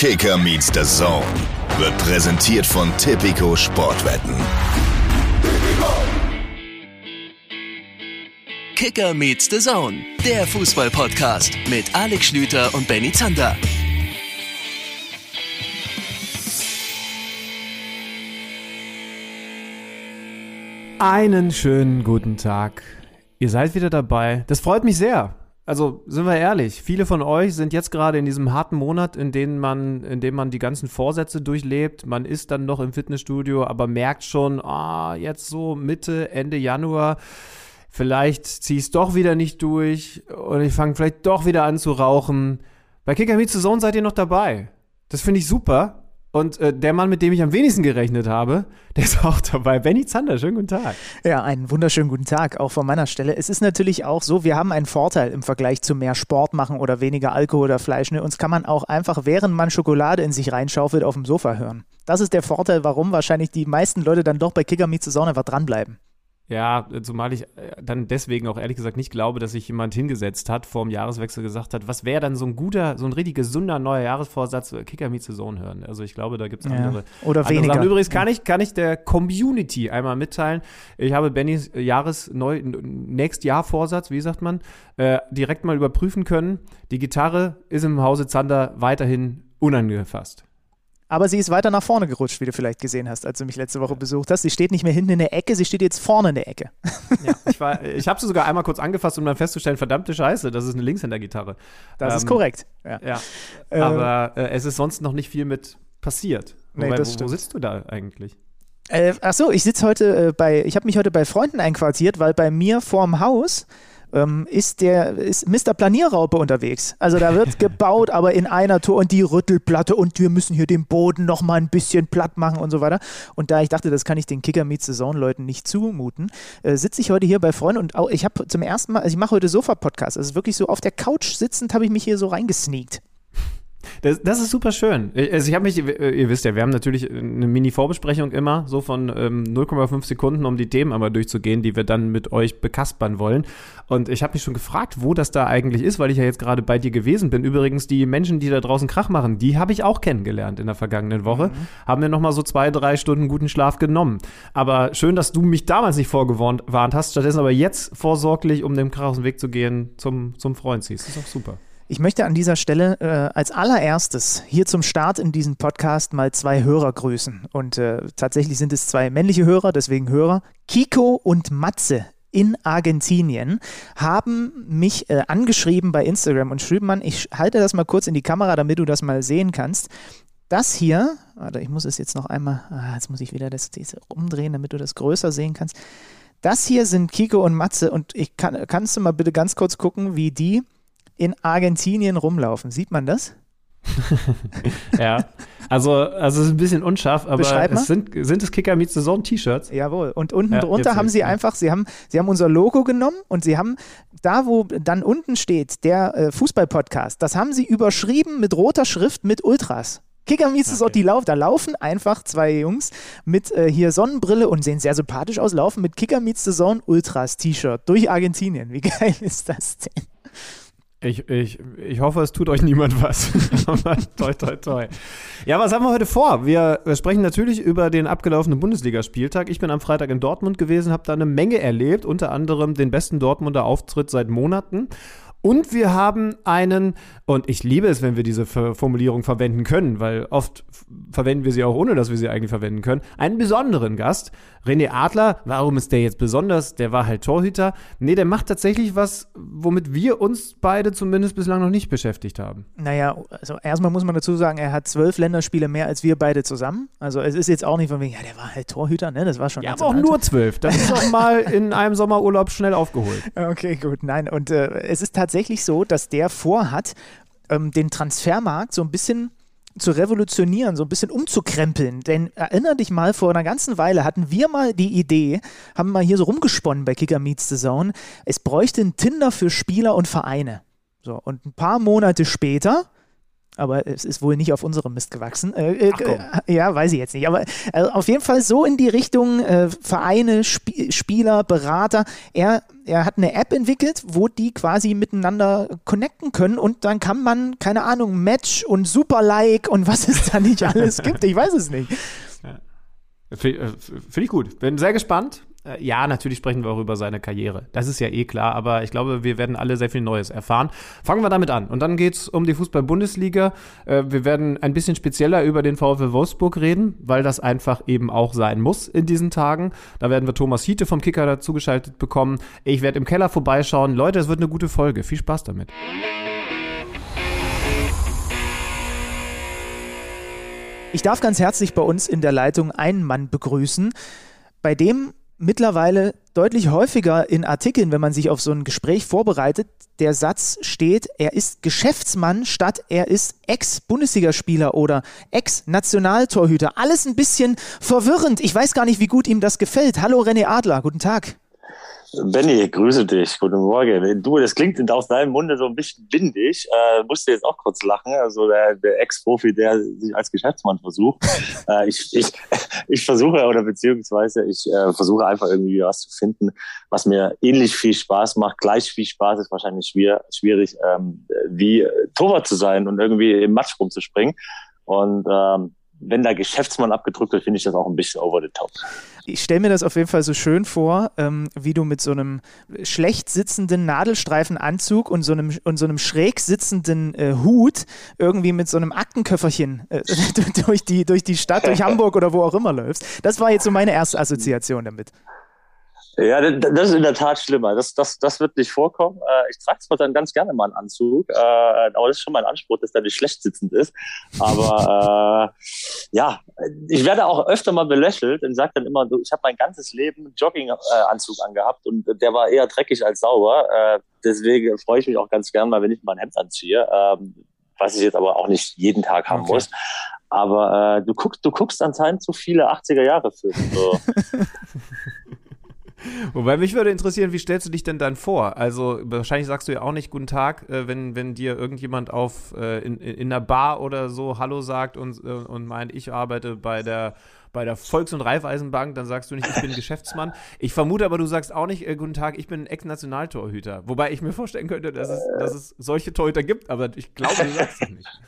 Kicker meets the Zone wird präsentiert von Tipico Sportwetten. Kicker meets the Zone, der Fußball-Podcast mit Alex Schlüter und Benny Zander. Einen schönen guten Tag. Ihr seid wieder dabei. Das freut mich sehr. Also sind wir ehrlich, viele von euch sind jetzt gerade in diesem harten Monat, in dem man, in dem man die ganzen Vorsätze durchlebt. Man ist dann noch im Fitnessstudio, aber merkt schon, ah, jetzt so Mitte, Ende Januar, vielleicht ziehe ich es doch wieder nicht durch und ich fange vielleicht doch wieder an zu rauchen. Bei Kicker Meets the Zone seid ihr noch dabei. Das finde ich super. Und äh, der Mann, mit dem ich am wenigsten gerechnet habe, der ist auch dabei. Benny Zander, schönen guten Tag. Ja, einen wunderschönen guten Tag auch von meiner Stelle. Es ist natürlich auch so, wir haben einen Vorteil im Vergleich zu mehr Sport machen oder weniger Alkohol oder Fleisch. Ne? Uns kann man auch einfach, während man Schokolade in sich reinschaufelt, auf dem Sofa hören. Das ist der Vorteil, warum wahrscheinlich die meisten Leute dann doch bei Kicker Meets the Zone einfach dranbleiben. Ja, zumal ich äh, dann deswegen auch ehrlich gesagt nicht glaube, dass sich jemand hingesetzt hat, vor dem Jahreswechsel gesagt hat, was wäre dann so ein guter, so ein richtig gesunder neuer Jahresvorsatz, äh, Kicker Meets the Zone hören. Also ich glaube, da gibt es andere. Ja, oder andere weniger. Sachen. Übrigens kann ich, kann ich der Community einmal mitteilen, ich habe Bennys Jahres neu, nächst Jahr Vorsatz, wie sagt man, äh, direkt mal überprüfen können. Die Gitarre ist im Hause Zander weiterhin unangefasst. Aber sie ist weiter nach vorne gerutscht, wie du vielleicht gesehen hast, als du mich letzte Woche besucht hast. Sie steht nicht mehr hinten in der Ecke, sie steht jetzt vorne in der Ecke. Ja, ich, war, ich habe sie sogar einmal kurz angefasst, um dann festzustellen, verdammte Scheiße, das ist eine Linkshänder-Gitarre. Das ähm, ist korrekt. Ja. ja. Ähm, Aber äh, es ist sonst noch nicht viel mit passiert. Nee, Wobei, das wo, stimmt. wo sitzt du da eigentlich? Äh, ach so, ich sitze heute äh, bei, ich habe mich heute bei Freunden einquartiert, weil bei mir vorm Haus ähm, ist der ist Mr. Planierraupe unterwegs. Also da wird gebaut, aber in einer Tour und die Rüttelplatte und wir müssen hier den Boden noch mal ein bisschen platt machen und so weiter. Und da ich dachte, das kann ich den Kicker Meets Saison Leuten nicht zumuten, äh, sitze ich heute hier bei Freunden und auch, ich habe zum ersten Mal, also ich mache heute Sofa Podcast. Also wirklich so auf der Couch sitzend habe ich mich hier so reingesneakt. Das, das, ist super schön. Also ich habe mich, ihr wisst ja, wir haben natürlich eine Mini-Vorbesprechung immer, so von ähm, 0,5 Sekunden, um die Themen einmal durchzugehen, die wir dann mit euch bekaspern wollen. Und ich habe mich schon gefragt, wo das da eigentlich ist, weil ich ja jetzt gerade bei dir gewesen bin. Übrigens, die Menschen, die da draußen Krach machen, die habe ich auch kennengelernt in der vergangenen Woche. Mhm. Haben mir nochmal so zwei, drei Stunden guten Schlaf genommen. Aber schön, dass du mich damals nicht vorgewarnt hast, stattdessen aber jetzt vorsorglich, um dem Krach aus dem Weg zu gehen, zum, zum Freund ziehst. Das ist auch super. Ich möchte an dieser Stelle äh, als allererstes hier zum Start in diesem Podcast mal zwei Hörer grüßen. Und äh, tatsächlich sind es zwei männliche Hörer, deswegen Hörer. Kiko und Matze in Argentinien haben mich äh, angeschrieben bei Instagram und schrieben man, ich halte das mal kurz in die Kamera, damit du das mal sehen kannst. Das hier, warte, ich muss es jetzt noch einmal, ah, jetzt muss ich wieder das, das umdrehen, damit du das größer sehen kannst. Das hier sind Kiko und Matze und ich kann, kannst du mal bitte ganz kurz gucken, wie die in Argentinien rumlaufen. Sieht man das? ja, also, also es ist ein bisschen unscharf, aber es sind, sind es Kicker Meets the Zone T-Shirts. Jawohl. Und unten ja, drunter haben sie einfach, sie haben, sie haben unser Logo genommen und sie haben da, wo dann unten steht, der äh, Fußball-Podcast, das haben sie überschrieben mit roter Schrift mit Ultras. Kicker Meets okay. die Lauf, da laufen einfach zwei Jungs mit äh, hier Sonnenbrille und sehen sehr sympathisch aus, laufen mit Kicker Meets the Zone Ultras T-Shirt durch Argentinien. Wie geil ist das denn? Ich, ich, ich hoffe, es tut euch niemand was. toi, toi, toi. Ja, was haben wir heute vor? Wir, sprechen natürlich über den abgelaufenen Bundesligaspieltag. Ich bin am Freitag in Dortmund gewesen, habe da eine Menge erlebt, unter anderem den besten Dortmunder Auftritt seit Monaten. Und wir haben einen, und ich liebe es, wenn wir diese Formulierung verwenden können, weil oft verwenden wir sie auch ohne, dass wir sie eigentlich verwenden können, einen besonderen Gast. René Adler, warum ist der jetzt besonders? Der war halt Torhüter. Nee, der macht tatsächlich was, womit wir uns beide zumindest bislang noch nicht beschäftigt haben. Naja, also erstmal muss man dazu sagen, er hat zwölf Länderspiele mehr als wir beide zusammen. Also es ist jetzt auch nicht von wegen, ja, der war halt Torhüter, ne? Das war schon. Ja, aber auch nur zwölf. Das ist auch mal in einem Sommerurlaub schnell aufgeholt. Okay, gut. Nein, und äh, es ist tatsächlich so, dass der vorhat, ähm, den Transfermarkt so ein bisschen zu revolutionieren, so ein bisschen umzukrempeln. Denn erinner dich mal, vor einer ganzen Weile hatten wir mal die Idee, haben mal hier so rumgesponnen bei Kicker Meets the Zone, es bräuchte ein Tinder für Spieler und Vereine. So, und ein paar Monate später aber es ist wohl nicht auf unserem Mist gewachsen. Äh, äh, äh ja, weiß ich jetzt nicht. Aber also auf jeden Fall so in die Richtung äh, Vereine, Sp Spieler, Berater. Er, er hat eine App entwickelt, wo die quasi miteinander connecten können und dann kann man, keine Ahnung, Match und Super-Like und was es da nicht alles gibt. Ich weiß es nicht. Finde ich gut. Bin sehr gespannt. Äh, ja, natürlich sprechen wir auch über seine Karriere. Das ist ja eh klar, aber ich glaube, wir werden alle sehr viel Neues erfahren. Fangen wir damit an. Und dann geht es um die Fußball-Bundesliga. Äh, wir werden ein bisschen spezieller über den VfL Wolfsburg reden, weil das einfach eben auch sein muss in diesen Tagen. Da werden wir Thomas Hiete vom Kicker dazugeschaltet bekommen. Ich werde im Keller vorbeischauen. Leute, es wird eine gute Folge. Viel Spaß damit. Ich darf ganz herzlich bei uns in der Leitung einen Mann begrüßen, bei dem mittlerweile deutlich häufiger in Artikeln, wenn man sich auf so ein Gespräch vorbereitet, der Satz steht, er ist Geschäftsmann statt er ist Ex-Bundesligaspieler oder Ex-Nationaltorhüter. Alles ein bisschen verwirrend. Ich weiß gar nicht, wie gut ihm das gefällt. Hallo René Adler, guten Tag. Benny, grüße dich. Guten Morgen. Du, das klingt aus deinem Munde so ein bisschen windig. Äh, musste jetzt auch kurz lachen. Also der, der Ex-Profi, der sich als Geschäftsmann versucht. äh, ich, ich, ich versuche oder beziehungsweise ich äh, versuche einfach irgendwie was zu finden, was mir ähnlich viel Spaß macht. Gleich viel Spaß ist wahrscheinlich schwer, schwierig, ähm, wie Torwart zu sein und irgendwie im Matsch rumzuspringen. Und ähm, wenn da Geschäftsmann abgedrückt wird, finde ich das auch ein bisschen over the top. Ich stelle mir das auf jeden Fall so schön vor, ähm, wie du mit so einem schlecht sitzenden Nadelstreifenanzug und so einem, und so einem schräg sitzenden äh, Hut irgendwie mit so einem Aktenköfferchen äh, durch, die, durch die Stadt, durch Hamburg oder wo auch immer läufst. Das war jetzt so meine erste Assoziation damit. Ja, das ist in der Tat schlimmer. Das, das, das wird nicht vorkommen. Äh, ich trage zwar dann ganz gerne mal einen Anzug, äh, aber das ist schon mein Anspruch, dass der nicht schlecht sitzend ist. Aber äh, ja, ich werde auch öfter mal belächelt und sage dann immer, ich habe mein ganzes Leben Jogginganzug angehabt und der war eher dreckig als sauber. Deswegen freue ich mich auch ganz gern mal, wenn ich mal ein Hemd anziehe, ähm, was ich jetzt aber auch nicht jeden Tag haben okay. muss. Aber äh, du guckst, du guckst anscheinend zu viele 80er Jahre Filme. So. Wobei mich würde interessieren, wie stellst du dich denn dann vor? Also wahrscheinlich sagst du ja auch nicht Guten Tag, äh, wenn, wenn dir irgendjemand auf äh, in, in einer Bar oder so Hallo sagt und, äh, und meint, ich arbeite bei der bei der Volks- und Raiffeisenbank, dann sagst du nicht, ich bin Geschäftsmann. Ich vermute aber, du sagst auch nicht, äh, guten Tag, ich bin Ex-Nationaltorhüter. Wobei ich mir vorstellen könnte, dass es, dass es solche Torhüter gibt, aber ich glaube, du sagst es nicht.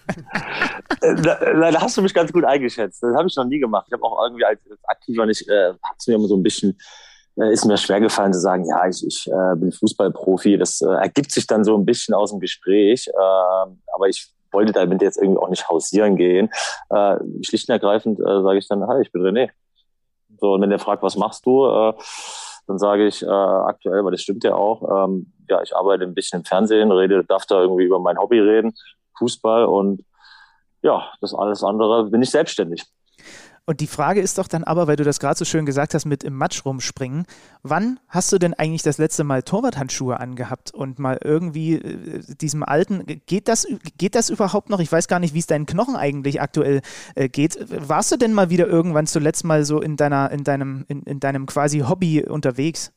Da, da, hast du mich ganz gut eingeschätzt. Das habe ich noch nie gemacht. Ich habe auch irgendwie als, als Aktiver nicht, äh, hat es mir immer so ein bisschen äh, ist mir schwer gefallen zu sagen, ja, ich, ich äh, bin Fußballprofi. Das äh, ergibt sich dann so ein bisschen aus dem Gespräch. Äh, aber ich wollte damit jetzt irgendwie auch nicht hausieren gehen. Äh, schlicht und ergreifend äh, sage ich dann, hi, ich bin René. So, und wenn der fragt, was machst du, äh, dann sage ich äh, aktuell, weil das stimmt ja auch, ähm, ja, ich arbeite ein bisschen im Fernsehen, rede, darf da irgendwie über mein Hobby reden, Fußball und ja, das alles andere bin ich selbstständig. Und die Frage ist doch dann aber, weil du das gerade so schön gesagt hast mit im Matsch rumspringen, wann hast du denn eigentlich das letzte Mal Torwarthandschuhe angehabt und mal irgendwie äh, diesem alten, geht das, geht das überhaupt noch? Ich weiß gar nicht, wie es deinen Knochen eigentlich aktuell äh, geht. Warst du denn mal wieder irgendwann zuletzt mal so in deiner, in deinem, in, in deinem quasi Hobby unterwegs?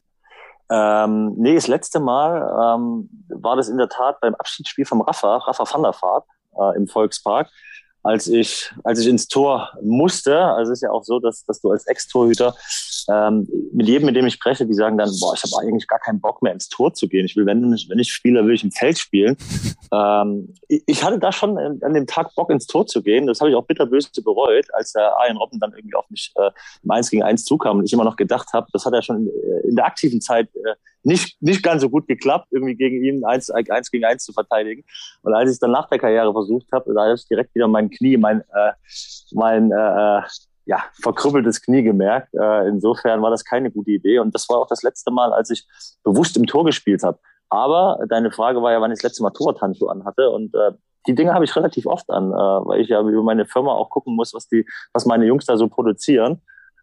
Ähm, nee, das letzte Mal ähm, war das in der Tat beim Abschiedsspiel vom Rafa, Rafa van der Vaart äh, im Volkspark als ich, als ich ins Tor musste. Also es ist ja auch so, dass, dass du als Ex-Torhüter ähm, mit jedem, mit dem ich spreche, die sagen dann, boah, ich habe eigentlich gar keinen Bock mehr ins Tor zu gehen. Ich will, wenn, wenn ich spiele, will ich im Feld spielen. ähm, ich hatte da schon an dem Tag Bock ins Tor zu gehen. Das habe ich auch bitterböse bereut, als der Arjen Robben dann irgendwie auf mich äh, im 1 gegen 1 zukam und ich immer noch gedacht habe, das hat ja schon in, in der aktiven Zeit äh, nicht, nicht ganz so gut geklappt, irgendwie gegen ihn eins, eins gegen eins zu verteidigen. Und als ich es dann nach der Karriere versucht habe, da ich direkt wieder mein Knie, mein, äh, mein äh, ja, verkrüppeltes Knie gemerkt. Äh, insofern war das keine gute Idee. Und das war auch das letzte Mal, als ich bewusst im Tor gespielt habe. Aber deine Frage war ja, wann ich das letzte Mal Torwarthandschuhe anhatte. Und äh, die Dinge habe ich relativ oft an, äh, weil ich ja über meine Firma auch gucken muss, was die, was meine Jungs da so produzieren.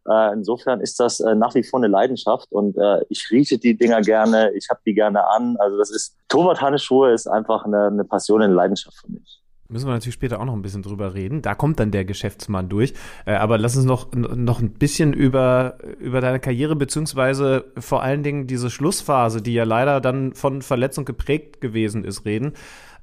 Äh, insofern ist das äh, nach wie vor eine Leidenschaft und äh, ich rieche die Dinger gerne, ich habe die gerne an. Also das ist Torwart-Handschuhe ist einfach eine, eine Passion, eine Leidenschaft für mich. Müssen wir natürlich später auch noch ein bisschen drüber reden. Da kommt dann der Geschäftsmann durch. Äh, aber lass uns noch, noch ein bisschen über, über deine Karriere, beziehungsweise vor allen Dingen diese Schlussphase, die ja leider dann von Verletzung geprägt gewesen ist, reden.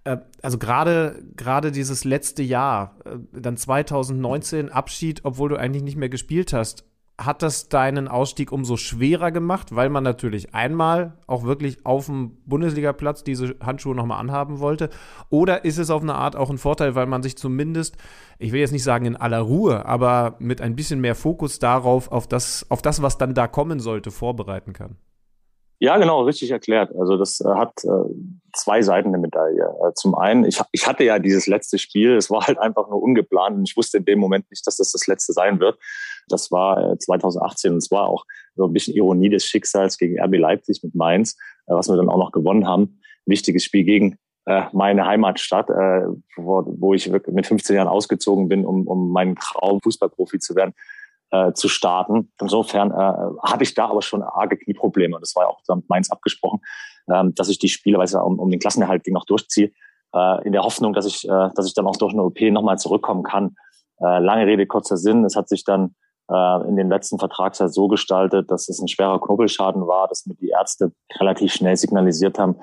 Äh, also gerade gerade dieses letzte Jahr, äh, dann 2019 Abschied, obwohl du eigentlich nicht mehr gespielt hast, hat das deinen Ausstieg umso schwerer gemacht, weil man natürlich einmal auch wirklich auf dem Bundesligaplatz diese Handschuhe nochmal anhaben wollte? Oder ist es auf eine Art auch ein Vorteil, weil man sich zumindest, ich will jetzt nicht sagen in aller Ruhe, aber mit ein bisschen mehr Fokus darauf, auf das, auf das, was dann da kommen sollte, vorbereiten kann? Ja, genau, richtig erklärt. Also das äh, hat äh, zwei Seiten der Medaille. Äh, zum einen, ich, ich hatte ja dieses letzte Spiel, es war halt einfach nur ungeplant und ich wusste in dem Moment nicht, dass das das letzte sein wird. Das war äh, 2018 und es war auch so ein bisschen Ironie des Schicksals gegen RB Leipzig mit Mainz, äh, was wir dann auch noch gewonnen haben. Wichtiges Spiel gegen äh, meine Heimatstadt, wo, wo ich mit 15 Jahren ausgezogen bin, um, um meinen Traum Fußballprofi zu werden äh, zu starten. Insofern äh, habe ich da aber schon arge Knieprobleme. Das war ja auch Mainz abgesprochen, ähm, dass ich die ja um, um den Klassenerhalt noch durchziehe, äh, in der Hoffnung, dass ich, äh, dass ich dann auch durch eine OP nochmal zurückkommen kann. Äh, lange Rede, kurzer Sinn. Es hat sich dann äh, in den letzten Vertragsjahr so gestaltet, dass es ein schwerer Knubbelschaden war, dass mir die Ärzte relativ schnell signalisiert haben,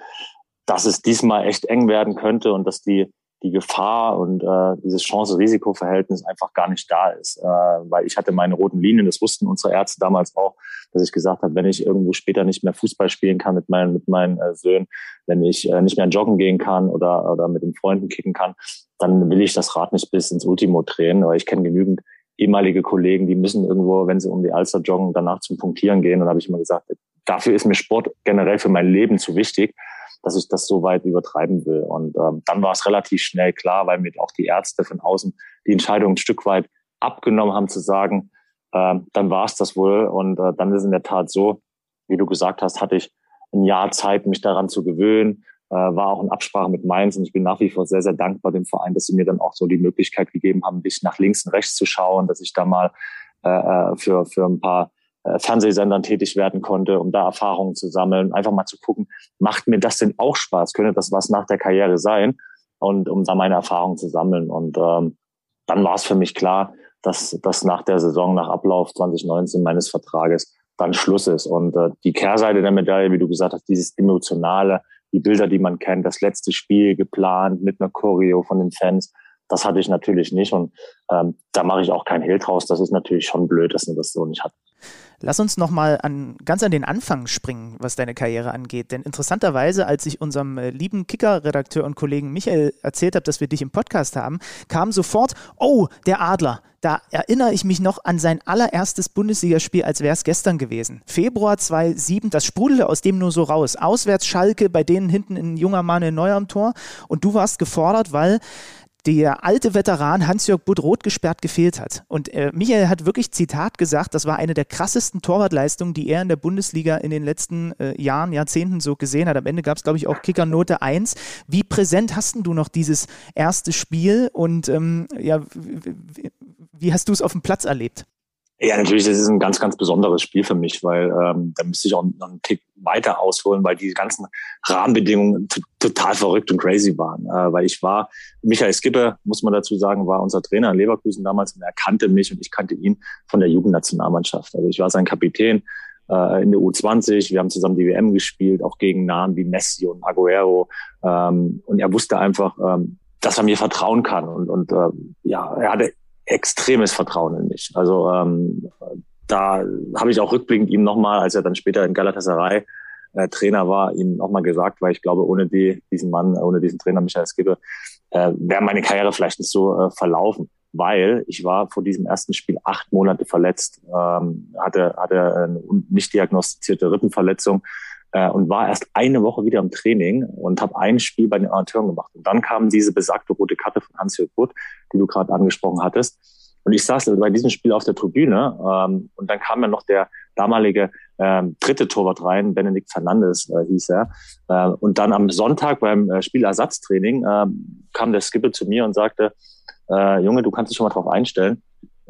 dass es diesmal echt eng werden könnte und dass die die Gefahr und äh, dieses Chance-Risiko-Verhältnis einfach gar nicht da ist. Äh, weil ich hatte meine roten Linien, das wussten unsere Ärzte damals auch, dass ich gesagt habe, wenn ich irgendwo später nicht mehr Fußball spielen kann mit meinen, mit meinen äh, Söhnen, wenn ich äh, nicht mehr joggen gehen kann oder, oder mit den Freunden kicken kann, dann will ich das Rad nicht bis ins Ultimo drehen, weil ich kenne genügend ehemalige Kollegen, die müssen irgendwo, wenn sie um die Alster joggen, danach zum Punktieren gehen. Und da habe ich immer gesagt, dafür ist mir Sport generell für mein Leben zu wichtig dass ich das so weit übertreiben will. Und ähm, dann war es relativ schnell klar, weil mir auch die Ärzte von außen die Entscheidung ein Stück weit abgenommen haben zu sagen, äh, dann war es das wohl. Und äh, dann ist in der Tat so, wie du gesagt hast, hatte ich ein Jahr Zeit, mich daran zu gewöhnen, äh, war auch in Absprache mit Mainz und ich bin nach wie vor sehr, sehr dankbar dem Verein, dass sie mir dann auch so die Möglichkeit gegeben haben, ein bisschen nach links und rechts zu schauen, dass ich da mal äh, äh für, für ein paar Fernsehsendern tätig werden konnte, um da Erfahrungen zu sammeln, einfach mal zu gucken, macht mir das denn auch Spaß? Könnte das was nach der Karriere sein? Und um da meine Erfahrungen zu sammeln. Und ähm, dann war es für mich klar, dass dass nach der Saison, nach Ablauf 2019 meines Vertrages dann Schluss ist. Und äh, die Kehrseite der Medaille, wie du gesagt hast, dieses emotionale, die Bilder, die man kennt, das letzte Spiel geplant mit einer Choreo von den Fans, das hatte ich natürlich nicht. Und ähm, da mache ich auch kein Hehl draus. Das ist natürlich schon blöd, dass man das so nicht hat. Lass uns nochmal an, ganz an den Anfang springen, was deine Karriere angeht. Denn interessanterweise, als ich unserem äh, lieben Kicker-Redakteur und Kollegen Michael erzählt habe, dass wir dich im Podcast haben, kam sofort, oh, der Adler. Da erinnere ich mich noch an sein allererstes Bundesligaspiel, als wäre es gestern gewesen. Februar 2007, das sprudelte aus dem nur so raus. Auswärts Schalke, bei denen hinten ein junger Manuel Neuer am Tor. Und du warst gefordert, weil der alte Veteran Hans-Jörg Butt rot gesperrt gefehlt hat. Und äh, Michael hat wirklich Zitat gesagt, das war eine der krassesten Torwartleistungen, die er in der Bundesliga in den letzten äh, Jahren, Jahrzehnten so gesehen hat. Am Ende gab es, glaube ich, auch Kickernote 1. Wie präsent hast du noch dieses erste Spiel und ähm, ja, wie hast du es auf dem Platz erlebt? Ja, natürlich, das ist ein ganz, ganz besonderes Spiel für mich, weil ähm, da müsste ich auch noch einen Tick weiter ausholen, weil die ganzen Rahmenbedingungen total verrückt und crazy waren. Äh, weil ich war, Michael Skipper, muss man dazu sagen, war unser Trainer in Leverkusen damals und er kannte mich und ich kannte ihn von der Jugendnationalmannschaft. Also ich war sein Kapitän äh, in der U20, wir haben zusammen die WM gespielt, auch gegen Namen wie Messi und Aguero. Ähm, und er wusste einfach, ähm, dass er mir vertrauen kann. Und, und äh, ja, er hatte extremes Vertrauen in mich. Also ähm, da habe ich auch rückblickend ihm nochmal, als er dann später in Galatasaray äh, Trainer war, ihm nochmal gesagt, weil ich glaube, ohne die, diesen Mann, ohne diesen Trainer Michael Skibbe, äh, wäre meine Karriere vielleicht nicht so äh, verlaufen. Weil ich war vor diesem ersten Spiel acht Monate verletzt, ähm, hatte, hatte eine nicht diagnostizierte Rippenverletzung äh, und war erst eine Woche wieder im Training und habe ein Spiel bei den Amateuren gemacht. Und dann kam diese besagte rote Karte von Hans-Jörg Butt, die du gerade angesprochen hattest. Und ich saß bei diesem Spiel auf der Tribüne ähm, und dann kam ja noch der damalige ähm, dritte Torwart rein, Benedikt Fernandes äh, hieß er. Äh, und dann am Sonntag beim äh, Spielersatztraining äh, kam der Skipper zu mir und sagte, äh, Junge, du kannst dich schon mal drauf einstellen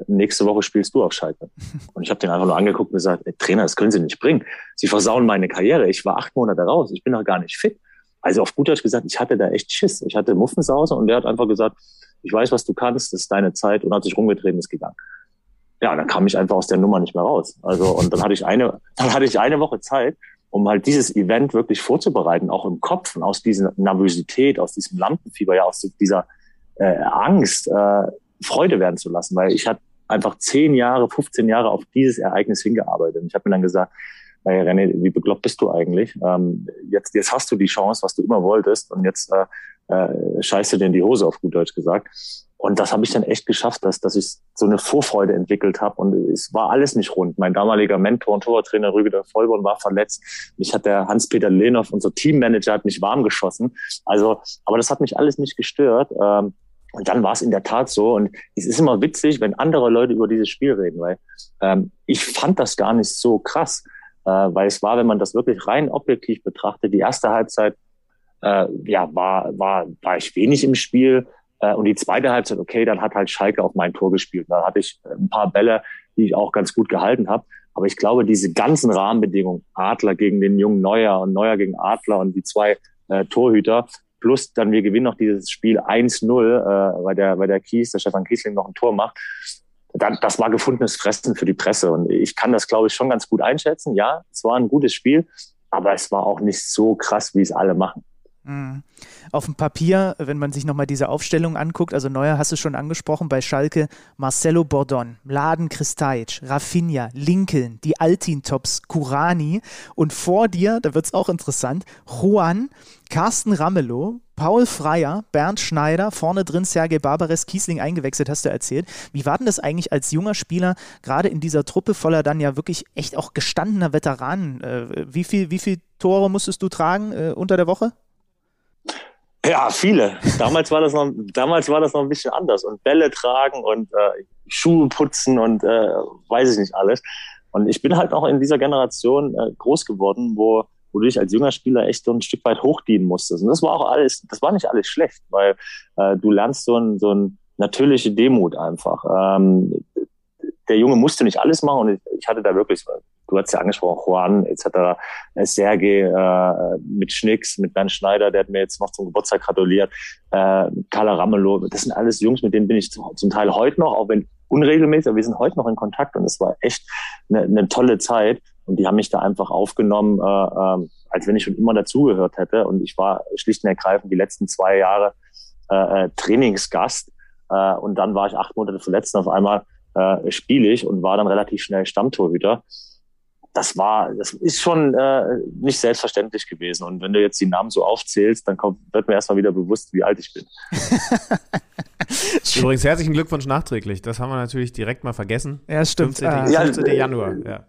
nächste Woche spielst du auf Schalke. Und ich habe den einfach nur angeguckt und gesagt, ey, Trainer, das können Sie nicht bringen. Sie versauen meine Karriere. Ich war acht Monate raus. Ich bin noch gar nicht fit. Also auf gut Deutsch gesagt, ich hatte da echt Schiss. Ich hatte Muffensause und der hat einfach gesagt, ich weiß, was du kannst, das ist deine Zeit und hat sich rumgedreht und ist gegangen. Ja, dann kam ich einfach aus der Nummer nicht mehr raus. Also und dann hatte ich eine, dann hatte ich eine Woche Zeit, um halt dieses Event wirklich vorzubereiten, auch im Kopf und aus dieser Nervosität, aus diesem Lampenfieber, ja, aus dieser äh, Angst, äh, Freude werden zu lassen, weil ich hatte einfach zehn Jahre, 15 Jahre auf dieses Ereignis hingearbeitet. Und ich habe mir dann gesagt, naja, René, wie bekloppt bist du eigentlich? Ähm, jetzt, jetzt hast du die Chance, was du immer wolltest, und jetzt äh, äh, scheißt du dir in die Hose, auf gut Deutsch gesagt. Und das habe ich dann echt geschafft, dass, dass ich so eine Vorfreude entwickelt habe. Und es war alles nicht rund. Mein damaliger Mentor und Torwarttrainer Rüdiger Vollborn war verletzt. Mich hat der Hans-Peter Lehnhoff, unser Teammanager, hat mich warm geschossen. Also, aber das hat mich alles nicht gestört. Ähm, und dann war es in der Tat so. Und es ist immer witzig, wenn andere Leute über dieses Spiel reden, weil ähm, ich fand das gar nicht so krass. Äh, weil es war, wenn man das wirklich rein objektiv betrachtet, die erste Halbzeit äh, ja, war, war, war ich wenig im Spiel. Äh, und die zweite Halbzeit, okay, dann hat halt Schalke auf mein Tor gespielt. Da hatte ich ein paar Bälle, die ich auch ganz gut gehalten habe. Aber ich glaube, diese ganzen Rahmenbedingungen, Adler gegen den jungen Neuer und Neuer gegen Adler und die zwei äh, Torhüter, plus dann wir gewinnen noch dieses Spiel 1-0, äh, weil der, weil der Kies, der Stefan Kiesling noch ein Tor macht. Dann, das war gefundenes Fressen für die Presse. Und ich kann das, glaube ich, schon ganz gut einschätzen. Ja, es war ein gutes Spiel, aber es war auch nicht so krass, wie es alle machen. Mhm. Auf dem Papier, wenn man sich nochmal diese Aufstellung anguckt, also Neuer hast du schon angesprochen, bei Schalke Marcelo Bordon, Mladen Kristajic, Rafinha, Lincoln, die Altin-Tops, Kurani und vor dir, da wird es auch interessant, Juan, Carsten Ramelow, Paul Freier, Bernd Schneider, vorne drin Sergei Barbares, Kiesling eingewechselt, hast du erzählt. Wie war denn das eigentlich als junger Spieler, gerade in dieser Truppe voller dann ja wirklich echt auch gestandener Veteranen? Äh, wie viel, wie viel Tore musstest du tragen äh, unter der Woche? Ja, viele. Damals war das noch, damals war das noch ein bisschen anders und Bälle tragen und äh, Schuhe putzen und äh, weiß ich nicht alles. Und ich bin halt auch in dieser Generation äh, groß geworden, wo, wo du dich als junger Spieler echt so ein Stück weit hochdienen musstest. Und das war auch alles, das war nicht alles schlecht, weil äh, du lernst so ein, so ein natürliche Demut einfach. Ähm, der Junge musste nicht alles machen und ich, hatte da wirklich, du hast ja angesprochen, Juan etc., äh, Sergei äh, mit Schnicks, mit Bernd Schneider, der hat mir jetzt noch zum Geburtstag gratuliert, äh, Carla Ramelow, das sind alles Jungs, mit denen bin ich zum Teil heute noch, auch wenn unregelmäßig, aber wir sind heute noch in Kontakt und es war echt eine, eine tolle Zeit und die haben mich da einfach aufgenommen, äh, äh, als wenn ich schon immer dazugehört hätte und ich war schlicht und ergreifend die letzten zwei Jahre äh, äh Trainingsgast äh, und dann war ich acht Monate verletzt und auf einmal äh, spiele ich und war dann relativ schnell Stammtorhüter. Das war, das ist schon äh, nicht selbstverständlich gewesen. Und wenn du jetzt die Namen so aufzählst, dann kommt, wird mir erstmal wieder bewusst, wie alt ich bin. Übrigens herzlichen Glückwunsch nachträglich. Das haben wir natürlich direkt mal vergessen. Ja, stimmt. 15. 15. Ja, Januar. Ja.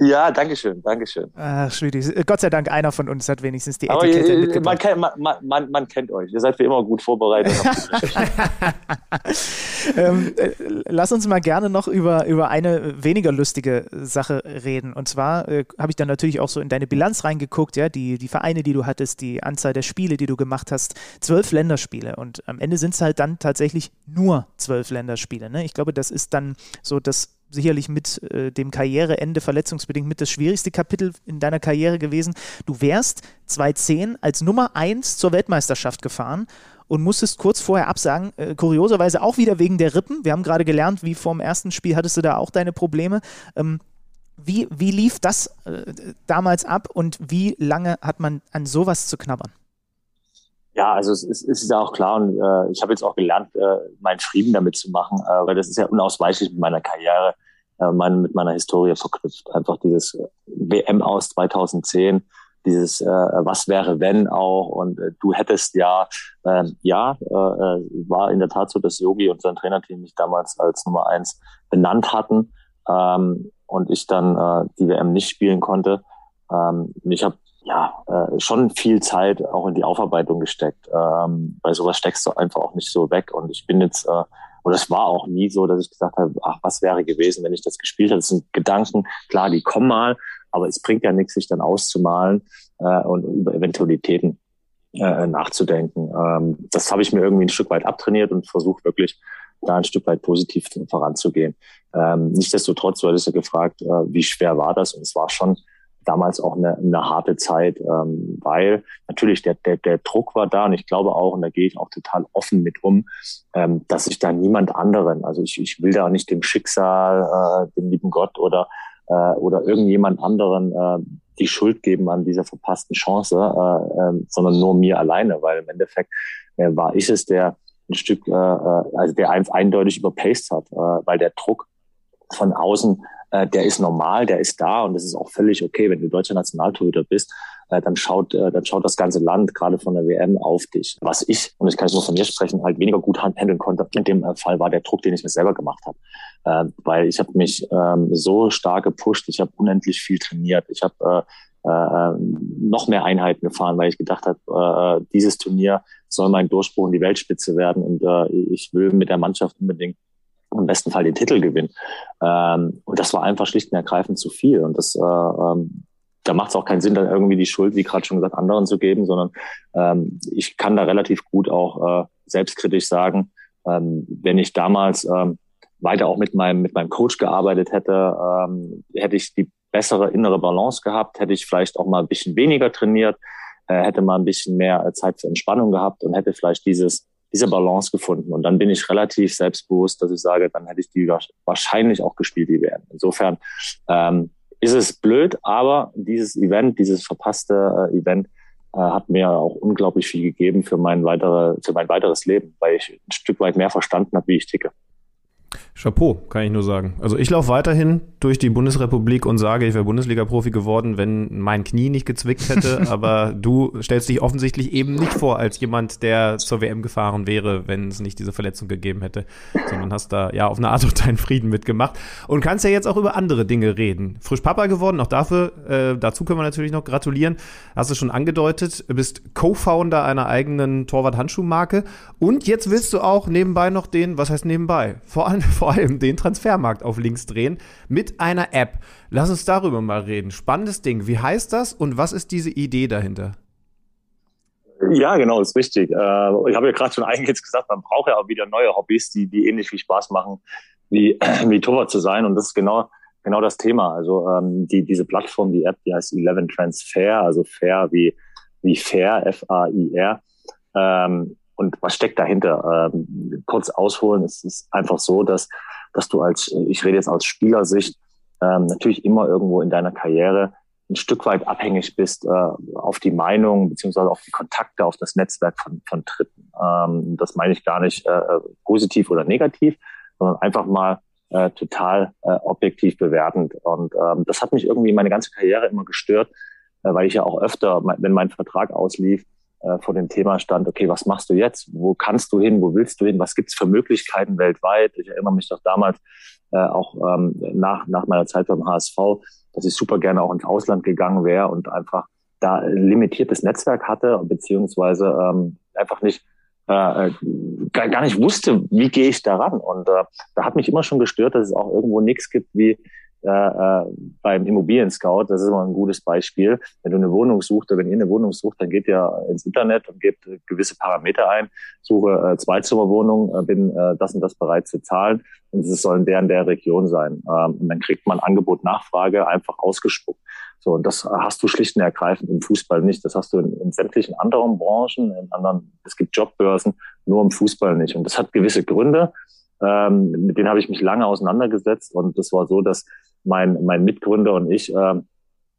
Ja, danke schön, danke schön. Ach, Schlüti. Gott sei Dank, einer von uns hat wenigstens die Etikette Aber, mitgebracht. Man, kennt, man, man, man, kennt euch. Ihr seid wie immer gut vorbereitet. ähm, äh, lass uns mal gerne noch über, über eine weniger lustige Sache reden. Und zwar äh, habe ich dann natürlich auch so in deine Bilanz reingeguckt, ja, die, die Vereine, die du hattest, die Anzahl der Spiele, die du gemacht hast. Zwölf Länderspiele. Und am Ende sind es halt dann tatsächlich nur zwölf Länderspiele. Ne? Ich glaube, das ist dann so das sicherlich mit äh, dem Karriereende verletzungsbedingt mit das schwierigste Kapitel in deiner Karriere gewesen. Du wärst 2010 als Nummer 1 zur Weltmeisterschaft gefahren und musstest kurz vorher absagen. Äh, kurioserweise auch wieder wegen der Rippen. Wir haben gerade gelernt, wie vor dem ersten Spiel hattest du da auch deine Probleme. Ähm, wie, wie lief das äh, damals ab und wie lange hat man an sowas zu knabbern? Ja, also es ist, es ist ja auch klar und äh, ich habe jetzt auch gelernt, äh, meinen Frieden damit zu machen, äh, weil das ist ja unausweichlich mit meiner Karriere, äh, mein, mit meiner Historie verknüpft. Einfach dieses WM aus 2010, dieses äh, Was wäre wenn auch und äh, du hättest ja, äh, ja, äh, war in der Tat so, dass Yogi und sein Trainerteam mich damals als Nummer eins benannt hatten ähm, und ich dann äh, die WM nicht spielen konnte. Ähm, ich habe ja, äh, schon viel Zeit auch in die Aufarbeitung gesteckt. Ähm, bei sowas steckst du einfach auch nicht so weg. Und ich bin jetzt, äh, und es war auch nie so, dass ich gesagt habe, ach, was wäre gewesen, wenn ich das gespielt hätte. Das sind Gedanken, klar, die kommen mal, aber es bringt ja nichts, sich dann auszumalen äh, und über Eventualitäten äh, nachzudenken. Ähm, das habe ich mir irgendwie ein Stück weit abtrainiert und versuche wirklich da ein Stück weit positiv voranzugehen. Ähm, Nichtsdestotrotz, du hattest ja gefragt, äh, wie schwer war das? Und es war schon damals auch eine, eine harte Zeit, ähm, weil natürlich der, der, der Druck war da und ich glaube auch, und da gehe ich auch total offen mit um, ähm, dass ich da niemand anderen, also ich, ich will da nicht dem Schicksal, äh, dem lieben Gott oder, äh, oder irgendjemand anderen äh, die Schuld geben an dieser verpassten Chance, äh, äh, sondern nur mir alleine, weil im Endeffekt äh, war ich es, der ein Stück, äh, äh also der eindeutig überpaced hat, äh, weil der Druck von außen, äh, der ist normal, der ist da und das ist auch völlig okay, wenn du deutscher Nationaltorhüter bist, äh, dann schaut, äh, dann schaut das ganze Land gerade von der WM auf dich. Was ich, und ich kann jetzt nur von mir sprechen, halt weniger gut handeln konnte, in dem äh, Fall war der Druck, den ich mir selber gemacht habe. Äh, weil ich habe mich ähm, so stark gepusht, ich habe unendlich viel trainiert, ich habe äh, äh, noch mehr Einheiten gefahren, weil ich gedacht habe, äh, dieses Turnier soll mein Durchbruch in die Weltspitze werden und äh, ich will mit der Mannschaft unbedingt im besten Fall den Titel gewinnen. Ähm, und das war einfach schlicht und ergreifend zu viel. Und das, äh, ähm, da macht es auch keinen Sinn, dann irgendwie die Schuld, wie gerade schon gesagt, anderen zu geben, sondern ähm, ich kann da relativ gut auch äh, selbstkritisch sagen, ähm, wenn ich damals ähm, weiter auch mit meinem, mit meinem Coach gearbeitet hätte, ähm, hätte ich die bessere innere Balance gehabt, hätte ich vielleicht auch mal ein bisschen weniger trainiert, äh, hätte mal ein bisschen mehr äh, Zeit für Entspannung gehabt und hätte vielleicht dieses, diese Balance gefunden. Und dann bin ich relativ selbstbewusst, dass ich sage, dann hätte ich die wahrscheinlich auch gespielt, die werden. Insofern ähm, ist es blöd, aber dieses Event, dieses verpasste äh, Event, äh, hat mir auch unglaublich viel gegeben für mein, weitere, für mein weiteres Leben, weil ich ein Stück weit mehr verstanden habe, wie ich ticke. Chapeau, kann ich nur sagen. Also ich laufe weiterhin durch die Bundesrepublik und sage, ich wäre Bundesliga-Profi geworden, wenn mein Knie nicht gezwickt hätte. aber du stellst dich offensichtlich eben nicht vor als jemand, der zur WM gefahren wäre, wenn es nicht diese Verletzung gegeben hätte, sondern hast da ja auf eine Art und deinen Frieden mitgemacht und kannst ja jetzt auch über andere Dinge reden. Frisch Papa geworden, auch dafür, äh, dazu können wir natürlich noch gratulieren. Hast du schon angedeutet, bist Co-Founder einer eigenen Torwart-Handschuhmarke und jetzt willst du auch nebenbei noch den, was heißt nebenbei? Vor allem, vor allem den Transfermarkt auf links drehen mit einer App. Lass uns darüber mal reden. Spannendes Ding. Wie heißt das und was ist diese Idee dahinter? Ja, genau, ist richtig. Äh, ich habe ja gerade schon eigentlich gesagt, man braucht ja auch wieder neue Hobbys, die, die ähnlich viel Spaß machen, wie, wie Torwart zu sein. Und das ist genau, genau das Thema. Also ähm, die, diese Plattform, die App, die heißt Eleven Transfer, also fair wie, wie fair, F-A-I-R. Ähm, und was steckt dahinter? Ähm, kurz ausholen, es ist einfach so, dass, dass du als, ich rede jetzt aus Spielersicht, ähm, natürlich immer irgendwo in deiner Karriere ein Stück weit abhängig bist äh, auf die Meinung beziehungsweise auf die Kontakte, auf das Netzwerk von, von Dritten. Ähm, das meine ich gar nicht äh, positiv oder negativ, sondern einfach mal äh, total äh, objektiv bewertend. Und ähm, das hat mich irgendwie meine ganze Karriere immer gestört, äh, weil ich ja auch öfter, wenn mein Vertrag auslief, äh, vor dem Thema stand, okay, was machst du jetzt? Wo kannst du hin? Wo willst du hin? Was gibt's für Möglichkeiten weltweit? Ich erinnere mich doch damals äh, auch ähm, nach, nach meiner Zeit beim HSV, dass ich super gerne auch ins Ausland gegangen wäre und einfach da limitiertes Netzwerk hatte, beziehungsweise ähm, einfach nicht äh, gar, gar nicht wusste, wie gehe ich daran. Und äh, da hat mich immer schon gestört, dass es auch irgendwo nichts gibt wie äh, äh, beim Immobilien-Scout, das ist immer ein gutes Beispiel. Wenn du eine Wohnung suchst, oder wenn ihr eine Wohnung sucht, dann geht ihr ins Internet und gebt gewisse Parameter ein, suche äh, Zweizimmerwohnung, äh, bin äh, das und das bereit zu zahlen und es soll in der in der Region sein. Ähm, und dann kriegt man Angebot, Nachfrage einfach ausgespuckt. So, und das hast du schlicht und ergreifend im Fußball nicht. Das hast du in, in sämtlichen anderen Branchen, in anderen, es gibt Jobbörsen, nur im Fußball nicht. Und das hat gewisse Gründe. Ähm, mit denen habe ich mich lange auseinandergesetzt und das war so, dass mein, mein Mitgründer und ich, äh,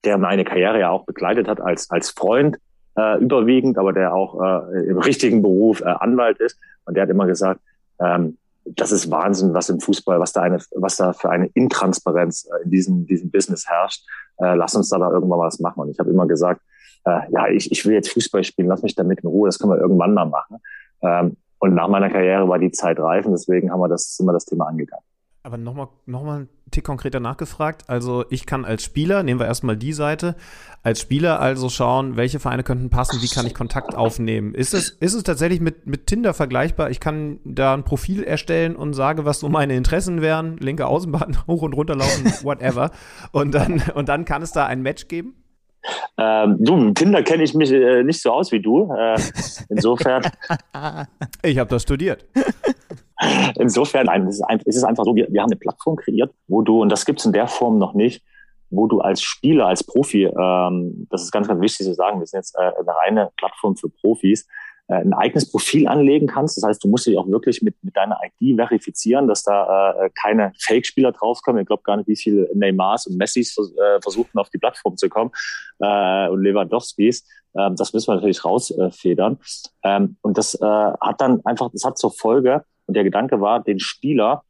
der meine Karriere ja auch begleitet hat als, als Freund äh, überwiegend, aber der auch äh, im richtigen Beruf äh, Anwalt ist. Und der hat immer gesagt, ähm, das ist Wahnsinn, was im Fußball, was da eine, was da für eine Intransparenz äh, in diesem, diesem Business herrscht. Äh, lass uns da, da irgendwann was machen. Und ich habe immer gesagt, äh, ja, ich, ich will jetzt Fußball spielen, lass mich damit in Ruhe, das können wir irgendwann mal machen. Ähm, und nach meiner Karriere war die Zeit reif und deswegen haben wir das, sind wir das Thema angegangen. Aber nochmal noch mal einen Tick konkreter nachgefragt. Also ich kann als Spieler, nehmen wir erstmal die Seite, als Spieler also schauen, welche Vereine könnten passen, wie kann ich Kontakt aufnehmen. Ist es, ist es tatsächlich mit, mit Tinder vergleichbar? Ich kann da ein Profil erstellen und sage, was so meine Interessen wären, linke Außenbahn, hoch und runter laufen, whatever. Und dann, und dann kann es da ein Match geben? Ähm, du, Tinder kenne ich mich äh, nicht so aus wie du. Äh, insofern. ich habe das studiert. Insofern, nein, es ist, es einfach so, wir, wir haben eine Plattform kreiert, wo du, und das gibt es in der Form noch nicht, wo du als Spieler, als Profi, ähm, das ist ganz, ganz wichtig zu sagen, wir sind jetzt äh, eine reine Plattform für Profis, äh, ein eigenes Profil anlegen kannst. Das heißt, du musst dich auch wirklich mit, mit deiner ID verifizieren, dass da äh, keine Fake-Spieler draufkommen. Ich glaube gar nicht, wie viele Neymars und Messis äh, versuchten, auf die Plattform zu kommen äh, und Lewandowskis. Ähm, das müssen wir natürlich rausfedern. Ähm, und das äh, hat dann einfach, das hat zur Folge, und der Gedanke war, den Spieler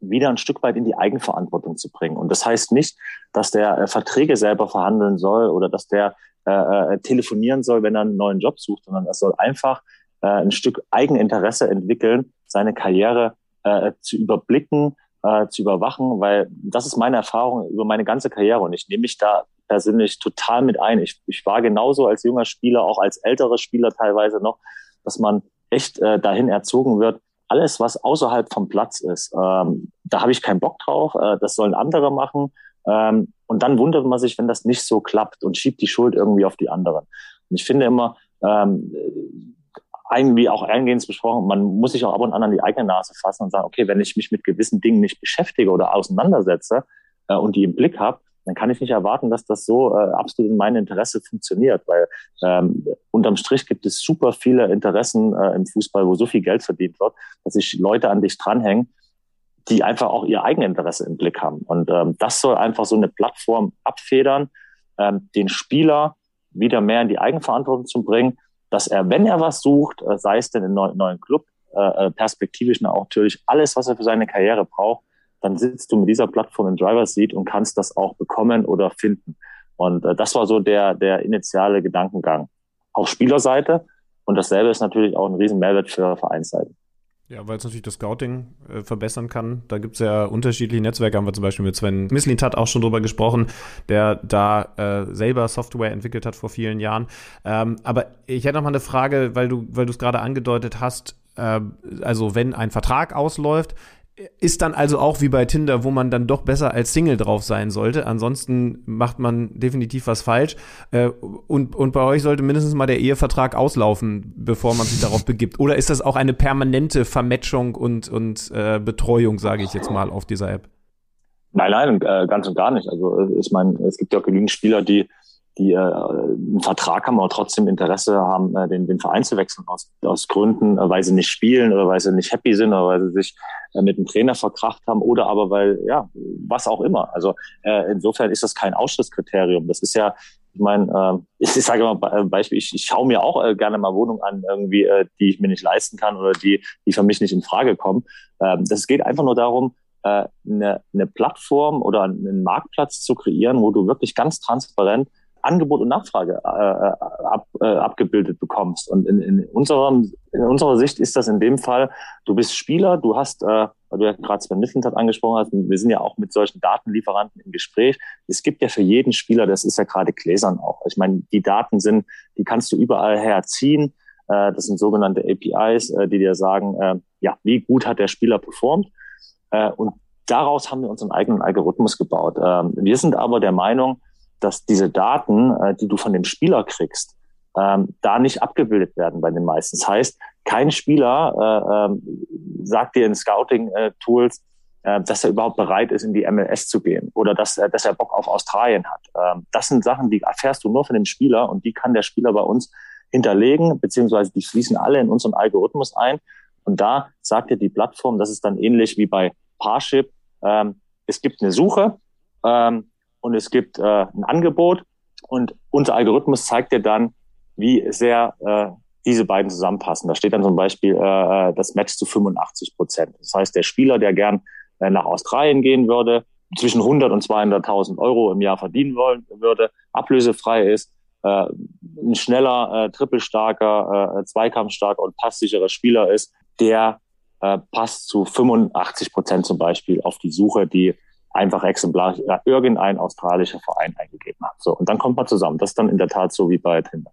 wieder ein Stück weit in die Eigenverantwortung zu bringen. Und das heißt nicht, dass der äh, Verträge selber verhandeln soll oder dass der äh, äh, telefonieren soll, wenn er einen neuen Job sucht, sondern er soll einfach äh, ein Stück Eigeninteresse entwickeln, seine Karriere äh, zu überblicken, äh, zu überwachen, weil das ist meine Erfahrung über meine ganze Karriere und ich nehme mich da persönlich total mit ein. Ich, ich war genauso als junger Spieler, auch als älterer Spieler teilweise noch, dass man echt äh, dahin erzogen wird, alles, was außerhalb vom Platz ist, ähm, da habe ich keinen Bock drauf, äh, das sollen andere machen. Ähm, und dann wundert man sich, wenn das nicht so klappt und schiebt die Schuld irgendwie auf die anderen. Und ich finde immer, ähm, irgendwie auch eingehend besprochen, man muss sich auch ab und an an die eigene Nase fassen und sagen, okay, wenn ich mich mit gewissen Dingen nicht beschäftige oder auseinandersetze äh, und die im Blick habe, dann kann ich nicht erwarten, dass das so äh, absolut in meinem Interesse funktioniert, weil ähm, unterm Strich gibt es super viele Interessen äh, im Fußball, wo so viel Geld verdient wird, dass sich Leute an dich dranhängen, die einfach auch ihr Eigeninteresse im Blick haben. Und ähm, das soll einfach so eine Plattform abfedern, ähm, den Spieler wieder mehr in die Eigenverantwortung zu bringen, dass er, wenn er was sucht, äh, sei es denn in einen neuen Club, äh, äh perspektivisch natürlich alles, was er für seine Karriere braucht, dann sitzt du mit dieser Plattform im Driver Seat und kannst das auch bekommen oder finden. Und äh, das war so der, der initiale Gedankengang. Auf Spielerseite. Und dasselbe ist natürlich auch ein riesen Mehrwert für Vereinsseite. Ja, weil es natürlich das Scouting äh, verbessern kann. Da gibt es ja unterschiedliche Netzwerke, haben wir zum Beispiel mit Sven Mislint hat auch schon drüber gesprochen, der da äh, selber Software entwickelt hat vor vielen Jahren. Ähm, aber ich hätte noch mal eine Frage, weil du, weil du es gerade angedeutet hast, äh, also wenn ein Vertrag ausläuft, ist dann also auch wie bei Tinder, wo man dann doch besser als Single drauf sein sollte. Ansonsten macht man definitiv was falsch. Äh, und, und bei euch sollte mindestens mal der Ehevertrag auslaufen, bevor man sich darauf begibt. Oder ist das auch eine permanente Vermatchung und, und äh, Betreuung, sage ich jetzt mal, auf dieser App? Nein, nein, äh, ganz und gar nicht. Also äh, ich meine, es gibt ja genügend Spieler, die die äh, einen Vertrag haben, aber trotzdem Interesse haben, äh, den, den Verein zu wechseln aus, aus Gründen, äh, weil sie nicht spielen oder weil sie nicht happy sind oder weil sie sich äh, mit dem Trainer verkracht haben oder aber weil, ja, was auch immer. Also äh, insofern ist das kein Ausschlusskriterium. Das ist ja, ich meine, äh, ich, ich sage mal Beispiel, ich, ich schaue mir auch äh, gerne mal Wohnungen an, irgendwie, äh, die ich mir nicht leisten kann oder die, die für mich nicht in Frage kommen. Ähm, das geht einfach nur darum, äh, eine, eine Plattform oder einen Marktplatz zu kreieren, wo du wirklich ganz transparent Angebot und Nachfrage äh, äh, ab, äh, abgebildet bekommst. Und in, in, unserem, in unserer Sicht ist das in dem Fall, du bist Spieler, du hast, äh, weil du ja gerade Sven Missentat angesprochen hast, wir sind ja auch mit solchen Datenlieferanten im Gespräch. Es gibt ja für jeden Spieler, das ist ja gerade Gläsern auch. Ich meine, die Daten sind, die kannst du überall herziehen. Äh, das sind sogenannte APIs, äh, die dir sagen, äh, ja, wie gut hat der Spieler performt. Äh, und daraus haben wir unseren eigenen Algorithmus gebaut. Ähm, wir sind aber der Meinung, dass diese Daten, äh, die du von dem Spieler kriegst, ähm, da nicht abgebildet werden bei den meisten. Das heißt, kein Spieler äh, ähm, sagt dir in Scouting-Tools, äh, dass er überhaupt bereit ist, in die MLS zu gehen oder dass, äh, dass er Bock auf Australien hat. Ähm, das sind Sachen, die erfährst du nur von dem Spieler und die kann der Spieler bei uns hinterlegen, beziehungsweise die fließen alle in unseren Algorithmus ein. Und da sagt dir die Plattform, das ist dann ähnlich wie bei Parship, ähm, es gibt eine Suche, ähm, und es gibt äh, ein Angebot und unser Algorithmus zeigt dir dann, wie sehr äh, diese beiden zusammenpassen. Da steht dann zum Beispiel äh, äh das Match zu 85 Prozent. Das heißt, der Spieler, der gern äh, nach Australien gehen würde, zwischen 100 und 200.000 Euro im Jahr verdienen wollen würde, ablösefrei ist, äh, ein schneller, äh, trippelstarker, äh, zweikampfstarker und passsicherer Spieler ist, der äh, passt zu 85 Prozent zum Beispiel auf die Suche, die einfach exemplarisch irgendein australischer Verein eingegeben hat. So, und dann kommt man zusammen. Das ist dann in der Tat so wie bei Tinder.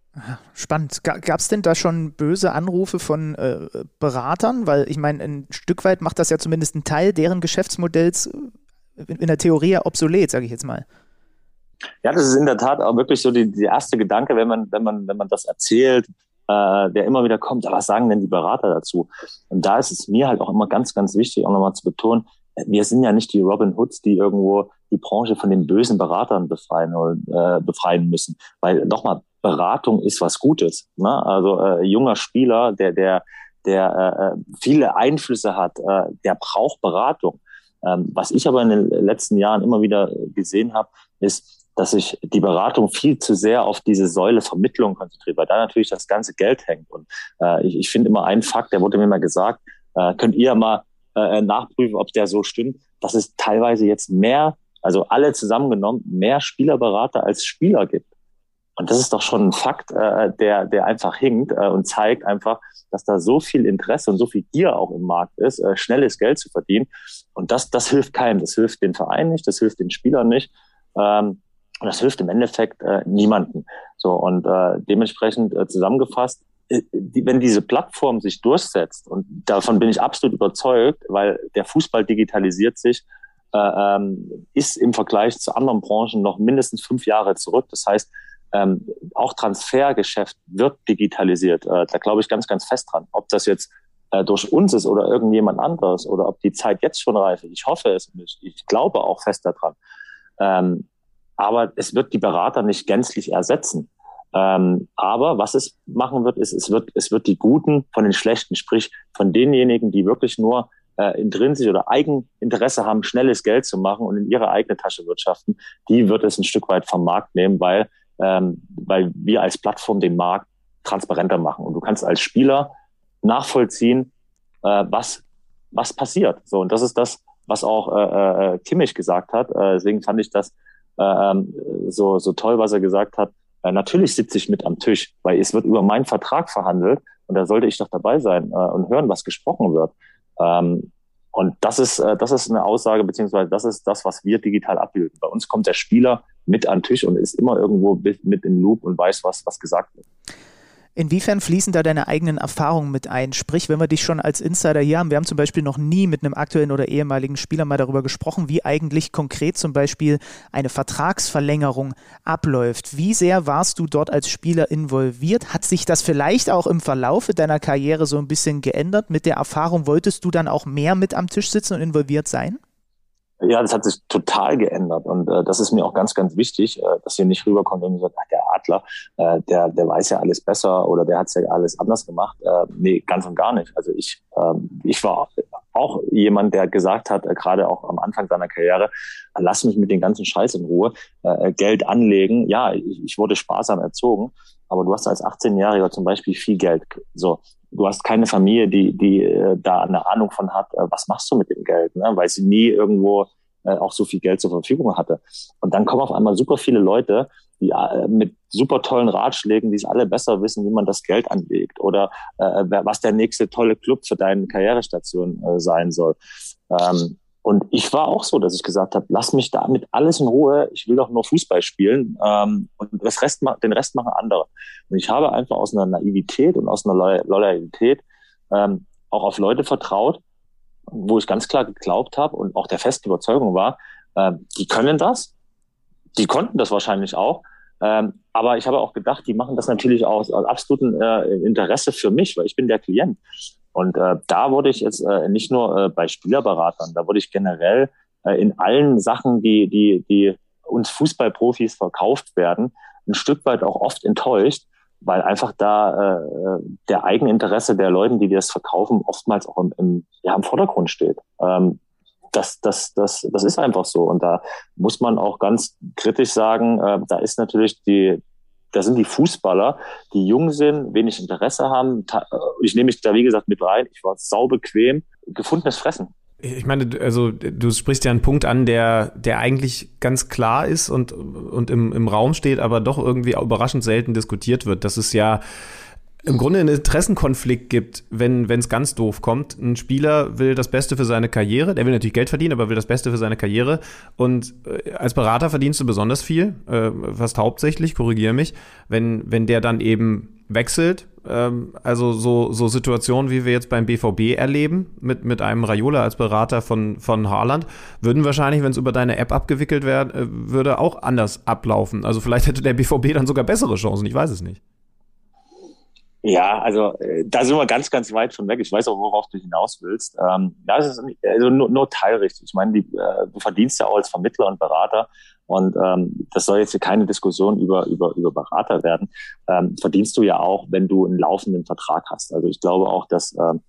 Spannend. Gab es denn da schon böse Anrufe von äh, Beratern? Weil ich meine, ein Stück weit macht das ja zumindest einen Teil deren Geschäftsmodells in, in der Theorie obsolet, sage ich jetzt mal. Ja, das ist in der Tat auch wirklich so die, die erste Gedanke, wenn man, wenn man, wenn man das erzählt, äh, der immer wieder kommt, was sagen denn die Berater dazu? Und da ist es mir halt auch immer ganz, ganz wichtig, auch nochmal zu betonen, wir sind ja nicht die Robin Hoods, die irgendwo die Branche von den bösen Beratern befreien, äh, befreien müssen. Weil nochmal, Beratung ist was Gutes. Ne? Also äh, junger Spieler, der, der, der äh, viele Einflüsse hat, äh, der braucht Beratung. Ähm, was ich aber in den letzten Jahren immer wieder gesehen habe, ist, dass sich die Beratung viel zu sehr auf diese Säule Vermittlung konzentriert, weil da natürlich das ganze Geld hängt. Und äh, ich, ich finde immer einen Fakt, der wurde mir mal gesagt, äh, könnt ihr mal äh, nachprüfen, ob der so stimmt, dass es teilweise jetzt mehr, also alle zusammengenommen, mehr Spielerberater als Spieler gibt. Und das ist doch schon ein Fakt, äh, der, der einfach hinkt äh, und zeigt einfach, dass da so viel Interesse und so viel Gier auch im Markt ist, äh, schnelles Geld zu verdienen. Und das, das hilft keinem. Das hilft den Verein nicht, das hilft den Spielern nicht. Ähm, und das hilft im Endeffekt äh, niemanden. So und äh, dementsprechend äh, zusammengefasst, äh, wenn diese Plattform sich durchsetzt und davon bin ich absolut überzeugt, weil der Fußball digitalisiert sich, äh, ähm, ist im Vergleich zu anderen Branchen noch mindestens fünf Jahre zurück. Das heißt, ähm, auch Transfergeschäft wird digitalisiert. Äh, da glaube ich ganz, ganz fest dran. Ob das jetzt äh, durch uns ist oder irgendjemand anderes oder ob die Zeit jetzt schon reif ist. Ich hoffe es nicht. Ich glaube auch fest daran. Ähm, aber es wird die Berater nicht gänzlich ersetzen. Ähm, aber was es machen wird, ist, es wird, es wird die Guten von den Schlechten, sprich von denjenigen, die wirklich nur äh, intrinsisch oder Eigeninteresse haben, schnelles Geld zu machen und in ihre eigene Tasche wirtschaften, die wird es ein Stück weit vom Markt nehmen, weil, ähm, weil wir als Plattform den Markt transparenter machen. Und du kannst als Spieler nachvollziehen, äh, was, was passiert. So, und das ist das, was auch äh, äh, Kimmich gesagt hat. Äh, deswegen fand ich das äh, ähm, so, so toll, was er gesagt hat. Äh, natürlich sitze ich mit am Tisch, weil es wird über meinen Vertrag verhandelt und da sollte ich doch dabei sein äh, und hören, was gesprochen wird. Ähm, und das ist, äh, das ist eine Aussage, beziehungsweise das ist das, was wir digital abbilden. Bei uns kommt der Spieler mit an den Tisch und ist immer irgendwo mit im Loop und weiß, was, was gesagt wird. Inwiefern fließen da deine eigenen Erfahrungen mit ein? Sprich, wenn wir dich schon als Insider hier haben, wir haben zum Beispiel noch nie mit einem aktuellen oder ehemaligen Spieler mal darüber gesprochen, wie eigentlich konkret zum Beispiel eine Vertragsverlängerung abläuft. Wie sehr warst du dort als Spieler involviert? Hat sich das vielleicht auch im Verlaufe deiner Karriere so ein bisschen geändert? Mit der Erfahrung wolltest du dann auch mehr mit am Tisch sitzen und involviert sein? Ja, das hat sich total geändert und äh, das ist mir auch ganz, ganz wichtig, äh, dass hier nicht rüberkommt und sagt, ach, der Adler, äh, der, der weiß ja alles besser oder der hat ja alles anders gemacht. Äh, nee, ganz und gar nicht. Also ich, äh, ich war auch jemand, der gesagt hat, äh, gerade auch am Anfang seiner Karriere, äh, lass mich mit den ganzen Scheiß in Ruhe, äh, Geld anlegen. Ja, ich, ich wurde sparsam erzogen, aber du hast als 18-Jähriger zum Beispiel viel Geld. So, du hast keine Familie, die, die äh, da eine Ahnung von hat, äh, was machst du mit dem Geld, ne? weil sie nie irgendwo äh, auch so viel Geld zur Verfügung hatte. Und dann kommen auf einmal super viele Leute, die äh, mit super tollen Ratschlägen, die es alle besser wissen, wie man das Geld anlegt oder äh, was der nächste tolle Club für deine Karrierestation äh, sein soll. Ähm, und ich war auch so, dass ich gesagt habe, lass mich damit alles in Ruhe. Ich will doch nur Fußball spielen ähm, und das Rest, den Rest machen andere. Und ich habe einfach aus einer Naivität und aus einer Loyalität ähm, auch auf Leute vertraut, wo ich ganz klar geglaubt habe und auch der festen Überzeugung war, äh, die können das, die konnten das wahrscheinlich auch. Ähm, aber ich habe auch gedacht, die machen das natürlich aus, aus absolutem äh, Interesse für mich, weil ich bin der Klient. Und äh, da wurde ich jetzt äh, nicht nur äh, bei Spielerberatern, da wurde ich generell äh, in allen Sachen, die, die, die uns Fußballprofis verkauft werden, ein Stück weit auch oft enttäuscht, weil einfach da äh, der Eigeninteresse der Leute, die das verkaufen, oftmals auch im, im, ja, im Vordergrund steht. Ähm, das, das, das, das ist einfach so. Und da muss man auch ganz kritisch sagen, äh, da ist natürlich die, da sind die Fußballer, die jung sind, wenig Interesse haben. Ich nehme mich da, wie gesagt, mit rein. Ich war sau bequem. Gefundenes Fressen. Ich meine, also du sprichst ja einen Punkt an, der, der eigentlich ganz klar ist und, und im, im Raum steht, aber doch irgendwie überraschend selten diskutiert wird. Das ist ja im Grunde einen Interessenkonflikt gibt, wenn es ganz doof kommt. Ein Spieler will das Beste für seine Karriere, der will natürlich Geld verdienen, aber will das Beste für seine Karriere. Und äh, als Berater verdienst du besonders viel, äh, fast hauptsächlich, korrigiere mich, wenn, wenn der dann eben wechselt. Ähm, also so, so Situationen, wie wir jetzt beim BVB erleben, mit, mit einem Raiola als Berater von, von Haaland, würden wahrscheinlich, wenn es über deine App abgewickelt werden äh, würde, auch anders ablaufen. Also vielleicht hätte der BVB dann sogar bessere Chancen, ich weiß es nicht. Ja, also äh, da sind wir ganz, ganz weit von weg. Ich weiß auch, worauf du hinaus willst. Ähm, das ist also nur, nur teilrichtig. Ich meine, die, äh, du verdienst ja auch als Vermittler und Berater und ähm, das soll jetzt hier keine Diskussion über, über, über Berater werden. Ähm, verdienst du ja auch, wenn du einen laufenden Vertrag hast. Also ich glaube auch, dass, ähm,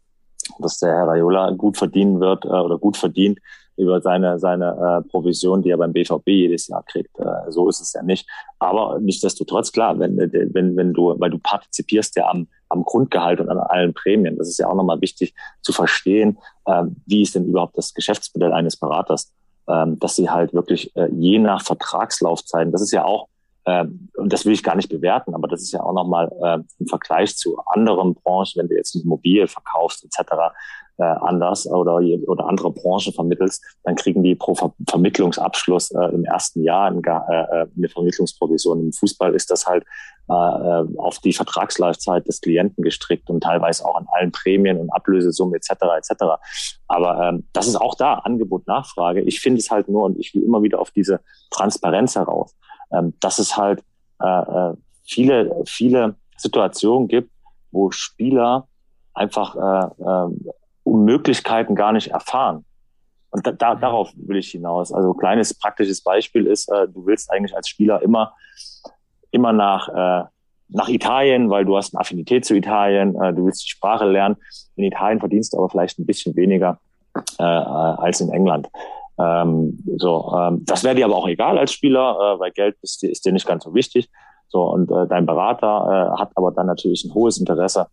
dass der Herr Raiola gut verdienen wird äh, oder gut verdient, über seine, seine äh, Provision, die er beim BVB jedes Jahr kriegt. Äh, so ist es ja nicht. Aber nichtsdestotrotz, klar, wenn, wenn, wenn du, weil du partizipierst ja am, am Grundgehalt und an allen Prämien. Das ist ja auch nochmal wichtig zu verstehen, äh, wie ist denn überhaupt das Geschäftsmodell eines Beraters, äh, dass sie halt wirklich äh, je nach Vertragslaufzeiten, das ist ja auch äh, und das will ich gar nicht bewerten, aber das ist ja auch nochmal äh, im Vergleich zu anderen Branchen, wenn du jetzt ein Immobilie verkaufst etc., äh, anders oder, oder andere Branchen vermittelst, dann kriegen die pro Ver Vermittlungsabschluss äh, im ersten Jahr eine, äh, äh, eine Vermittlungsprovision. Im Fußball ist das halt äh, äh, auf die Vertragslaufzeit des Klienten gestrickt und teilweise auch an allen Prämien und Ablösesummen etc. etc. Aber ähm, das ist auch da Angebot Nachfrage. Ich finde es halt nur und ich will immer wieder auf diese Transparenz heraus, ähm, dass es halt äh, äh viele viele Situationen gibt, wo Spieler einfach äh, äh, Möglichkeiten gar nicht erfahren. Und da, da, darauf will ich hinaus. Also kleines praktisches Beispiel ist, äh, du willst eigentlich als Spieler immer, immer nach, äh, nach Italien, weil du hast eine Affinität zu Italien, äh, du willst die Sprache lernen. In Italien verdienst du aber vielleicht ein bisschen weniger äh, als in England. Ähm, so, ähm, das wäre dir aber auch egal als Spieler, äh, weil Geld ist dir, ist dir nicht ganz so wichtig. So, und äh, dein Berater äh, hat aber dann natürlich ein hohes Interesse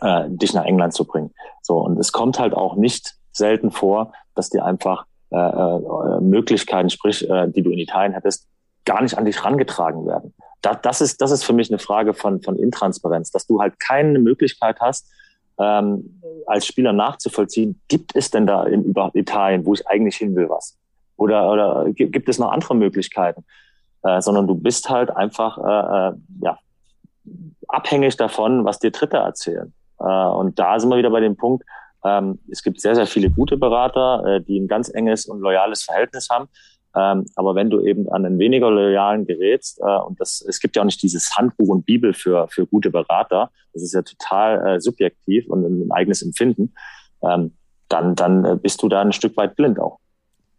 äh, dich nach England zu bringen. So und es kommt halt auch nicht selten vor, dass dir einfach äh, äh, Möglichkeiten, sprich, äh, die du in Italien hättest, gar nicht an dich rangetragen werden. Da, das ist das ist für mich eine Frage von von Intransparenz, dass du halt keine Möglichkeit hast, ähm, als Spieler nachzuvollziehen, gibt es denn da in Italien, wo ich eigentlich hin will, was? Oder oder gibt es noch andere Möglichkeiten? Äh, sondern du bist halt einfach äh, äh ja abhängig davon, was dir Dritte erzählen. Äh, und da sind wir wieder bei dem Punkt, ähm, es gibt sehr, sehr viele gute Berater, äh, die ein ganz enges und loyales Verhältnis haben. Ähm, aber wenn du eben an einen weniger loyalen gerätst, äh, und das, es gibt ja auch nicht dieses Handbuch und Bibel für, für gute Berater, das ist ja total äh, subjektiv und ein eigenes Empfinden, ähm, dann, dann bist du da ein Stück weit blind auch.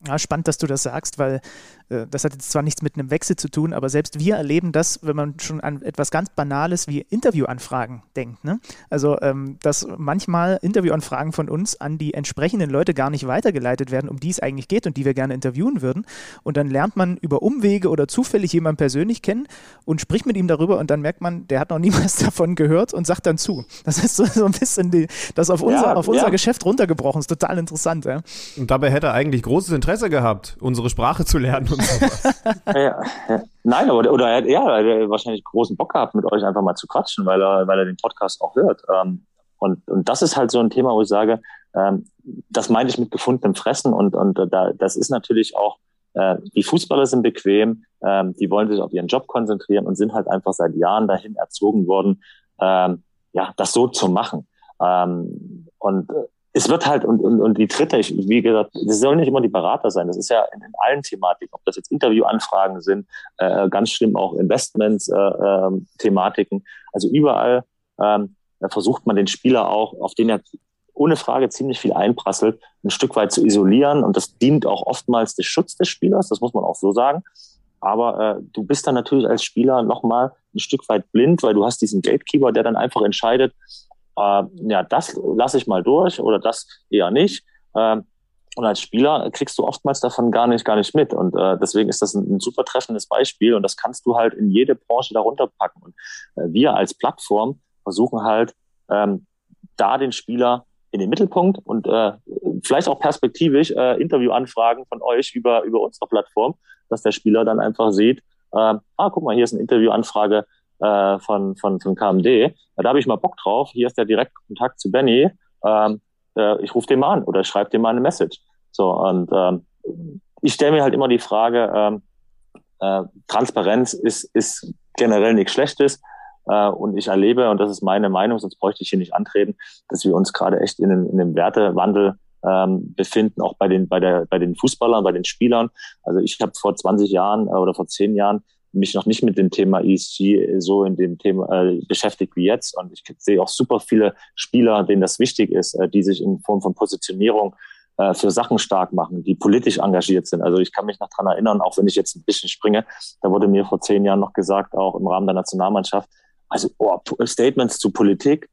Ja, spannend, dass du das sagst, weil äh, das hat jetzt zwar nichts mit einem Wechsel zu tun, aber selbst wir erleben das, wenn man schon an etwas ganz Banales wie Interviewanfragen denkt. Ne? Also, ähm, dass manchmal Interviewanfragen von uns an die entsprechenden Leute gar nicht weitergeleitet werden, um die es eigentlich geht und die wir gerne interviewen würden. Und dann lernt man über Umwege oder zufällig jemanden persönlich kennen und spricht mit ihm darüber und dann merkt man, der hat noch niemals davon gehört und sagt dann zu. Das ist so, so ein bisschen die, das auf unser, ja, auf unser ja. Geschäft runtergebrochen. Ist total interessant. Ja? Und dabei hätte er eigentlich großes Interesse gehabt, unsere Sprache zu lernen und sowas. ja, ja. Nein, oder, oder er hat ja, er wahrscheinlich großen Bock gehabt, mit euch einfach mal zu quatschen, weil er, weil er den Podcast auch hört. Ähm, und, und das ist halt so ein Thema, wo ich sage, ähm, das meine ich mit gefundenem Fressen und, und da, das ist natürlich auch, äh, die Fußballer sind bequem, ähm, die wollen sich auf ihren Job konzentrieren und sind halt einfach seit Jahren dahin erzogen worden, ähm, ja, das so zu machen. Ähm, und äh, es wird halt, und, und, und die dritte, ich, wie gesagt, das soll nicht immer die Berater sein. Das ist ja in, in allen Thematiken, ob das jetzt Interviewanfragen sind, äh, ganz schlimm auch Investments, äh, äh, Thematiken. Also überall ähm, versucht man den Spieler auch, auf den er ohne Frage ziemlich viel einprasselt, ein Stück weit zu isolieren. Und das dient auch oftmals des Schutz des Spielers, das muss man auch so sagen. Aber äh, du bist dann natürlich als Spieler nochmal ein Stück weit blind, weil du hast diesen Gatekeeper, der dann einfach entscheidet, äh, ja, das lasse ich mal durch oder das eher nicht. Äh, und als Spieler kriegst du oftmals davon gar nicht, gar nicht mit. Und äh, deswegen ist das ein, ein super treffendes Beispiel und das kannst du halt in jede Branche darunter packen. Und äh, wir als Plattform versuchen halt, ähm, da den Spieler in den Mittelpunkt und äh, vielleicht auch perspektivisch äh, Interviewanfragen von euch über, über unsere Plattform, dass der Spieler dann einfach sieht, äh, ah, guck mal, hier ist eine Interviewanfrage äh, von, von, von KMD. Da habe ich mal Bock drauf. Hier ist der direkte Kontakt zu Benny. Ähm, äh, ich rufe den mal an oder schreibe dem mal eine Message. So, und ähm, ich stelle mir halt immer die Frage, ähm, äh, Transparenz ist, ist generell nichts Schlechtes. Äh, und ich erlebe, und das ist meine Meinung, sonst bräuchte ich hier nicht antreten, dass wir uns gerade echt in, in einem Wertewandel ähm, befinden, auch bei den, bei, der, bei den Fußballern, bei den Spielern. Also ich habe vor 20 Jahren äh, oder vor 10 Jahren mich noch nicht mit dem Thema ESG so in dem Thema äh, beschäftigt wie jetzt. Und ich sehe auch super viele Spieler, denen das wichtig ist, äh, die sich in Form von Positionierung äh, für Sachen stark machen, die politisch engagiert sind. Also ich kann mich noch dran erinnern, auch wenn ich jetzt ein bisschen springe, da wurde mir vor zehn Jahren noch gesagt, auch im Rahmen der Nationalmannschaft, also oh, Statements zu Politik,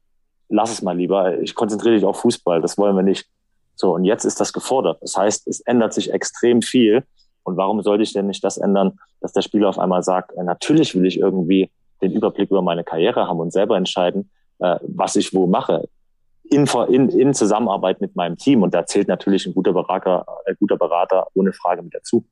lass es mal lieber. Ich konzentriere dich auf Fußball, das wollen wir nicht. So, und jetzt ist das gefordert. Das heißt, es ändert sich extrem viel. Und warum sollte ich denn nicht das ändern, dass der Spieler auf einmal sagt, äh, natürlich will ich irgendwie den Überblick über meine Karriere haben und selber entscheiden, äh, was ich wo mache. In, in, in Zusammenarbeit mit meinem Team. Und da zählt natürlich ein guter Berater, äh, guter Berater ohne Frage mit dazu.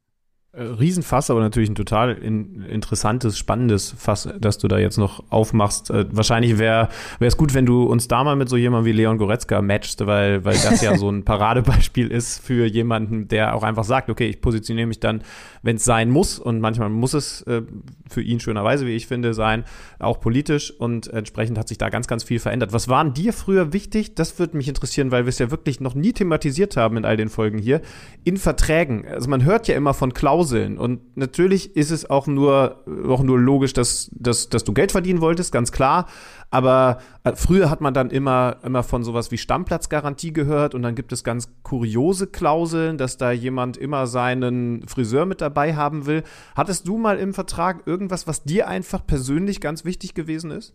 Äh, Riesenfass, aber natürlich ein total in, interessantes, spannendes Fass, das du da jetzt noch aufmachst. Äh, wahrscheinlich wäre es gut, wenn du uns da mal mit so jemandem wie Leon Goretzka matchst, weil, weil das ja so ein Paradebeispiel ist für jemanden, der auch einfach sagt, okay, ich positioniere mich dann, wenn es sein muss und manchmal muss es äh, für ihn schönerweise, wie ich finde, sein, auch politisch und entsprechend hat sich da ganz, ganz viel verändert. Was waren dir früher wichtig? Das würde mich interessieren, weil wir es ja wirklich noch nie thematisiert haben in all den Folgen hier. In Verträgen. Also man hört ja immer von Klauseln Klauseln. Und natürlich ist es auch nur, auch nur logisch, dass, dass, dass du Geld verdienen wolltest, ganz klar. Aber äh, früher hat man dann immer, immer von sowas wie Stammplatzgarantie gehört und dann gibt es ganz kuriose Klauseln, dass da jemand immer seinen Friseur mit dabei haben will. Hattest du mal im Vertrag irgendwas, was dir einfach persönlich ganz wichtig gewesen ist?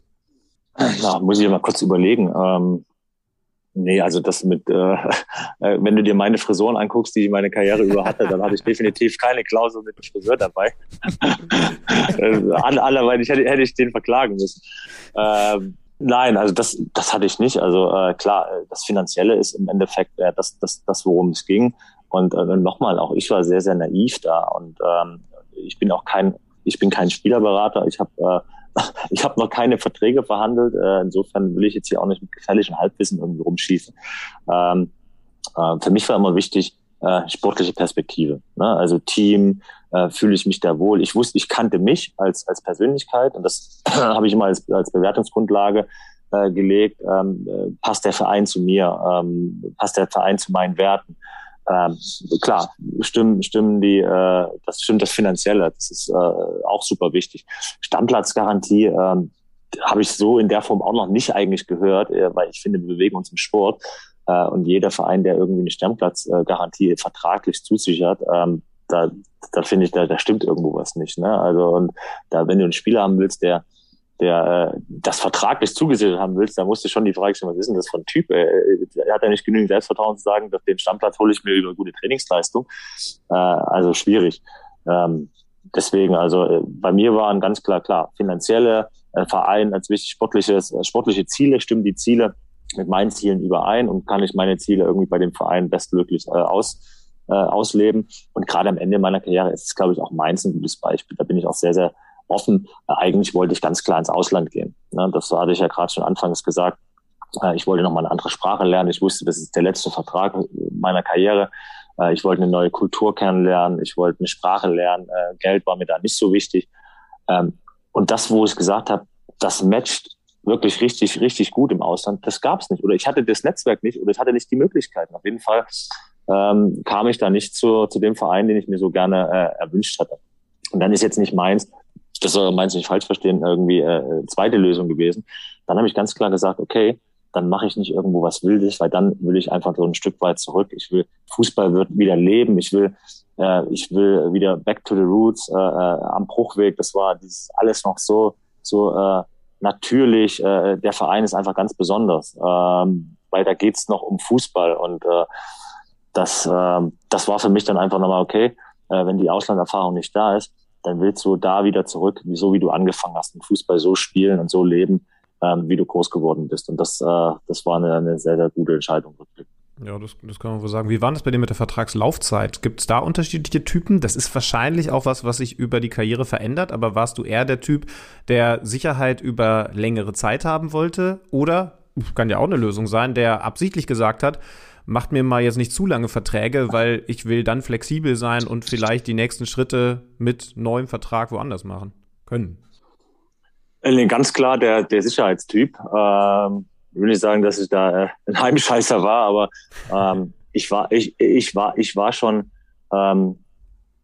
Na, muss ich mal kurz überlegen. Ähm, Nee, also das mit, äh, äh, wenn du dir meine Frisuren anguckst, die ich meine Karriere über hatte, dann hatte ich definitiv keine Klausel mit dem Friseur dabei. äh, allerweil hätte, hätte ich den verklagen müssen. Ähm, nein, also das, das hatte ich nicht. Also äh, klar, das Finanzielle ist im Endeffekt äh, das, das, das, worum es ging. Und äh, nochmal, auch ich war sehr, sehr naiv da. Und ähm, ich bin auch kein, ich bin kein Spielerberater. Ich habe äh, ich habe noch keine Verträge verhandelt. Äh, insofern will ich jetzt hier auch nicht mit gefährlichem Halbwissen irgendwie rumschießen. Ähm, äh, für mich war immer wichtig, äh, sportliche Perspektive. Ne? Also Team, äh, fühle ich mich da wohl. Ich wusste, ich kannte mich als, als Persönlichkeit und das habe ich immer als, als Bewertungsgrundlage äh, gelegt. Ähm, äh, passt der Verein zu mir? Ähm, passt der Verein zu meinen Werten? Ähm, klar, stimmen, stimmen die, äh, das stimmt das Finanzielle, das ist äh, auch super wichtig. Stammplatzgarantie ähm, habe ich so in der Form auch noch nicht eigentlich gehört, äh, weil ich finde, wir bewegen uns im Sport äh, und jeder Verein, der irgendwie eine Stammplatzgarantie vertraglich zusichert, ähm, da, da finde ich, da, da stimmt irgendwo was nicht. Ne? Also und da, wenn du einen Spieler haben willst, der der äh, das vertraglich zugesichert haben willst, dann musst du schon die Frage stellen, was ist denn das für ein Typ? Er, er hat ja nicht genügend Selbstvertrauen zu sagen, dass den Stammplatz hole ich mir über gute Trainingsleistung. Äh, also schwierig. Ähm, deswegen, also äh, bei mir waren ganz klar, klar, finanzielle äh, Verein als wichtig, sportliches, äh, sportliche Ziele, stimmen die Ziele mit meinen Zielen überein und kann ich meine Ziele irgendwie bei dem Verein bestmöglich äh, aus, äh, ausleben. Und gerade am Ende meiner Karriere ist es, glaube ich, auch meins ein gutes Beispiel. Da bin ich auch sehr, sehr offen. Äh, eigentlich wollte ich ganz klar ins Ausland gehen. Ne? Das hatte ich ja gerade schon anfangs gesagt. Äh, ich wollte noch mal eine andere Sprache lernen. Ich wusste, das ist der letzte Vertrag meiner Karriere. Äh, ich wollte eine neue Kultur kennenlernen. Ich wollte eine Sprache lernen. Geld war mir da nicht so wichtig. Ähm, und das, wo ich gesagt habe, das matcht wirklich richtig, richtig gut im Ausland, das gab es nicht. Oder ich hatte das Netzwerk nicht oder ich hatte nicht die Möglichkeiten. Auf jeden Fall ähm, kam ich da nicht zu, zu dem Verein, den ich mir so gerne äh, erwünscht hatte. Und dann ist jetzt nicht meins, das soll meins nicht falsch verstehen, irgendwie äh, zweite Lösung gewesen. Dann habe ich ganz klar gesagt, okay, dann mache ich nicht irgendwo was Wildes, weil dann will ich einfach so ein Stück weit zurück. Ich will, Fußball wird wieder leben. Ich will, äh, ich will wieder back to the roots äh, äh, am Bruchweg. Das war dieses alles noch so, so äh, natürlich. Äh, der Verein ist einfach ganz besonders, ähm, weil da geht's noch um Fußball und äh, das, äh, das war für mich dann einfach nochmal okay, äh, wenn die Auslanderfahrung nicht da ist, dann willst du da wieder zurück, so wie du angefangen hast, den Fußball so spielen und so leben, ähm, wie du groß geworden bist. Und das, äh, das war eine, eine sehr, sehr gute Entscheidung. Ja, das, das kann man wohl sagen. Wie war das bei dir mit der Vertragslaufzeit? Gibt es da unterschiedliche Typen? Das ist wahrscheinlich auch was, was sich über die Karriere verändert, aber warst du eher der Typ, der Sicherheit über längere Zeit haben wollte? Oder, kann ja auch eine Lösung sein, der absichtlich gesagt hat, macht mir mal jetzt nicht zu lange Verträge, weil ich will dann flexibel sein und vielleicht die nächsten Schritte mit neuem Vertrag woanders machen können. Äh, ganz klar der, der Sicherheitstyp. Ähm, ich will nicht sagen, dass ich da äh, ein Heimscheißer war, aber ähm, ich war, ich, ich war, ich war schon ähm,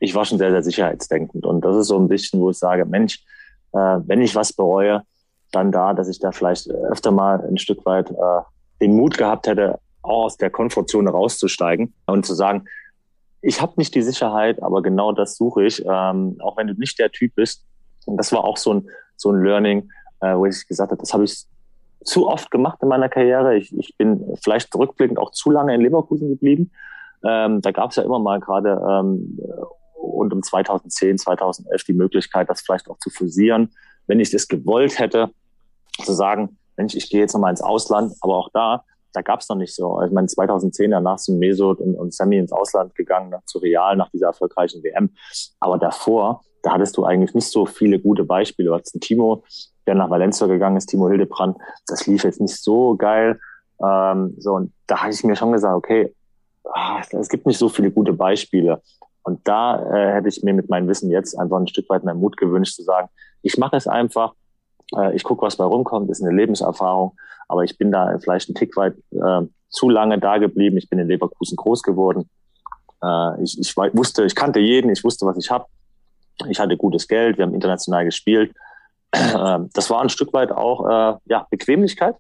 ich war schon sehr, sehr sicherheitsdenkend. Und das ist so ein bisschen, wo ich sage, Mensch, äh, wenn ich was bereue, dann da, dass ich da vielleicht öfter mal ein Stück weit äh, den Mut gehabt hätte, aus der Komfortzone rauszusteigen und zu sagen, ich habe nicht die Sicherheit, aber genau das suche ich, ähm, auch wenn du nicht der Typ bist. Und das war auch so ein, so ein Learning, äh, wo ich gesagt habe, das habe ich zu oft gemacht in meiner Karriere. Ich, ich bin vielleicht rückblickend auch zu lange in Leverkusen geblieben. Ähm, da gab es ja immer mal gerade ähm, und um 2010, 2011 die Möglichkeit, das vielleicht auch zu fusieren. Wenn ich das gewollt hätte, zu sagen, Mensch, ich gehe jetzt nochmal ins Ausland, aber auch da, da gab es noch nicht so. Also ich meine, 2010 danach sind Mesut und, und Sammy ins Ausland gegangen, nach, zu Real, nach dieser erfolgreichen WM. Aber davor, da hattest du eigentlich nicht so viele gute Beispiele. Du hattest einen Timo, der nach Valencia gegangen ist, Timo Hildebrand. Das lief jetzt nicht so geil. Ähm, so, und da habe ich mir schon gesagt, okay, ah, es gibt nicht so viele gute Beispiele. Und da äh, hätte ich mir mit meinem Wissen jetzt einfach ein Stück weit mehr Mut gewünscht, zu sagen, ich mache es einfach, äh, ich gucke, was bei rumkommt, ist eine Lebenserfahrung, aber ich bin da vielleicht ein Tick weit äh, zu lange da geblieben. Ich bin in Leverkusen groß geworden. Äh, ich, ich wusste, ich kannte jeden, ich wusste, was ich habe. Ich hatte gutes Geld, wir haben international gespielt. Äh, das war ein Stück weit auch äh, ja, Bequemlichkeit.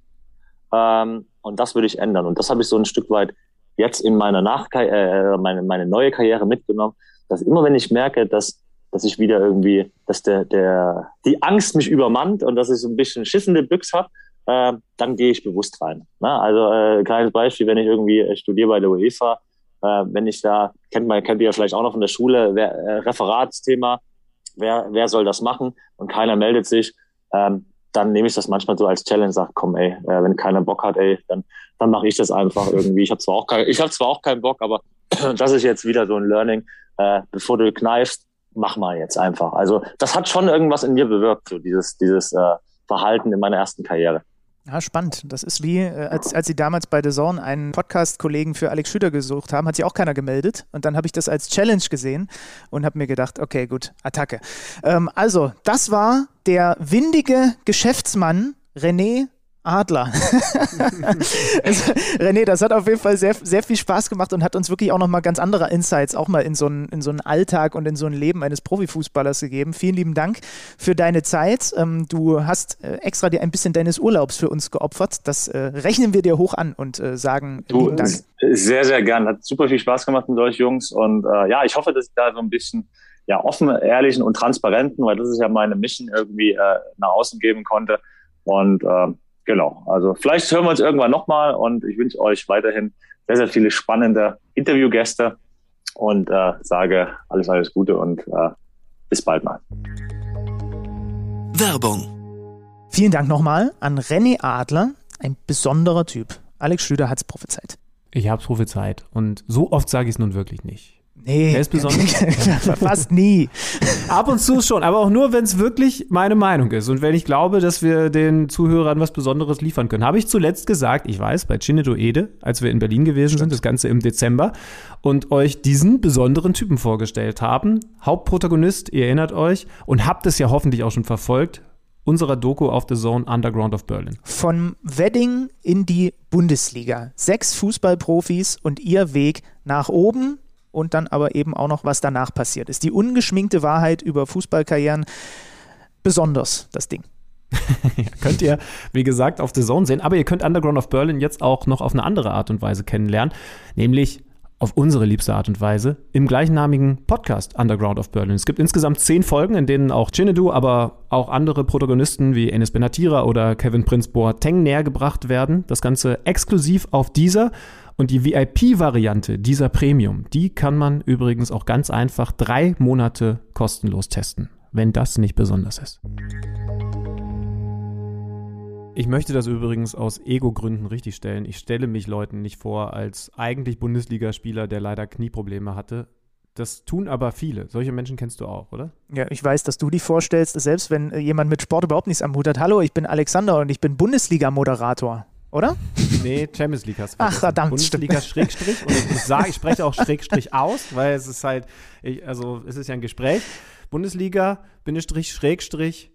Ähm, und das würde ich ändern. Und das habe ich so ein Stück weit jetzt in meiner Nachkar äh, meine, meine neue Karriere mitgenommen, dass immer wenn ich merke, dass, dass ich wieder irgendwie, dass der, der, die Angst mich übermannt und dass ich so ein bisschen schissende Büchs habe, äh, dann gehe ich bewusst rein. Na, also äh, kleines Beispiel, wenn ich irgendwie äh, studiere bei der UEFA, äh, wenn ich da, kennt man, kennt ihr ja vielleicht auch noch von der Schule, wer, äh, Referatsthema, wer, wer soll das machen und keiner meldet sich, ähm, dann nehme ich das manchmal so als Challenge, sag, komm, ey, äh, wenn keiner Bock hat, ey, dann, dann mache ich das einfach irgendwie. Ich habe zwar auch kein, ich habe zwar auch keinen Bock, aber das ist jetzt wieder so ein Learning. Äh, bevor du kneifst, mach mal jetzt einfach. Also das hat schon irgendwas in mir bewirkt, so dieses, dieses äh, Verhalten in meiner ersten Karriere. Ja, spannend. Das ist wie, äh, als, als sie damals bei The Zone einen Podcast-Kollegen für Alex Schüter gesucht haben, hat sich auch keiner gemeldet. Und dann habe ich das als Challenge gesehen und habe mir gedacht, okay, gut, Attacke. Ähm, also, das war der windige Geschäftsmann René Adler. also, René, das hat auf jeden Fall sehr, sehr viel Spaß gemacht und hat uns wirklich auch nochmal ganz andere Insights auch mal in so, einen, in so einen Alltag und in so ein Leben eines Profifußballers gegeben. Vielen lieben Dank für deine Zeit. Ähm, du hast äh, extra dir ein bisschen deines Urlaubs für uns geopfert. Das äh, rechnen wir dir hoch an und äh, sagen du, lieben Dank. Sehr, sehr gern. Hat super viel Spaß gemacht mit euch Jungs und äh, ja, ich hoffe, dass ich da so ein bisschen ja, offen, ehrlichen und transparenten, weil das ist ja meine Mission irgendwie äh, nach außen geben konnte. Und äh, genau, also vielleicht hören wir uns irgendwann nochmal und ich wünsche euch weiterhin sehr, sehr viele spannende Interviewgäste und äh, sage alles, alles Gute und äh, bis bald mal. Werbung. Vielen Dank nochmal an René Adler, ein besonderer Typ. Alex Schlüter hat es prophezeit. Ich habe es prophezeit und so oft sage ich es nun wirklich nicht. Nee. Er ist besonders. Fast nie. Ab und zu schon, aber auch nur, wenn es wirklich meine Meinung ist und wenn ich glaube, dass wir den Zuhörern was Besonderes liefern können. Habe ich zuletzt gesagt, ich weiß, bei Chinedo Ede, als wir in Berlin gewesen sind, das Ganze im Dezember, und euch diesen besonderen Typen vorgestellt haben. Hauptprotagonist, ihr erinnert euch, und habt es ja hoffentlich auch schon verfolgt, unserer Doku auf The Zone Underground of Berlin. Vom Wedding in die Bundesliga. Sechs Fußballprofis und ihr Weg nach oben und dann aber eben auch noch, was danach passiert ist. Die ungeschminkte Wahrheit über Fußballkarrieren, besonders das Ding. könnt ihr, wie gesagt, auf The Zone sehen, aber ihr könnt Underground of Berlin jetzt auch noch auf eine andere Art und Weise kennenlernen, nämlich auf unsere liebste Art und Weise im gleichnamigen Podcast Underground of Berlin. Es gibt insgesamt zehn Folgen, in denen auch Chinedu, aber auch andere Protagonisten wie Enes Benatira oder Kevin Prince Boateng näher gebracht werden. Das Ganze exklusiv auf dieser und die VIP-Variante dieser Premium, die kann man übrigens auch ganz einfach drei Monate kostenlos testen, wenn das nicht besonders ist. Ich möchte das übrigens aus Ego-Gründen richtigstellen. Ich stelle mich Leuten nicht vor als eigentlich Bundesligaspieler, der leider Knieprobleme hatte. Das tun aber viele. Solche Menschen kennst du auch, oder? Ja, ich weiß, dass du die vorstellst, selbst wenn jemand mit Sport überhaupt nichts am Hut hat. Hallo, ich bin Alexander und ich bin Bundesliga-Moderator oder? Nee, Champions League hast du. Ach, verdammt. Bundesliga. Schrägstrich. Und ich sage, ich spreche auch Schrägstrich aus, weil es ist halt, ich, also es ist ja ein Gespräch. Bundesliga, Bindestrich, Schrägstrich,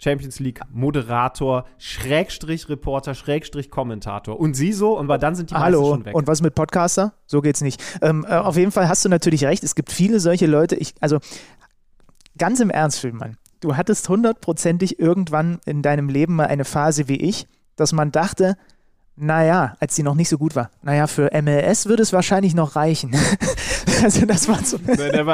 Champions League Moderator, Schrägstrich Reporter, Schrägstrich Kommentator. Und sie so, und dann sind die Hallo. meisten schon weg. Und was mit Podcaster? So geht's nicht. Ähm, äh, auf jeden Fall hast du natürlich recht. Es gibt viele solche Leute. Ich, also ganz im Ernst, Schönmann. Du hattest hundertprozentig irgendwann in deinem Leben mal eine Phase wie ich, dass man dachte, naja, als sie noch nicht so gut war, naja, für MLS würde es wahrscheinlich noch reichen. also das war so.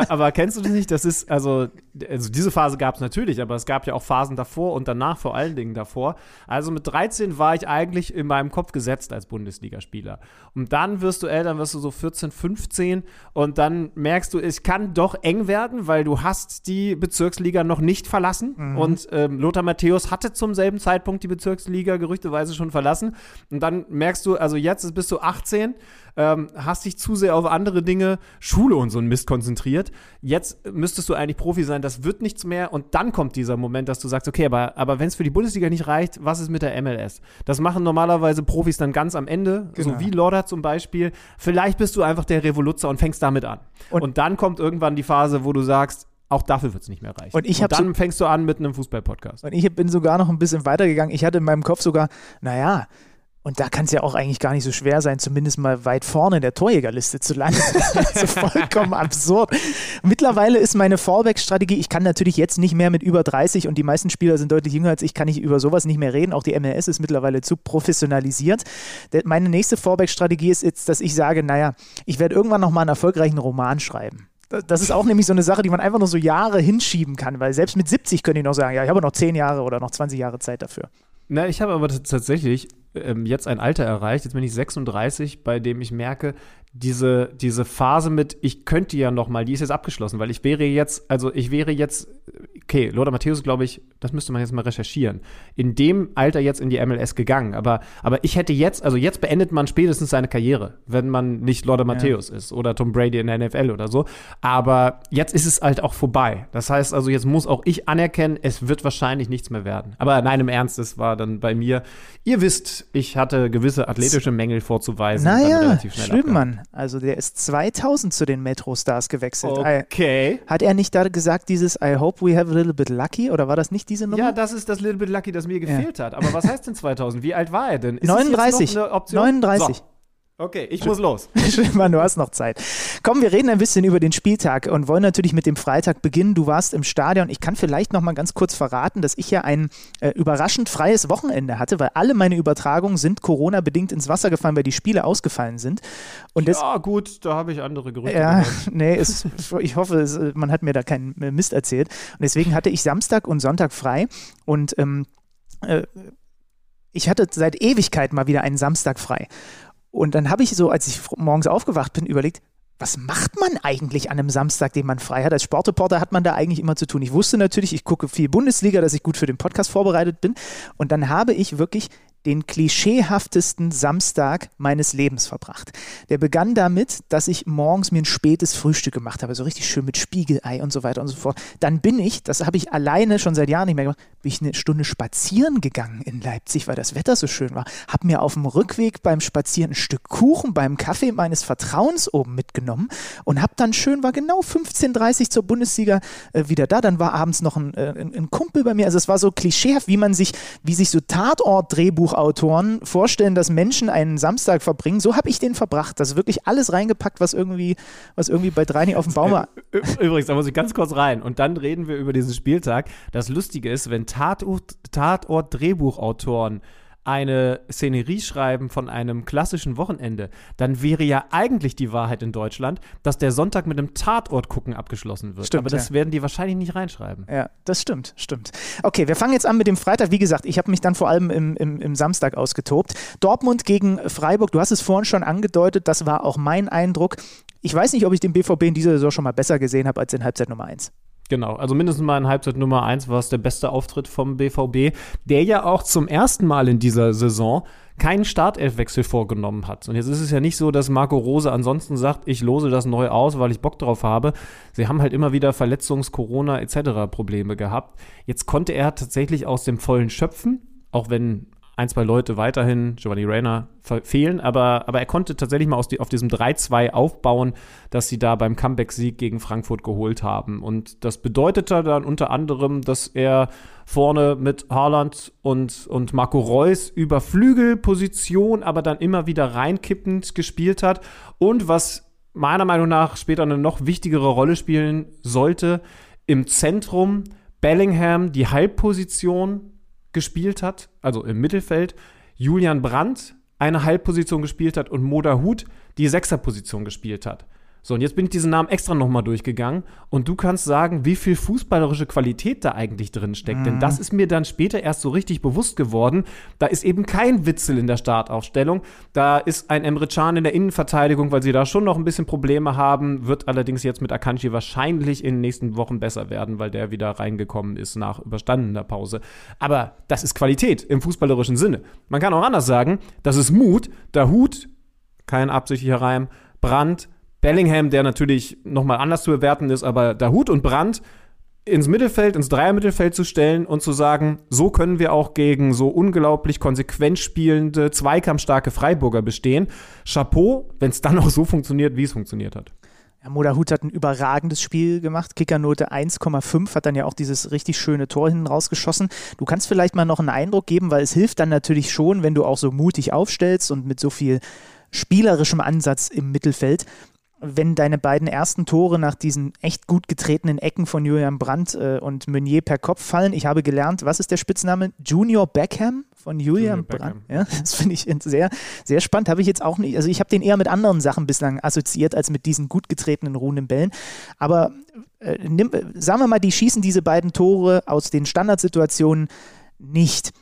Aber kennst du das nicht? Das ist, also, also diese Phase gab es natürlich, aber es gab ja auch Phasen davor und danach vor allen Dingen davor. Also mit 13 war ich eigentlich in meinem Kopf gesetzt als Bundesligaspieler. Und dann wirst du älter, dann wirst du so 14, 15 und dann merkst du, es kann doch eng werden, weil du hast die Bezirksliga noch nicht verlassen. Mhm. Und ähm, Lothar Matthäus hatte zum selben Zeitpunkt die Bezirksliga gerüchteweise schon verlassen. Und dann merkst du, also jetzt bist du 18, ähm, hast dich zu sehr auf andere Dinge, Schule und so ein Mist konzentriert. Jetzt müsstest du eigentlich Profi sein, das wird nichts mehr. Und dann kommt dieser Moment, dass du sagst, okay, aber, aber wenn es für die Bundesliga nicht reicht, was ist mit der MLS? Das machen normalerweise Profis dann ganz am Ende, Genau. so wie Lorda zum Beispiel. Vielleicht bist du einfach der Revoluzzer und fängst damit an. Und- Und, dann kommt irgendwann die Phase, wo du sagst, auch dafür wird es nicht mehr reichen. Und ich hab dann so- fängst du an mit einem Fußball-Podcast. Und ich bin sogar noch ein bisschen weitergegangen. Ich hatte in meinem Kopf sogar, naja, und da kann es ja auch eigentlich gar nicht so schwer sein, zumindest mal weit vorne in der Torjägerliste zu landen. also vollkommen absurd. Mittlerweile ist meine Fallback-Strategie, ich kann natürlich jetzt nicht mehr mit über 30 und die meisten Spieler sind deutlich jünger als ich, kann ich über sowas nicht mehr reden. Auch die MLS ist mittlerweile zu professionalisiert. Meine nächste Fallback-Strategie ist jetzt, dass ich sage, naja, ich werde irgendwann nochmal einen erfolgreichen Roman schreiben. Das- ist auch nämlich so eine Sache, die man einfach noch so Jahre hinschieben kann, weil selbst mit 70 könnte ich noch sagen, ja, ich habe noch 10 Jahre oder noch 20 Jahre Zeit dafür. Na, ich habe aber tatsächlich ähm, jetzt ein Alter erreicht, jetzt bin ich 36, bei dem ich merke, diese, diese Phase mit, ich könnte ja noch mal, die ist jetzt abgeschlossen, weil ich wäre jetzt, also ich wäre jetzt, okay, Lothar Matthäus, glaube ich, das müsste man jetzt mal recherchieren, in dem Alter jetzt in die MLS gegangen, aber, aber ich hätte jetzt, also jetzt beendet man spätestens seine Karriere, wenn man nicht Lothar Matthäus ist oder Tom Brady in der NFL oder so, aber jetzt ist es halt auch vorbei. Das heißt also, jetzt muss auch ich anerkennen, es wird wahrscheinlich nichts mehr werden. Aber nein, im Ernst, es war dann bei mir, ihr wisst, ich hatte gewisse athletische Mängel vorzuweisen. Naja. Schlümann, also der ist 2000 zu den Metro Stars gewechselt. Okay. Hat er nicht da gesagt, dieses I hope we have a little bit lucky? Oder war das nicht diese Nummer? Ja, das ist das Little Bit Lucky, das mir gefehlt hat. Aber was heißt denn 2000? Wie alt war er denn? Ist es 39. Jetzt noch eine Option? 39. So. Okay, ich muss los. Schlümann, du hast noch Zeit. Komm, wir reden ein bisschen über den Spieltag und wollen natürlich mit dem Freitag beginnen. Du warst im Stadion. Ich kann vielleicht noch mal ganz kurz verraten, dass ich ja ein äh, überraschend freies Wochenende hatte, weil alle meine Übertragungen sind Corona-bedingt ins Wasser gefallen, weil die Spiele ausgefallen sind. Und Ja, gut, da habe ich andere Gerüchte Ja, nee, es, ich hoffe, es, man hat mir da keinen Mist erzählt. Und deswegen hatte ich Samstag und Sonntag frei und ähm, äh, ich hatte seit Ewigkeit mal wieder einen Samstag frei. Und dann habe ich so, als ich morgens aufgewacht bin, überlegt, was macht man eigentlich an einem Samstag, den man frei hat? Als Sportreporter hat man da eigentlich immer zu tun. Ich wusste natürlich, ich gucke viel Bundesliga, dass ich gut für den Podcast vorbereitet bin. Und dann habe ich wirklich den klischeehaftesten Samstag meines Lebens verbracht. Der begann damit, dass ich morgens mir ein spätes Frühstück gemacht habe, so richtig schön mit Spiegelei und so weiter und so fort. Dann bin ich, das habe ich alleine schon seit Jahren nicht mehr gemacht, bin ich eine Stunde spazieren gegangen in Leipzig, weil das Wetter so schön war. Habe mir auf dem Rückweg beim Spazieren ein Stück Kuchen beim Kaffee meines Vertrauens oben mitgenommen und habe dann schön, war genau 15.30 Uhr zur Bundesliga äh, wieder da. Dann war abends noch ein, äh, ein, ein Kumpel bei mir. Also es war so klischeehaft, wie man sich, wie sich so Tatort-Drehbuchautoren vorstellen, dass Menschen einen Samstag verbringen. So habe ich den verbracht. Das ist wirklich alles reingepackt, was irgendwie, was irgendwie bei Dreini auf dem Baum war. Übrigens, da muss ich ganz kurz rein. Und dann reden wir über diesen Spieltag. Das Lustige ist, wenn Tatort- Tatort-Drehbuchautoren eine Szenerie schreiben von einem klassischen Wochenende, dann wäre ja eigentlich die Wahrheit in Deutschland, dass der Sonntag mit einem Tatort gucken abgeschlossen wird. Stimmt, Aber das ja. werden die wahrscheinlich nicht reinschreiben. Ja, das stimmt, stimmt. Okay, wir fangen jetzt an mit dem Freitag. Wie gesagt, ich habe mich dann vor allem im, im, im Samstag ausgetobt. Dortmund gegen Freiburg, du hast es vorhin schon angedeutet, das war auch mein Eindruck. Ich weiß nicht, ob ich den BVB in dieser Saison schon mal besser gesehen habe als in Halbzeit Nummer 1. Genau, also mindestens mal in Halbzeit Nummer 1 war es der beste Auftritt vom BVB, der ja auch zum ersten Mal in dieser Saison keinen Startelfwechsel vorgenommen hat. Und jetzt ist es ja nicht so, dass Marco Rose ansonsten sagt, ich lose das neu aus, weil ich Bock drauf habe. Sie haben halt immer wieder Verletzungs-, Corona etc. Probleme gehabt. Jetzt konnte er tatsächlich aus dem Vollen schöpfen, auch wenn ein, zwei Leute weiterhin, Giovanni Reyna, fehlen, aber, aber er konnte tatsächlich mal die, auf diesem 3-2 aufbauen, dass sie da beim Comeback-Sieg gegen Frankfurt geholt haben. Und das bedeutete dann unter anderem, dass er vorne mit Haaland und, und Marco Reus über Flügelposition, aber dann immer wieder reinkippend gespielt hat. Und was meiner Meinung nach später eine noch wichtigere Rolle spielen sollte, im Zentrum Bellingham die Halbposition gespielt hat, also im Mittelfeld, Julian Brandt eine Halbposition gespielt hat und Moda Hut die Sechserposition gespielt hat. So, und jetzt bin ich diesen Namen extra nochmal durchgegangen und du kannst sagen, wie viel fußballerische Qualität da eigentlich drin steckt. Mhm. Denn das ist mir dann später erst so richtig bewusst geworden. Da ist eben kein Witzel in der Startaufstellung. Da ist ein Emre Can in der Innenverteidigung, weil sie da schon noch ein bisschen Probleme haben. Wird allerdings jetzt mit Akanji wahrscheinlich in den nächsten Wochen besser werden, weil der wieder reingekommen ist nach überstandener Pause. Aber das ist Qualität im fußballerischen Sinne. Man kann auch anders sagen, das ist Mut. Der Hut, kein absichtlicher Reim, Brand, Bellingham, der natürlich nochmal anders zu bewerten ist, aber Hut und Brandt ins Mittelfeld, ins Dreiermittelfeld zu stellen und zu sagen, so können wir auch gegen so unglaublich konsequent spielende, zweikampfstarke Freiburger bestehen. Chapeau, wenn es dann auch so funktioniert, wie es funktioniert hat. Ja, Modahut hat ein überragendes Spiel gemacht. Kickernote 1,5 hat dann ja auch dieses richtig schöne Tor hinten rausgeschossen. Du kannst vielleicht mal noch einen Eindruck geben, weil es hilft dann natürlich schon, wenn du auch so mutig aufstellst und mit so viel spielerischem Ansatz im Mittelfeld wenn deine beiden ersten Tore nach diesen echt gut getretenen Ecken von Julian Brandt äh, und Meunier per Kopf fallen. Ich habe gelernt, was ist der Spitzname? Junior Beckham von Julian Junior Brandt. Ja, das finde ich sehr, sehr spannend. Habe ich jetzt auch nicht, also ich habe den eher mit anderen Sachen bislang assoziiert als mit diesen gut getretenen ruhenden Bällen. Aber äh, nimm, sagen wir mal, die schießen diese beiden Tore aus den Standardsituationen nicht.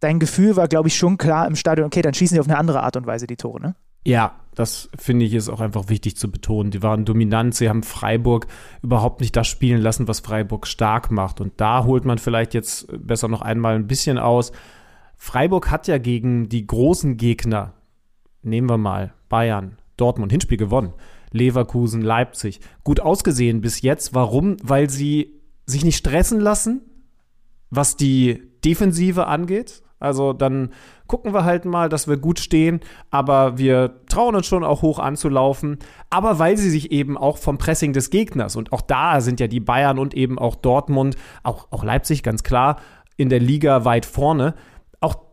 Dein Gefühl war, glaube ich, schon klar im Stadion, okay, dann schießen sie auf eine andere Art und Weise die Tore, ne? Ja, das finde ich ist auch einfach wichtig zu betonen. Die waren dominant, sie haben Freiburg überhaupt nicht das spielen lassen, was Freiburg stark macht. Und da holt man vielleicht jetzt besser noch einmal ein bisschen aus. Freiburg hat ja gegen die großen Gegner, nehmen wir mal Bayern, Dortmund, Hinspiel gewonnen. Leverkusen, Leipzig. Gut ausgesehen bis jetzt. Warum? Weil sie sich nicht stressen lassen, was die Defensive angeht. Also dann gucken wir halt mal, dass wir gut stehen, aber wir trauen uns schon auch hoch anzulaufen. Aber weil sie sich eben auch vom Pressing des Gegners und auch da sind ja die Bayern und eben auch Dortmund, auch, auch Leipzig ganz klar, in der Liga weit vorne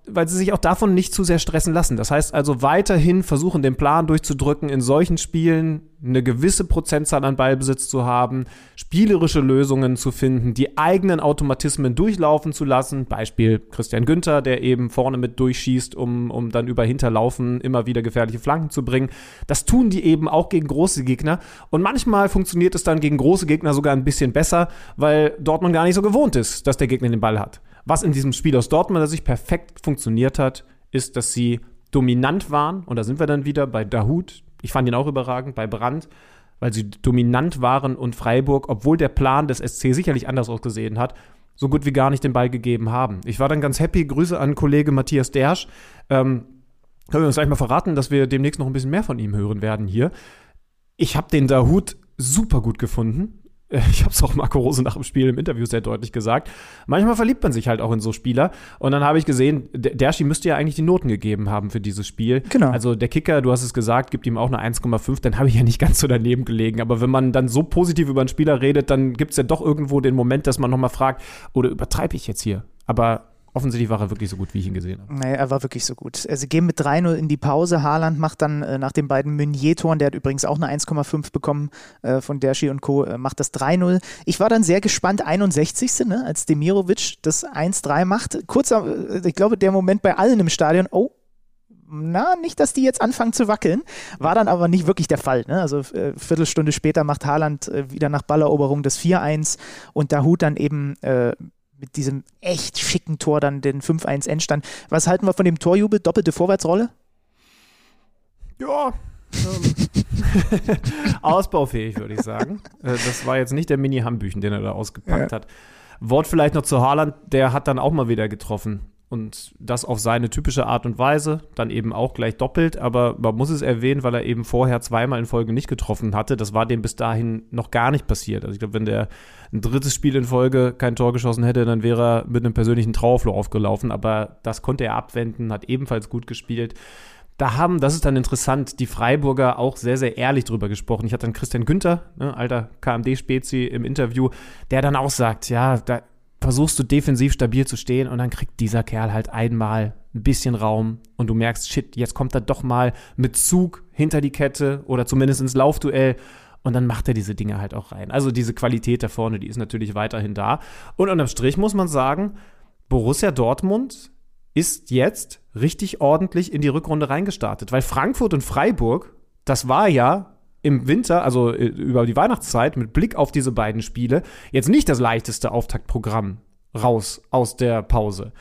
weil sie sich auch davon nicht zu sehr stressen lassen. Das heißt also weiterhin versuchen, den Plan durchzudrücken, in solchen Spielen eine gewisse Prozentzahl an Ballbesitz zu haben, spielerische Lösungen zu finden, die eigenen Automatismen durchlaufen zu lassen. Beispiel Christian Günther, der eben vorne mit durchschießt, um, um dann über Hinterlaufen immer wieder gefährliche Flanken zu bringen. Das tun die eben auch gegen große Gegner. Und manchmal funktioniert es dann gegen große Gegner sogar ein bisschen besser, weil Dortmund gar nicht so gewohnt ist, dass der Gegner den Ball hat. Was in diesem Spiel aus Dortmund sich perfekt funktioniert hat, ist, dass sie dominant waren. Und da sind wir dann wieder bei Dahut. Ich fand ihn auch überragend, bei Brandt, weil sie dominant waren und Freiburg, obwohl der Plan des SC sicherlich anders ausgesehen hat, so gut wie gar nicht den Ball gegeben haben. Ich war dann ganz happy. Grüße an Kollege Matthias Dersch. Ähm, können wir uns gleich mal verraten, dass wir demnächst noch ein bisschen mehr von ihm hören werden hier. Ich habe den Dahut super gut gefunden. ich habe es auch Marco Rose nach dem Spiel im Interview sehr deutlich gesagt, manchmal verliebt man sich halt auch in so Spieler. Und dann habe ich gesehen, Derschi müsste ja eigentlich die Noten gegeben haben für dieses Spiel. Genau. Also der Kicker, du hast es gesagt, gibt ihm auch eine 1,5, dann habe ich ja nicht ganz so daneben gelegen. Aber wenn man dann so positiv über einen Spieler redet, dann gibt es ja doch irgendwo den Moment, dass man nochmal fragt, oder übertreibe ich jetzt hier? Aber offensichtlich war er wirklich so gut, wie ich ihn gesehen habe. Nee, er war wirklich so gut. Also, sie gehen mit 3-0 in die Pause. Haaland macht dann äh, nach den beiden Meunier-Toren, der hat übrigens auch eine 1,5 bekommen äh, von Derschi und Co., äh, macht das 3-0. Ich war dann sehr gespannt, 61. Ne, als Demirovic das 1-3 macht. Kurz, äh, ich glaube, der Moment bei allen im Stadion, oh, na, nicht, dass die jetzt anfangen zu wackeln. War dann aber nicht wirklich der Fall. Ne? Also äh, Viertelstunde später macht Haaland äh, wieder nach Balleroberung das 4-1 und Dahut dann eben äh, mit diesem echt schicken Tor dann den 5-1 Endstand. Was halten wir von dem Torjubel? Doppelte Vorwärtsrolle? Ja. Ähm, ausbaufähig, würde ich sagen. Äh, das war jetzt nicht der Mini-Hambüchen, den er da ausgepackt ja. hat. Wort vielleicht noch zu Haaland, der hat dann auch mal wieder getroffen. Und das auf seine typische Art und Weise, dann eben auch gleich doppelt, aber man muss es erwähnen, weil er eben vorher zweimal in Folge nicht getroffen hatte. Das war dem bis dahin noch gar nicht passiert. Also ich glaube, wenn der ein drittes Spiel in Folge kein Tor geschossen hätte, dann wäre er mit einem persönlichen Trauerfloh aufgelaufen, aber das konnte er abwenden, hat ebenfalls gut gespielt da haben, das ist dann interessant, die Freiburger auch sehr, sehr ehrlich drüber gesprochen. Ich hatte dann Christian Günther, ne, alter KMD-Spezi, im Interview, der dann auch sagt, ja, da versuchst du defensiv stabil zu stehen und dann kriegt dieser Kerl halt einmal ein bisschen Raum und du merkst, shit, jetzt kommt er doch mal mit Zug hinter die Kette oder zumindest ins Laufduell und dann macht er diese Dinge halt auch rein. Also diese Qualität da vorne, die ist natürlich weiterhin da. Und unterm Strich muss man sagen, Borussia Dortmund ist jetzt richtig ordentlich in die Rückrunde reingestartet. Weil Frankfurt und Freiburg, das war ja im Winter, also äh, über die Weihnachtszeit, mit Blick auf diese beiden Spiele, jetzt nicht das leichteste Auftaktprogramm raus aus der Pause.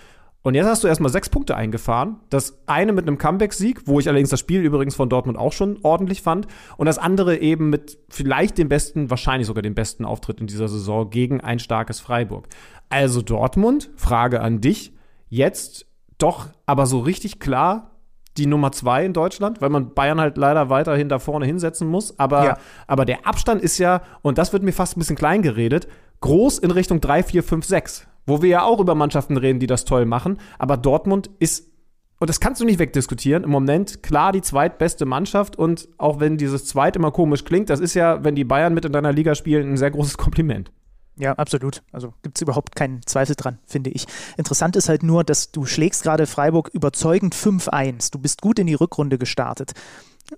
Und jetzt hast du erstmal sechs Punkte eingefahren. Das eine mit einem Comeback-Sieg, wo ich allerdings das Spiel übrigens von Dortmund auch schon ordentlich fand. Und das andere eben mit vielleicht dem besten, wahrscheinlich sogar dem besten Auftritt in dieser Saison gegen ein starkes Freiburg. Also Dortmund, Frage an dich. Jetzt doch aber so richtig klar die Nummer zwei in Deutschland, weil man Bayern halt leider weiterhin da vorne hinsetzen muss. Aber, ja. aber der Abstand ist ja, und das wird mir fast ein bisschen klein geredet, groß in Richtung 3, 4, 5, 6. Wo wir ja auch über Mannschaften reden, die das toll machen. Aber Dortmund ist, und das kannst du nicht wegdiskutieren, im Moment klar die zweitbeste Mannschaft. Und auch wenn dieses Zweit immer komisch klingt, das ist ja, wenn die Bayern mit in deiner Liga spielen, ein sehr großes Kompliment. Ja, absolut. Also gibt es überhaupt keinen Zweifel dran, finde ich. Interessant ist halt nur, dass du schlägst gerade Freiburg überzeugend 5-1. Du bist gut in die Rückrunde gestartet.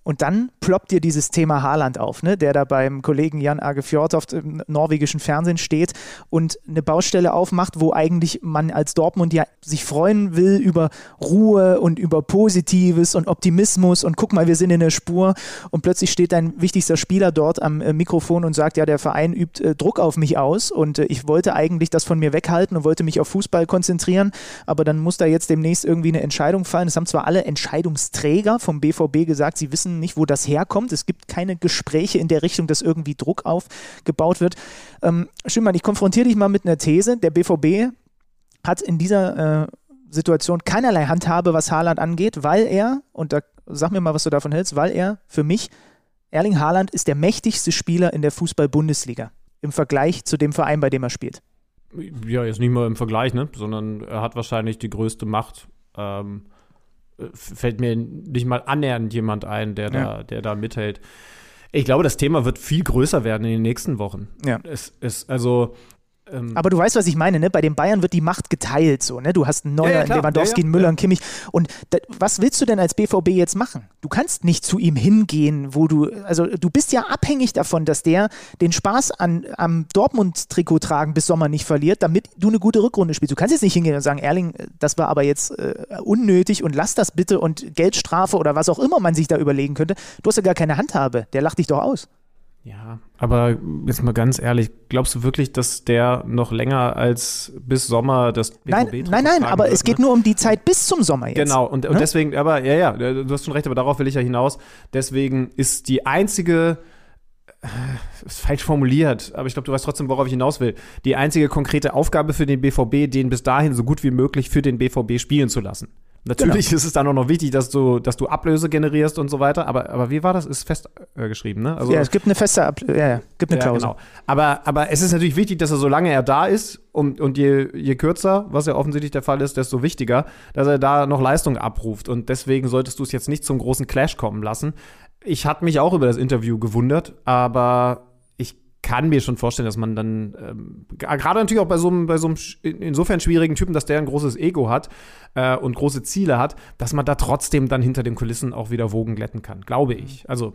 Und dann ploppt dir dieses Thema Haaland auf, ne? der da beim Kollegen Jan Age Fjordhoft im norwegischen Fernsehen steht und eine Baustelle aufmacht, wo eigentlich man als Dortmund ja sich freuen will über Ruhe und über Positives und Optimismus und guck mal, wir sind in der Spur und plötzlich steht dein wichtigster Spieler dort am äh, Mikrofon und sagt, ja, der Verein übt äh, Druck auf mich aus und äh, ich wollte eigentlich das von mir weghalten und wollte mich auf Fußball konzentrieren, aber dann muss da jetzt demnächst irgendwie eine Entscheidung fallen. Es haben zwar alle Entscheidungsträger vom BVB gesagt, sie wissen nicht, wo das herkommt. Es gibt keine Gespräche in der Richtung, dass irgendwie Druck aufgebaut wird. Ähm, Schimmern, ich konfrontiere dich mal mit einer These. Der BVB hat in dieser äh, Situation keinerlei Handhabe, was Haaland angeht, weil er, und da sag mir mal, was du davon hältst, weil er für mich, Erling Haaland ist der mächtigste Spieler in der Fußball-Bundesliga im Vergleich zu dem Verein, bei dem er spielt. Ja, jetzt nicht mal im Vergleich, ne? sondern er hat wahrscheinlich die größte Macht. Ähm, fällt mir nicht mal annähernd jemand ein, der, ja. da, der da mithält. Ich glaube, das Thema wird viel größer werden in den nächsten Wochen. Ja. Es ist also ähm, Aber du weißt, was ich meine, ne? Bei den Bayern wird die Macht geteilt, so, ne? Du hast einen Neuer, ja, ja, Lewandowski, ja, Müller, und Kimmich. Und da, was willst du denn als BVB jetzt machen? Du kannst nicht zu ihm hingehen, wo du, also du bist ja abhängig davon, dass der den Spaß an, am Dortmund-Trikot tragen bis Sommer nicht verliert, damit du eine gute Rückrunde spielst. Du kannst jetzt nicht hingehen und sagen, Erling, das war aber jetzt äh, unnötig und lass das bitte und Geldstrafe oder was auch immer man sich da überlegen könnte. Du hast ja gar keine Handhabe. Der lacht dich doch aus. Ja, aber jetzt mal ganz ehrlich, glaubst du wirklich, dass der noch länger als bis Sommer das BVB Nein, nein, nein, aber wird, es geht ne? nur um die Zeit bis zum Sommer jetzt. Genau, und, und ne? deswegen, aber ja, ja, du hast schon recht, aber darauf will ich ja hinaus. Deswegen ist die einzige äh, ist falsch formuliert, aber ich glaube, du weißt trotzdem, worauf ich hinaus will. Die einzige konkrete Aufgabe für den BVB, den bis dahin so gut wie möglich für den BVB spielen zu lassen. Natürlich genau. ist es dann auch noch wichtig, dass du, dass du Ablöse generierst und so weiter, aber, aber wie war das? Ist fest äh, ne? Also, ja, es gibt eine feste Ablöse, ja, ja, gibt eine ja, Klausel. Genau. Aber, aber es ist natürlich wichtig, dass er, solange er da ist, und, und je, je kürzer, was ja offensichtlich der Fall ist, desto wichtiger, dass er da noch Leistung abruft. Und deswegen solltest du es jetzt nicht zum großen Clash kommen lassen. Ich hatte mich auch über das Interview gewundert, aber kann mir schon vorstellen, dass man dann, ähm, gerade natürlich auch bei so einem, bei so einem insofern schwierigen Typen, dass der ein großes Ego hat äh, und große Ziele hat, dass man da trotzdem dann hinter den Kulissen auch wieder Wogen glätten kann, glaube ich. Also,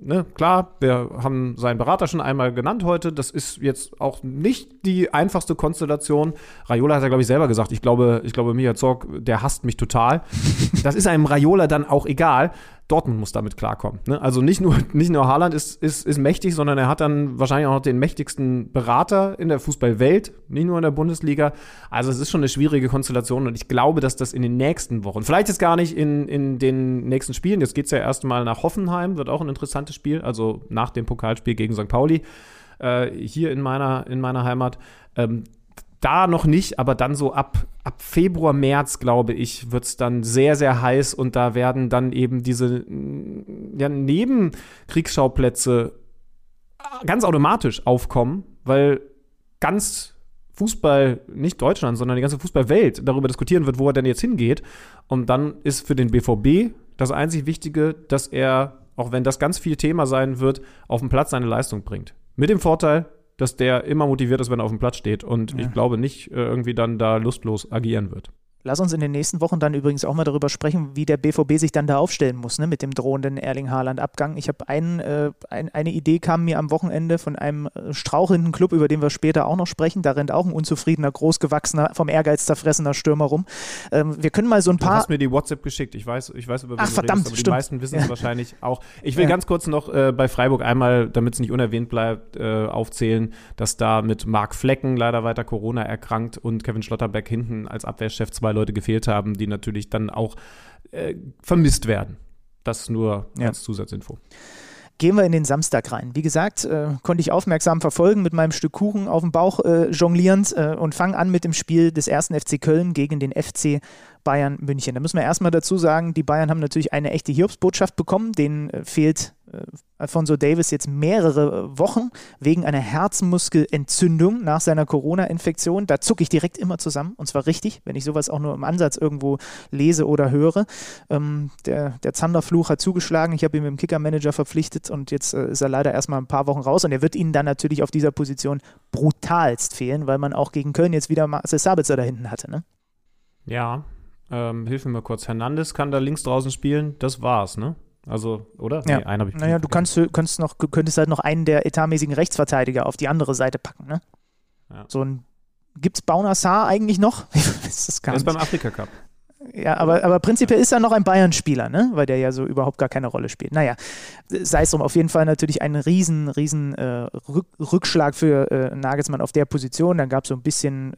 ne, klar, wir haben seinen Berater schon einmal genannt heute. Das ist jetzt auch nicht die einfachste Konstellation. Raiola hat ja, glaube ich, selber gesagt, ich glaube, ich glaube, Mia Zorg, der hasst mich total. das ist einem Raiola dann auch egal. Dortmund muss damit klarkommen. Ne? Also nicht nur, nicht nur Haaland ist, ist, ist mächtig, sondern er hat dann wahrscheinlich auch noch den mächtigsten Berater in der Fußballwelt, nicht nur in der Bundesliga. Also es ist schon eine schwierige Konstellation und ich glaube, dass das in den nächsten Wochen, vielleicht jetzt gar nicht in, in den nächsten Spielen, jetzt geht es ja erstmal nach Hoffenheim, wird auch ein interessantes Spiel, also nach dem Pokalspiel gegen St. Pauli, äh, hier in meiner, in meiner Heimat. Ähm, da noch nicht, aber dann so ab, ab Februar, März, glaube ich, wird es dann sehr, sehr heiß und da werden dann eben diese ja, Nebenkriegsschauplätze ganz automatisch aufkommen, weil ganz Fußball, nicht Deutschland, sondern die ganze Fußballwelt darüber diskutieren wird, wo er denn jetzt hingeht. Und dann ist für den BVB das einzig Wichtige, dass er, auch wenn das ganz viel Thema sein wird, auf dem Platz seine Leistung bringt. Mit dem Vorteil, dass der immer motiviert ist, wenn er auf dem Platz steht und ja. ich glaube nicht äh, irgendwie dann da lustlos agieren wird. Lass uns in den nächsten Wochen dann übrigens auch mal darüber sprechen, wie der BVB sich dann da aufstellen muss, ne, mit dem drohenden Erling Haaland-Abgang. Ich habe ein, äh, ein, eine Idee kam mir am Wochenende von einem äh, strauchelnden Club, über den wir später auch noch sprechen. Da rennt auch ein unzufriedener, großgewachsener, vom Ehrgeiz zerfressener Stürmer rum. Ähm, wir können mal so ein paar. Du hast mir die WhatsApp geschickt. Ich weiß, ich weiß über wen Ach, verdammt, redest, aber die meisten wissen es wahrscheinlich auch. Ich will ja. ganz kurz noch äh, bei Freiburg einmal, damit es nicht unerwähnt bleibt, äh, aufzählen, dass da mit Marc Flecken leider weiter Corona erkrankt und Kevin Schlotterbeck hinten als Abwehrchef zwei Leute gefehlt haben die natürlich dann auch äh, vermisst werden. Das nur ja. als Zusatzinfo. Gehen wir in den Samstag rein. Wie gesagt, äh, konnte ich aufmerksam verfolgen mit meinem Stück Kuchen auf dem Bauch äh, jonglierend äh, und fange an mit dem Spiel des ersten FC Köln gegen den FC Bayern München. Da müssen wir erstmal dazu sagen, die Bayern haben natürlich eine echte Hiobsbotschaft bekommen. Denen äh, fehlt Alfonso Davis jetzt mehrere Wochen wegen einer Herzmuskelentzündung nach seiner Corona-Infektion. Da zucke ich direkt immer zusammen und zwar richtig, wenn ich sowas auch nur im Ansatz irgendwo lese oder höre. Ähm, der, der Zanderfluch hat zugeschlagen. Ich habe ihn mit dem Kicker-Manager verpflichtet und jetzt äh, ist er leider erstmal ein paar Wochen raus und er wird ihnen dann natürlich auf dieser Position brutalst fehlen, weil man auch gegen Köln jetzt wieder Marcel Sabitzer da hinten hatte. Ne? Ja, ähm, hilf mir mal kurz. Hernandez kann da links draußen spielen. Das war's, ne? Also, oder? Ja. Nee, einen habe ich Naja, du kannst, kannst noch, könntest halt noch einen der etatmäßigen Rechtsverteidiger auf die andere Seite packen, ne? Ja. So ein. Gibt's Baunassar eigentlich noch? ist das gar er ist beim Afrika Cup. Ja, aber, aber prinzipiell ist er noch ein Bayern-Spieler, ne? Weil der ja so überhaupt gar keine Rolle spielt. Naja, sei es drum, auf jeden Fall natürlich ein riesen, riesen äh, Rückschlag für äh, Nagelsmann auf der Position. Dann gab es so ein bisschen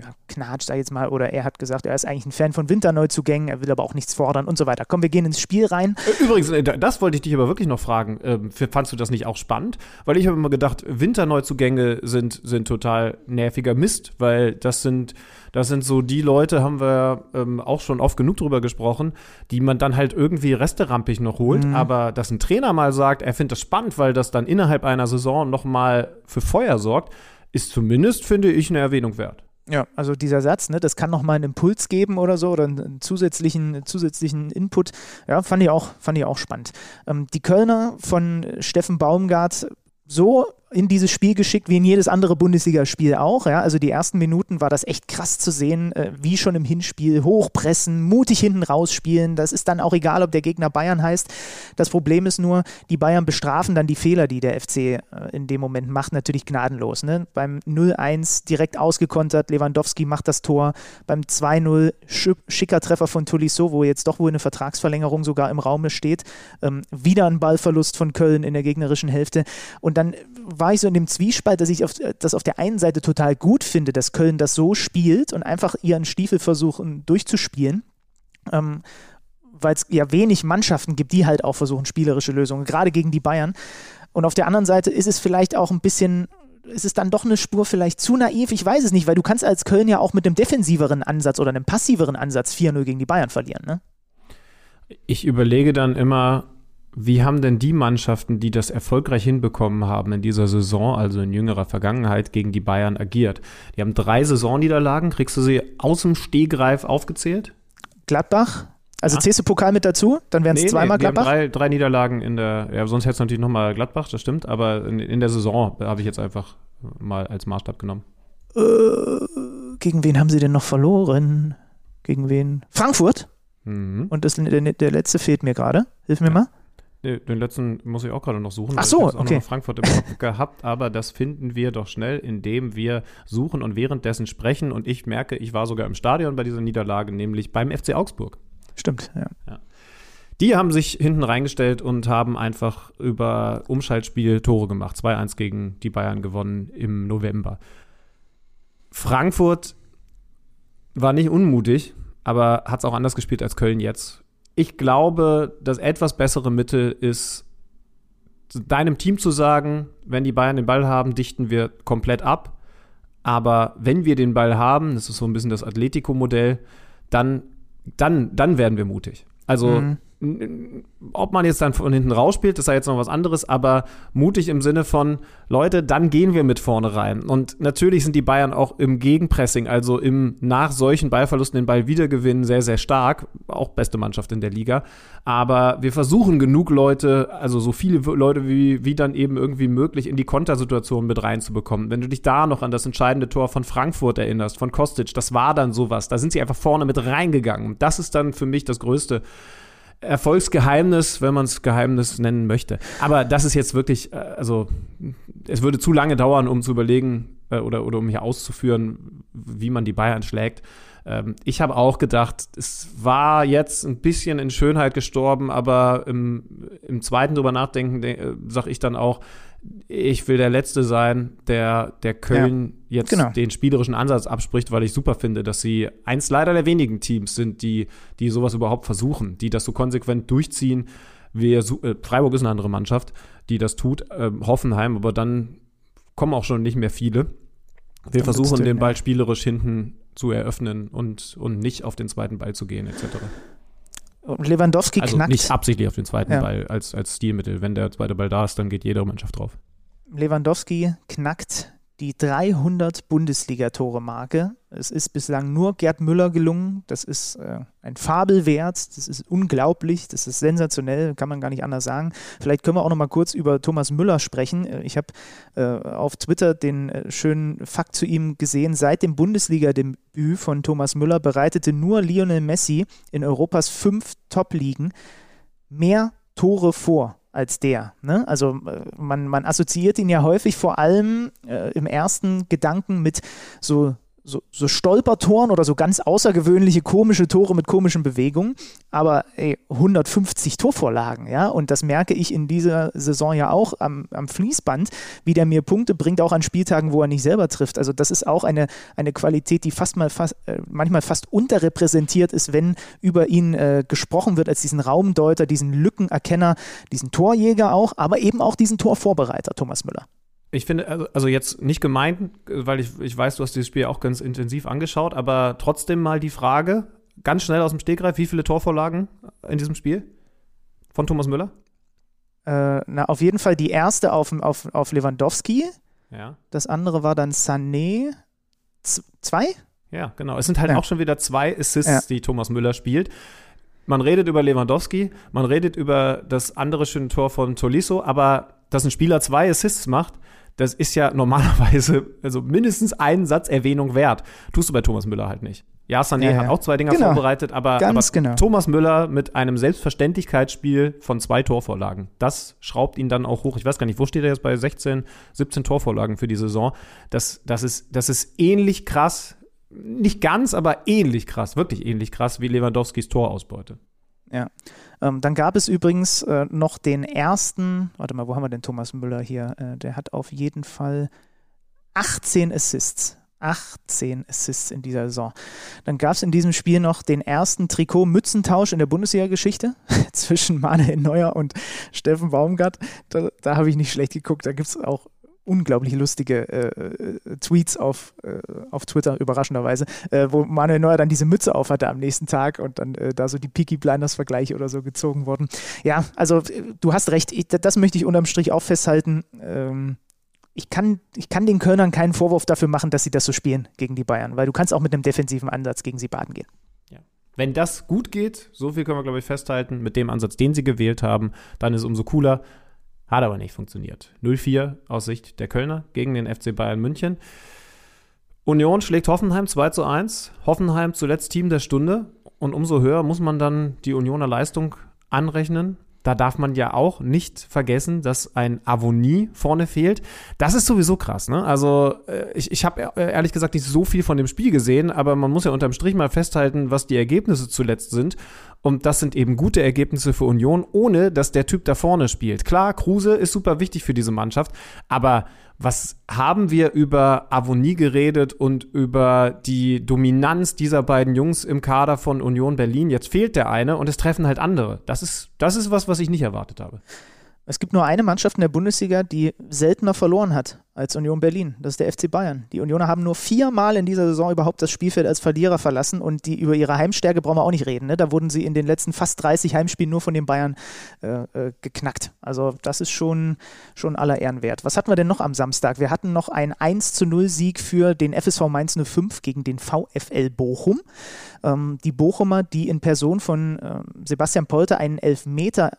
ja, knatscht, sag ich jetzt mal, oder er hat gesagt, er ist eigentlich ein Fan von Winterneuzugängen, er will aber auch nichts fordern und so weiter. Komm, wir gehen ins Spiel rein. Übrigens, äh, das wollte ich dich aber wirklich noch fragen. Ähm, fandst du das nicht auch spannend? Weil ich habe immer gedacht, Winterneuzugänge sind, sind total nerviger Mist, weil das sind, das sind so die Leute, haben wir ähm, auch schon oft genug drüber gesprochen, die man dann halt irgendwie resterampig noch holt. Mhm. Aber dass ein Trainer mal sagt, er findet das spannend, weil das dann innerhalb einer Saison nochmal für Feuer sorgt, ist zumindest, finde ich, eine Erwähnung wert. Ja, also dieser Satz, ne, das kann nochmal einen Impuls geben oder so oder einen zusätzlichen, zusätzlichen Input. Ja, fand ich auch, fand ich auch spannend. Ähm, die Kölner von Steffen Baumgart so in dieses Spiel geschickt, wie in jedes andere Bundesligaspiel auch. Ja? Also die ersten Minuten war das echt krass zu sehen, äh, wie schon im Hinspiel. Hochpressen, mutig hinten rausspielen. Das ist dann auch egal, ob der Gegner Bayern heißt. Das Problem ist nur, die Bayern bestrafen dann die Fehler, die der FC äh, in dem Moment macht, natürlich gnadenlos. Ne? Beim 0-1 direkt ausgekontert, Lewandowski macht das Tor. Beim 2-0 schicker Treffer von Tolisso, wo jetzt doch wohl eine Vertragsverlängerung sogar im Raum steht. Ähm, wieder ein Ballverlust von Köln in der gegnerischen Hälfte. Und dann war ich so in dem Zwiespalt, dass ich auf, das auf der einen Seite total gut finde, dass Köln das so spielt und einfach ihren Stiefel versuchen durchzuspielen. Ähm, weil es ja wenig Mannschaften gibt, die halt auch versuchen, spielerische Lösungen, gerade gegen die Bayern. Und auf der anderen Seite ist es vielleicht auch ein bisschen, ist es dann doch eine Spur vielleicht zu naiv? Ich weiß es nicht, weil du kannst als Köln ja auch mit einem defensiveren Ansatz oder einem passiveren Ansatz 4-0 gegen die Bayern verlieren, ne? Ich überlege dann immer, wie haben denn die Mannschaften, die das erfolgreich hinbekommen haben in dieser Saison, also in jüngerer Vergangenheit, gegen die Bayern agiert? Die haben drei Saisonniederlagen. Kriegst du sie aus dem Stehgreif aufgezählt? Gladbach, also ja. zählst du Pokal mit dazu? Dann wären es nee, zweimal nee, Gladbach? Drei, drei, Niederlagen in der, ja, sonst hättest du natürlich nochmal Gladbach, das stimmt, aber in, in der Saison habe ich jetzt einfach mal als Maßstab genommen. Äh, gegen wen haben sie denn noch verloren? Gegen wen? Frankfurt? Mhm. Und das, der, der letzte fehlt mir gerade. Hilf mir ja. mal. Den letzten muss ich auch gerade noch suchen. Ach so, ich okay. Auch noch Frankfurt im Kopf gehabt, aber das finden wir doch schnell, indem wir suchen und währenddessen sprechen. Und ich merke, ich war sogar im Stadion bei dieser Niederlage, nämlich beim FC Augsburg. Stimmt, ja. ja. Die haben sich hinten reingestellt und haben einfach über Umschaltspiel Tore gemacht. 2-1 gegen die Bayern gewonnen im November. Frankfurt war nicht unmutig, aber hat es auch anders gespielt als Köln jetzt ich glaube, das etwas bessere Mittel ist, deinem Team zu sagen, wenn die Bayern den Ball haben, dichten wir komplett ab. Aber wenn wir den Ball haben, das ist so ein bisschen das Atletico-Modell, dann, dann, dann werden wir mutig. Also mhm ob man jetzt dann von hinten rausspielt, das sei jetzt noch was anderes, aber mutig im Sinne von, Leute, dann gehen wir mit vorne rein. Und natürlich sind die Bayern auch im Gegenpressing, also im nach solchen Ballverlusten den Ball wiedergewinnen, sehr, sehr stark. Auch beste Mannschaft in der Liga. Aber wir versuchen genug Leute, also so viele Leute wie, wie dann eben irgendwie möglich, in die Kontersituation mit reinzubekommen. Wenn du dich da noch an das entscheidende Tor von Frankfurt erinnerst, von Kostic, das war dann sowas. Da sind sie einfach vorne mit reingegangen. Das ist dann für mich das größte Erfolgsgeheimnis, wenn man es Geheimnis nennen möchte. Aber das ist jetzt wirklich, äh, also es würde zu lange dauern, um zu überlegen äh, oder, oder um hier auszuführen, wie man die Bayern schlägt. Ähm, ich habe auch gedacht, es war jetzt ein bisschen in Schönheit gestorben, aber im, im zweiten drüber nachdenken äh, sage ich dann auch, ich will der Letzte sein, der, der Köln ja, jetzt genau. den spielerischen Ansatz abspricht, weil ich super finde, dass sie eins leider der wenigen Teams sind, die, die sowas überhaupt versuchen, die das so konsequent durchziehen. Wir, äh, Freiburg ist eine andere Mannschaft, die das tut, äh, Hoffenheim, aber dann kommen auch schon nicht mehr viele. Wir dann versuchen den Ball spielerisch hinten zu eröffnen und, und nicht auf den zweiten Ball zu gehen, etc. Und Lewandowski also knackt. Nicht absichtlich auf den zweiten ja. Ball als, als Stilmittel. Wenn der zweite Ball da ist, dann geht jede Mannschaft drauf. Lewandowski knackt die 300 Bundesliga-Tore-Marke. Es ist bislang nur Gerd Müller gelungen. Das ist äh, ein Fabelwert. Das ist unglaublich. Das ist sensationell. Kann man gar nicht anders sagen. Vielleicht können wir auch noch mal kurz über Thomas Müller sprechen. Äh, ich habe äh, auf Twitter den äh, schönen Fakt zu ihm gesehen. Seit dem Bundesliga-Debüt von Thomas Müller bereitete nur Lionel Messi in Europas fünf Top-Ligen mehr Tore vor als der. Ne? Also äh, man, man assoziiert ihn ja häufig vor allem äh, im ersten Gedanken mit so so, so Stolpertoren oder so ganz außergewöhnliche komische Tore mit komischen Bewegungen, aber ey, 150 Torvorlagen, ja, und das merke ich in dieser Saison ja auch am, am Fließband, wie der mir Punkte bringt, auch an Spieltagen, wo er nicht selber trifft. Also das ist auch eine, eine Qualität, die fast mal fast, äh, manchmal fast unterrepräsentiert ist, wenn über ihn äh, gesprochen wird als diesen Raumdeuter, diesen Lückenerkenner, diesen Torjäger auch, aber eben auch diesen Torvorbereiter, Thomas Müller. Ich finde, also, also jetzt nicht gemeint, weil ich, ich weiß, du hast dieses Spiel auch ganz intensiv angeschaut, aber trotzdem mal die Frage, ganz schnell aus dem Stegreif, wie viele Torvorlagen in diesem Spiel von Thomas Müller? Äh, na, auf jeden Fall die erste auf, auf, auf Lewandowski. Ja. Das andere war dann Sané. Z zwei? Ja, genau. Es sind halt ja. auch schon wieder zwei Assists, ja. die Thomas Müller spielt. Man redet über Lewandowski, man redet über das andere schöne Tor von Tolisso, aber dass ein Spieler zwei Assists macht, das ist ja normalerweise also mindestens einen Satz Erwähnung wert. Tust du bei Thomas Müller halt nicht. Ja, Sané ja, ja. hat auch zwei Dinger genau. vorbereitet, aber, aber genau. Thomas Müller mit einem Selbstverständlichkeitsspiel von zwei Torvorlagen, das schraubt ihn dann auch hoch. Ich weiß gar nicht, wo steht er jetzt bei 16, 17 Torvorlagen für die Saison? Das, das, ist, das ist ähnlich krass, nicht ganz, aber ähnlich krass, wirklich ähnlich krass wie Lewandowskis Torausbeute. Ja. Ähm, dann gab es übrigens äh, noch den ersten, warte mal, wo haben wir denn Thomas Müller hier? Äh, der hat auf jeden Fall 18 Assists. 18 Assists in dieser Saison. Dann gab es in diesem Spiel noch den ersten Trikot-Mützentausch in der Bundesliga-Geschichte zwischen Manuel Neuer und Steffen Baumgart. Da, da habe ich nicht schlecht geguckt. Da gibt es auch unglaublich lustige äh, äh, Tweets auf, äh, auf Twitter, überraschenderweise, äh, wo Manuel Neuer dann diese Mütze auf hatte am nächsten Tag und dann äh, da so die Peaky Blinders-Vergleiche oder so gezogen wurden. Ja, also äh, du hast recht, ich, das möchte ich unterm Strich auch festhalten. Ähm, ich kann, ich kann den Kölnern keinen Vorwurf dafür machen, dass sie das so spielen gegen die Bayern, weil du kannst auch mit einem defensiven Ansatz gegen sie baden gehen. Wenn das gut geht, so viel können wir, glaube ich, festhalten, mit dem Ansatz, den sie gewählt haben, dann ist es umso cooler. Hat aber nicht funktioniert. 0-4 aus Sicht der Kölner gegen den FC Bayern München. Union schlägt Hoffenheim 2 zu 1. Hoffenheim zuletzt Team der Stunde. Und umso höher muss man dann die Unioner Leistung anrechnen da darf man ja auch nicht vergessen, dass ein Avonie vorne fehlt. Das ist sowieso krass, ne? Also äh, ich, ich habe äh, ehrlich gesagt nicht so viel von dem Spiel gesehen, aber man muss ja unterm Strich mal festhalten, was die Ergebnisse zuletzt sind. Und das sind eben gute Ergebnisse für Union, ohne dass der Typ da vorne spielt. Klar, Kruse ist super wichtig für diese Mannschaft, aber was haben wir über Avonie geredet und über die Dominanz dieser beiden Jungs im Kader von Union Berlin? Jetzt fehlt der eine und es treffen halt andere. Das ist, das ist was, was ich nicht erwartet habe. Es gibt nur eine Mannschaft in der Bundesliga, die seltener verloren hat als Union Berlin. Das ist der FC Bayern. Die Unioner haben nur viermal in dieser Saison überhaupt das Spielfeld als Verlierer verlassen und die über ihre Heimstärke brauchen wir auch nicht reden. Ne? Da wurden sie in den letzten fast 30 Heimspielen nur von den Bayern äh, äh, geknackt. Also das ist schon, schon aller Ehren wert. Was hatten wir denn noch am Samstag? Wir hatten noch einen 1 zu 0 Sieg für den FSV Mainz 05 gegen den VfL Bochum. Ähm, die Bochumer, die in Person von äh, Sebastian Polter einen Elfmeter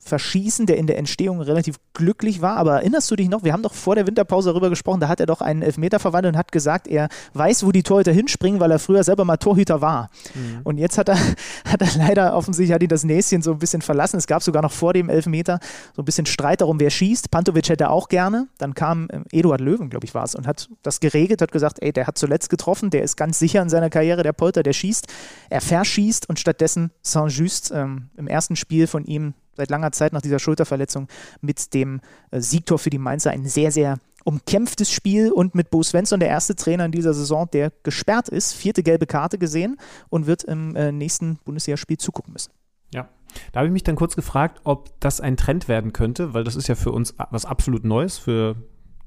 verschießen, der in der Entstehung relativ glücklich war. Aber erinnerst du dich noch, wir haben doch vor der Winterpause darüber gesprochen, da hat er doch einen Elfmeter verwandelt und hat gesagt, er weiß, wo die Torhüter hinspringen, weil er früher selber mal Torhüter war. Mhm. Und jetzt hat er, hat er leider offensichtlich hat ihn das Näschen so ein bisschen verlassen. Es gab sogar noch vor dem Elfmeter so ein bisschen Streit darum, wer schießt. Pantovic hätte auch gerne. Dann kam ähm, Eduard Löwen, glaube ich, war es, und hat das geregelt, hat gesagt, ey, der hat zuletzt getroffen, der ist ganz sicher in seiner Karriere, der Polter, der schießt. Er verschießt und stattdessen Saint-Just ähm, im ersten Spiel von ihm seit langer Zeit nach dieser Schulterverletzung mit dem äh, Siegtor für die Mainzer ein sehr, sehr umkämpftes Spiel und mit Bo Svensson der erste Trainer in dieser Saison, der gesperrt ist, vierte gelbe Karte gesehen und wird im äh, nächsten Bundesligaspiel zugucken müssen. Ja. Da habe ich mich dann kurz gefragt, ob das ein Trend werden könnte, weil das ist ja für uns was absolut Neues, für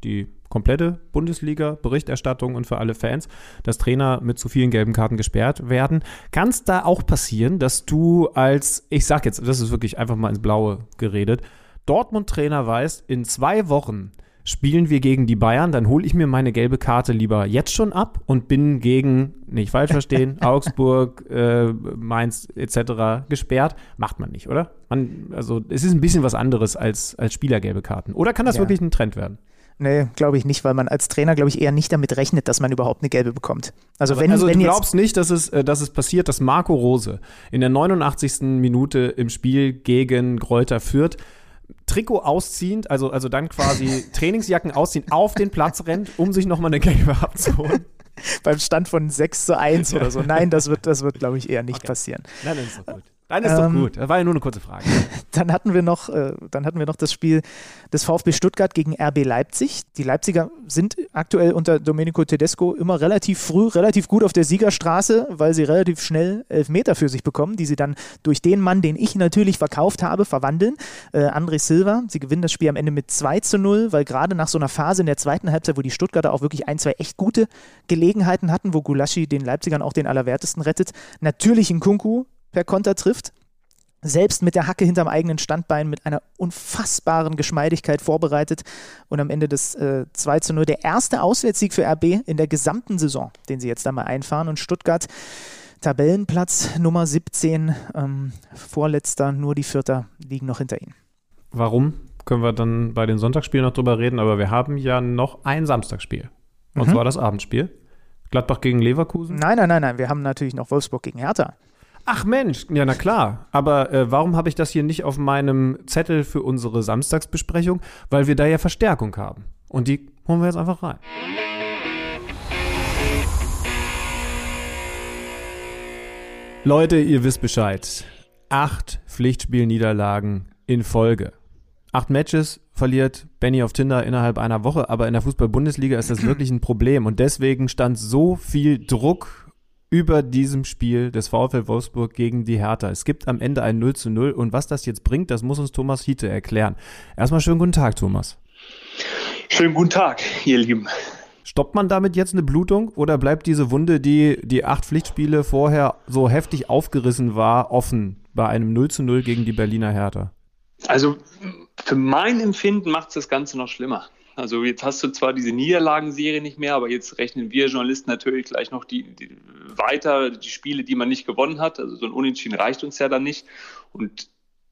die komplette Bundesliga-Berichterstattung und für alle Fans, dass Trainer mit zu vielen gelben Karten gesperrt werden. Kann es da auch passieren, dass du als, ich sag jetzt, das ist wirklich einfach mal ins Blaue geredet, Dortmund-Trainer weißt, in zwei Wochen spielen wir gegen die Bayern, dann hole ich mir meine gelbe Karte lieber jetzt schon ab und bin gegen, nicht falsch verstehen, Augsburg, äh, Mainz etc. gesperrt. Macht man nicht, oder? Man, also es ist ein bisschen was anderes als, als Spielergelbe Karten. Oder kann das ja. wirklich ein Trend werden? Nee, glaube ich nicht, weil man als Trainer, glaube ich, eher nicht damit rechnet, dass man überhaupt eine gelbe bekommt. Also, wenn, also wenn du glaubst nicht, dass es, äh, dass es passiert, dass Marco Rose in der 89. Minute im Spiel gegen Gräuter führt, Trikot ausziehend, also, also dann quasi Trainingsjacken ausziehen, auf den Platz rennt, um sich nochmal eine gelbe abzuholen. Beim Stand von 6 zu 1 oder so. Nein, das wird, das wird glaube ich, eher nicht okay. passieren. Nein, das ist doch gut. Dann ist ähm, doch gut. Das war ja nur eine kurze Frage. Dann hatten wir noch, äh, dann hatten wir noch das Spiel des VfB Stuttgart gegen RB Leipzig. Die Leipziger sind aktuell unter Domenico Tedesco immer relativ früh, relativ gut auf der Siegerstraße, weil sie relativ schnell Elfmeter für sich bekommen, die sie dann durch den Mann, den ich natürlich verkauft habe, verwandeln. Äh, André Silva. Sie gewinnen das Spiel am Ende mit 2 zu 0, weil gerade nach so einer Phase in der zweiten Halbzeit, wo die Stuttgarter auch wirklich ein, zwei echt gute Gelegenheiten hatten, wo Gulaschi den Leipzigern auch den Allerwertesten rettet, natürlich in Kunku per Konter trifft. Selbst mit der Hacke hinterm eigenen Standbein mit einer unfassbaren Geschmeidigkeit vorbereitet und am Ende des äh, 2 zu 0 der erste Auswärtssieg für RB in der gesamten Saison, den sie jetzt einmal einfahren. Und Stuttgart Tabellenplatz Nummer 17, ähm, vorletzter, nur die Vierter liegen noch hinter ihnen. Warum? Können wir dann bei den Sonntagsspielen noch drüber reden, aber wir haben ja noch ein Samstagsspiel. Und mhm. zwar das Abendspiel. Gladbach gegen Leverkusen? Nein, nein, nein, nein. Wir haben natürlich noch Wolfsburg gegen Hertha. Ach Mensch, ja na klar. Aber äh, warum habe ich das hier nicht auf meinem Zettel für unsere Samstagsbesprechung? Weil wir da ja Verstärkung haben. Und die holen wir jetzt einfach rein. Leute, ihr wisst Bescheid. Acht Pflichtspielniederlagen in Folge. Acht Matches verliert Benny auf Tinder innerhalb einer Woche, aber in der Fußball-Bundesliga ist das wirklich ein Problem und deswegen stand so viel Druck über diesem Spiel des VfL Wolfsburg gegen die Hertha. Es gibt am Ende ein 0 zu 0 und was das jetzt bringt, das muss uns Thomas Hiete erklären. Erstmal schönen guten Tag, Thomas. Schönen guten Tag, ihr Lieben. Stoppt man damit jetzt eine Blutung oder bleibt diese Wunde, die die acht Pflichtspiele vorher so heftig aufgerissen war, offen bei einem 0 zu 0 gegen die Berliner Hertha? Also für mein Empfinden macht es das Ganze noch schlimmer. Also jetzt hast du zwar diese Niederlagenserie nicht mehr, aber jetzt rechnen wir Journalisten natürlich gleich noch die, die, weiter, die Spiele, die man nicht gewonnen hat. Also so ein Unentschieden reicht uns ja dann nicht. Und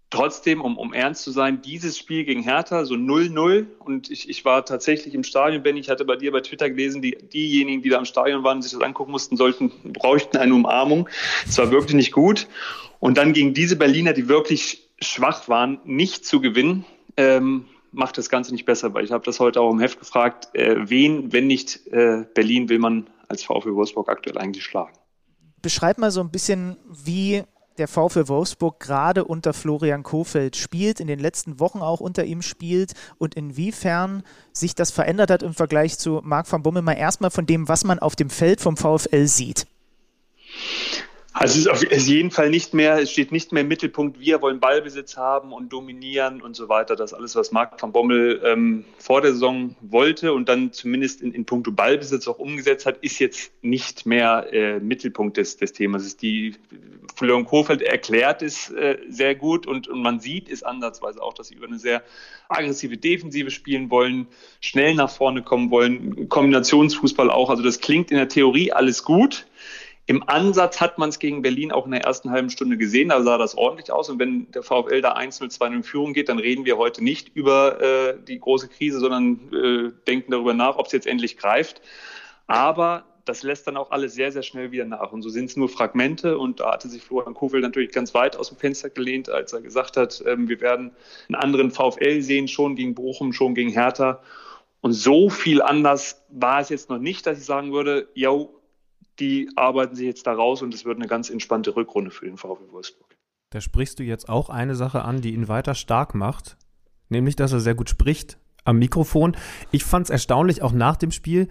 trotzdem, um, um ernst zu sein, dieses Spiel gegen Hertha, so 0-0. Und ich, ich war tatsächlich im Stadion, Ben, ich hatte bei dir bei Twitter gelesen, die, diejenigen, die da im Stadion waren, sich das angucken mussten, sollten, bräuchten eine Umarmung. Es war wirklich nicht gut. Und dann gegen diese Berliner, die wirklich schwach waren, nicht zu gewinnen, ähm, macht das Ganze nicht besser, weil ich habe das heute auch im Heft gefragt, äh, wen, wenn nicht äh, Berlin, will man als VfL Wolfsburg aktuell eigentlich schlagen? Beschreib mal so ein bisschen, wie der VfL Wolfsburg gerade unter Florian Kofeld spielt, in den letzten Wochen auch unter ihm spielt und inwiefern sich das verändert hat im Vergleich zu Marc van Bommel. Mal erstmal von dem, was man auf dem Feld vom VfL sieht. Also es ist auf jeden Fall nicht mehr, es steht nicht mehr im Mittelpunkt, wir wollen Ballbesitz haben und dominieren und so weiter. Das alles, was Marc van Bommel ähm, vor der Saison wollte und dann zumindest in, in puncto Ballbesitz auch umgesetzt hat, ist jetzt nicht mehr äh, Mittelpunkt des, des Themas. ist die Florian Kohfeldt erklärt es äh, sehr gut und, und man sieht es ansatzweise auch, dass sie über eine sehr aggressive Defensive spielen wollen, schnell nach vorne kommen wollen, Kombinationsfußball auch. Also das klingt in der Theorie alles gut. Im Ansatz hat man es gegen Berlin auch in der ersten halben Stunde gesehen, da sah das ordentlich aus. Und wenn der VfL da 1-0, 2-0 in Führung geht, dann reden wir heute nicht über äh, die große Krise, sondern äh, denken darüber nach, ob es jetzt endlich greift. Aber das lässt dann auch alles sehr, sehr schnell wieder nach. Und so sind es nur Fragmente. Und da hatte sich Florian Kofel natürlich ganz weit aus dem Fenster gelehnt, als er gesagt hat, ähm, wir werden einen anderen VfL sehen, schon gegen Bochum, schon gegen Hertha. Und so viel anders war es jetzt noch nicht, dass ich sagen würde, yo, die arbeiten sich jetzt da raus und es wird eine ganz entspannte Rückrunde für den VfL Wolfsburg. Da sprichst du jetzt auch eine Sache an, die ihn weiter stark macht, nämlich, dass er sehr gut spricht am Mikrofon. Ich fand es erstaunlich, auch nach dem Spiel,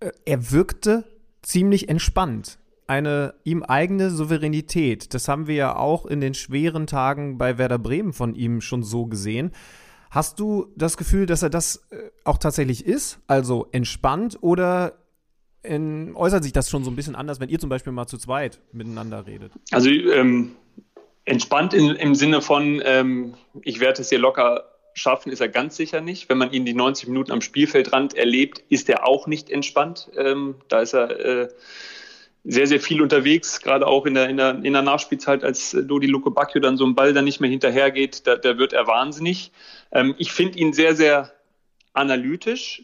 äh, er wirkte ziemlich entspannt. Eine ihm eigene Souveränität. Das haben wir ja auch in den schweren Tagen bei Werder Bremen von ihm schon so gesehen. Hast du das Gefühl, dass er das äh, auch tatsächlich ist? Also entspannt oder in, äußert sich das schon so ein bisschen anders, wenn ihr zum Beispiel mal zu zweit miteinander redet? Also ähm, entspannt in, im Sinne von, ähm, ich werde es hier locker schaffen, ist er ganz sicher nicht. Wenn man ihn die 90 Minuten am Spielfeldrand erlebt, ist er auch nicht entspannt. Ähm, da ist er äh, sehr, sehr viel unterwegs, gerade auch in der, in der, in der Nachspielzeit, als Dodi Luke Bacchio dann so ein Ball dann nicht mehr hinterhergeht, da, da wird er wahnsinnig. Ähm, ich finde ihn sehr, sehr analytisch,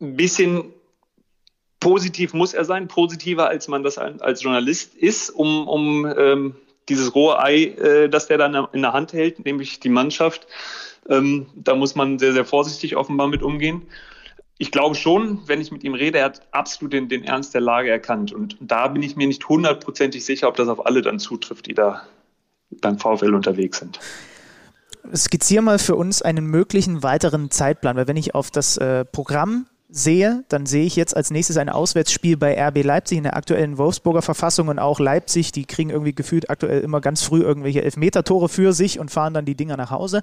ein bisschen positiv muss er sein, positiver als man das als Journalist ist, um, um ähm, dieses rohe Ei, äh, das der dann in der Hand hält, nämlich die Mannschaft. Ähm, da muss man sehr, sehr vorsichtig offenbar mit umgehen. Ich glaube schon, wenn ich mit ihm rede, er hat absolut den, den Ernst der Lage erkannt. Und da bin ich mir nicht hundertprozentig sicher, ob das auf alle dann zutrifft, die da beim VfL unterwegs sind skizziere mal für uns einen möglichen weiteren Zeitplan, weil wenn ich auf das äh, Programm sehe, dann sehe ich jetzt als nächstes ein Auswärtsspiel bei RB Leipzig in der aktuellen Wolfsburger Verfassung und auch Leipzig, die kriegen irgendwie gefühlt aktuell immer ganz früh irgendwelche Elfmeter-Tore für sich und fahren dann die Dinger nach Hause.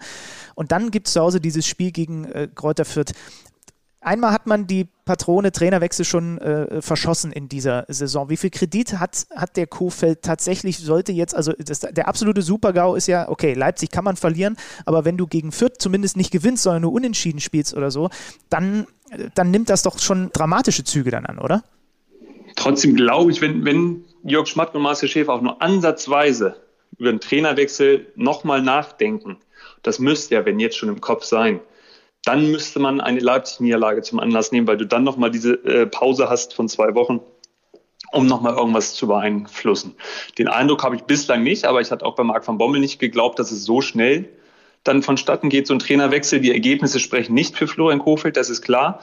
Und dann gibt es zu Hause dieses Spiel gegen äh, Kräuter Fürth. Einmal hat man die Patrone Trainerwechsel schon äh, verschossen in dieser Saison. Wie viel Kredit hat, hat der Kofeld tatsächlich, sollte jetzt, also das, der absolute Super-GAU ist ja, okay, Leipzig kann man verlieren, aber wenn du gegen Fürth zumindest nicht gewinnst, sondern nur unentschieden spielst oder so, dann, dann nimmt das doch schon dramatische Züge dann an, oder? Trotzdem glaube ich, wenn, wenn Jörg Schmatt und Marcel Schäfer auch nur ansatzweise über den Trainerwechsel nochmal nachdenken, das müsste ja, wenn jetzt schon im Kopf sein, dann müsste man eine Leipzig-Niederlage zum Anlass nehmen, weil du dann nochmal diese äh, Pause hast von zwei Wochen, um nochmal irgendwas zu beeinflussen. Den Eindruck habe ich bislang nicht, aber ich hatte auch bei Marc van Bommel nicht geglaubt, dass es so schnell dann vonstatten geht, so ein Trainerwechsel. Die Ergebnisse sprechen nicht für Florian Kofeld, das ist klar.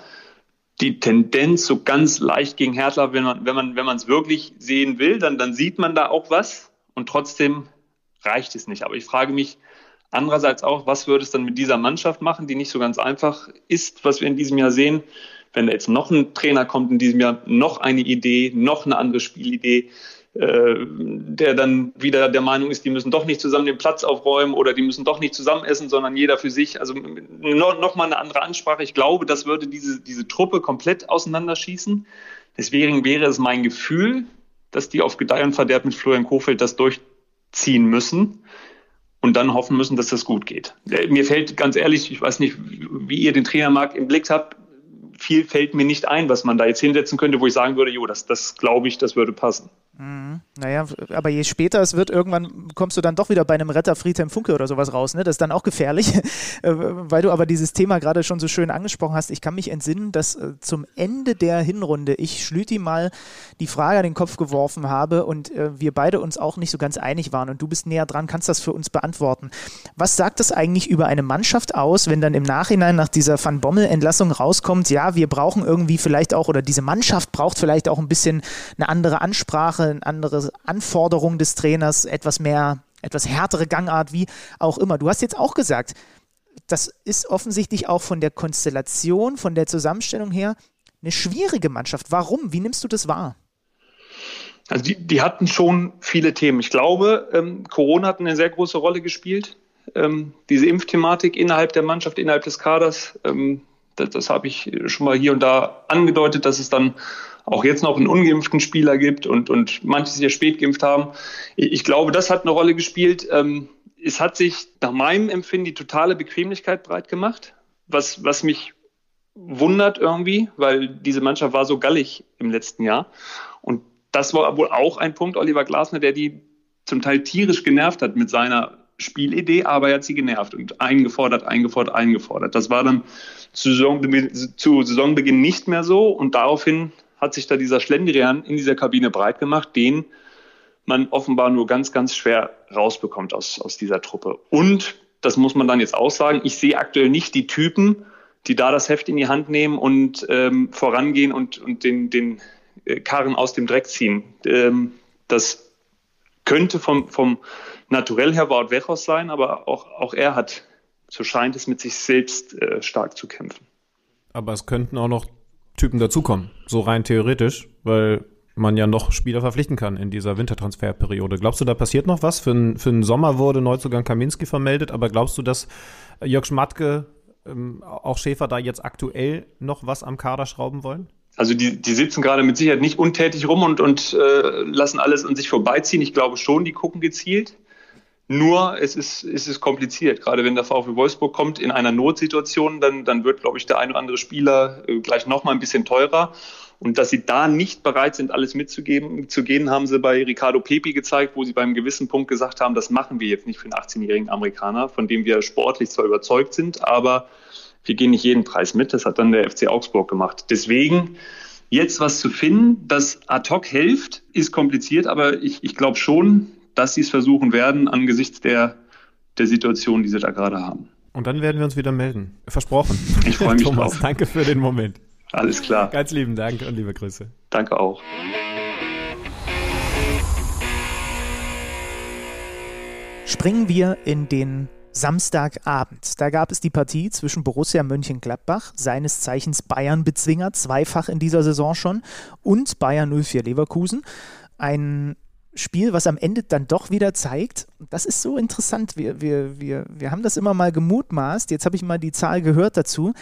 Die Tendenz so ganz leicht gegen Hertha, wenn man, wenn man, wenn man es wirklich sehen will, dann, dann sieht man da auch was und trotzdem reicht es nicht. Aber ich frage mich, Andererseits auch, was würde es dann mit dieser Mannschaft machen, die nicht so ganz einfach ist, was wir in diesem Jahr sehen? Wenn jetzt noch ein Trainer kommt in diesem Jahr, noch eine Idee, noch eine andere Spielidee, äh, der dann wieder der Meinung ist, die müssen doch nicht zusammen den Platz aufräumen oder die müssen doch nicht zusammen essen, sondern jeder für sich. Also noch, noch mal eine andere Ansprache. Ich glaube, das würde diese, diese Truppe komplett auseinanderschießen. Deswegen wäre es mein Gefühl, dass die auf Gedeih und Verderb mit Florian Kofeld das durchziehen müssen und dann hoffen müssen, dass das gut geht. Äh, mir fällt ganz ehrlich, ich weiß nicht, wie ihr den Trainermarkt im Blick habt, viel fällt mir nicht ein, was man da jetzt hinsetzen könnte, wo ich sagen würde, jo, das, das glaube ich, das würde passen. Mhm. Naja, aber je später es wird, irgendwann kommst du dann doch wieder bei einem Retter Friedhelm Funke oder sowas raus. Ne? Das ist dann auch gefährlich, äh, weil du aber dieses Thema gerade schon so schön angesprochen hast. Ich kann mich entsinnen, dass äh, zum Ende der Hinrunde ich Schlüti mal die Frage an den Kopf geworfen habe und äh, wir beide uns auch nicht so ganz einig waren. Und du bist näher dran, kannst das für uns beantworten. Was sagt das eigentlich über eine Mannschaft aus, wenn dann im Nachhinein nach dieser Van Bommel-Entlassung rauskommt, ja, wir brauchen irgendwie vielleicht auch, oder diese Mannschaft braucht vielleicht auch ein bisschen eine andere Ansprache, eine andere Anforderung des Trainers, etwas mehr, etwas härtere Gangart, wie auch immer. Du hast jetzt auch gesagt, das ist offensichtlich auch von der Konstellation, von der Zusammenstellung her eine schwierige Mannschaft. Warum? Wie nimmst du das wahr? Also die, die hatten schon viele Themen. Ich glaube, ähm, Corona hat eine sehr große Rolle gespielt. Ähm, diese Impfthematik innerhalb der Mannschaft, innerhalb des Kaders, ähm, das, das habe ich schon mal hier und da angedeutet, dass es dann auch jetzt noch einen ungeimpften Spieler gibt und, und manche sich ja spät geimpft haben. Ich, ich glaube, das hat eine Rolle gespielt. Ähm, es hat sich nach meinem Empfinden die totale Bequemlichkeit breit gemacht, was, was mich wundert irgendwie, weil diese Mannschaft war so gallig im letzten Jahr. Und das war wohl auch ein Punkt, Oliver Glasner, der die zum Teil tierisch genervt hat mit seiner Spielidee, aber er hat sie genervt und eingefordert, eingefordert, eingefordert. Das war dann zu, Saisonbeginn, zu Saisonbeginn nicht mehr so und daraufhin hat sich da dieser Schlendrian in dieser Kabine breit gemacht, den man offenbar nur ganz, ganz schwer rausbekommt aus, aus dieser Truppe. Und, das muss man dann jetzt auch sagen, ich sehe aktuell nicht die Typen, die da das Heft in die Hand nehmen und ähm, vorangehen und, und den, den äh, Karren aus dem Dreck ziehen. Ähm, das könnte vom, vom Naturell her Wout Wechos sein, aber auch, auch er hat, so scheint es, mit sich selbst äh, stark zu kämpfen. Aber es könnten auch noch Typen dazukommen, so rein theoretisch, weil man ja noch Spieler verpflichten kann in dieser Wintertransferperiode. Glaubst du, da passiert noch was? Für, einen, für den Sommer wurde Neuzugang Kaminski vermeldet, aber glaubst du, dass Jörg Schmatke, ähm, auch Schäfer da jetzt aktuell noch was am Kader schrauben wollen? Also die, die sitzen gerade mit Sicherheit nicht untätig rum und, und äh, lassen alles an sich vorbeiziehen. Ich glaube schon, die gucken gezielt. Nur es ist, es ist kompliziert. Gerade wenn der VfL Wolfsburg kommt in einer Notsituation, dann, dann wird, glaube ich, der ein oder andere Spieler äh, gleich nochmal ein bisschen teurer. Und dass sie da nicht bereit sind, alles mitzugeben, zu gehen, haben sie bei Ricardo Pepi gezeigt, wo sie beim gewissen Punkt gesagt haben, das machen wir jetzt nicht für einen 18-jährigen Amerikaner, von dem wir sportlich zwar überzeugt sind, aber wir gehen nicht jeden Preis mit. Das hat dann der FC Augsburg gemacht. Deswegen jetzt was zu finden, das ad hoc hilft, ist kompliziert, aber ich, ich glaube schon, dass sie es versuchen werden angesichts der, der Situation, die sie da gerade haben. Und dann werden wir uns wieder melden. Versprochen. Ich freue mich Thomas, drauf. danke für den Moment. Alles klar. Ganz lieben Dank und liebe Grüße. Danke auch. Springen wir in den Samstagabend. Da gab es die Partie zwischen Borussia Mönchengladbach, seines Zeichens Bayern-Bezwinger, zweifach in dieser Saison schon, und Bayern 04 Leverkusen. Ein Spiel, was am Ende dann doch wieder zeigt, das ist so interessant, wir, wir, wir, wir haben das immer mal gemutmaßt, jetzt habe ich mal die Zahl gehört dazu,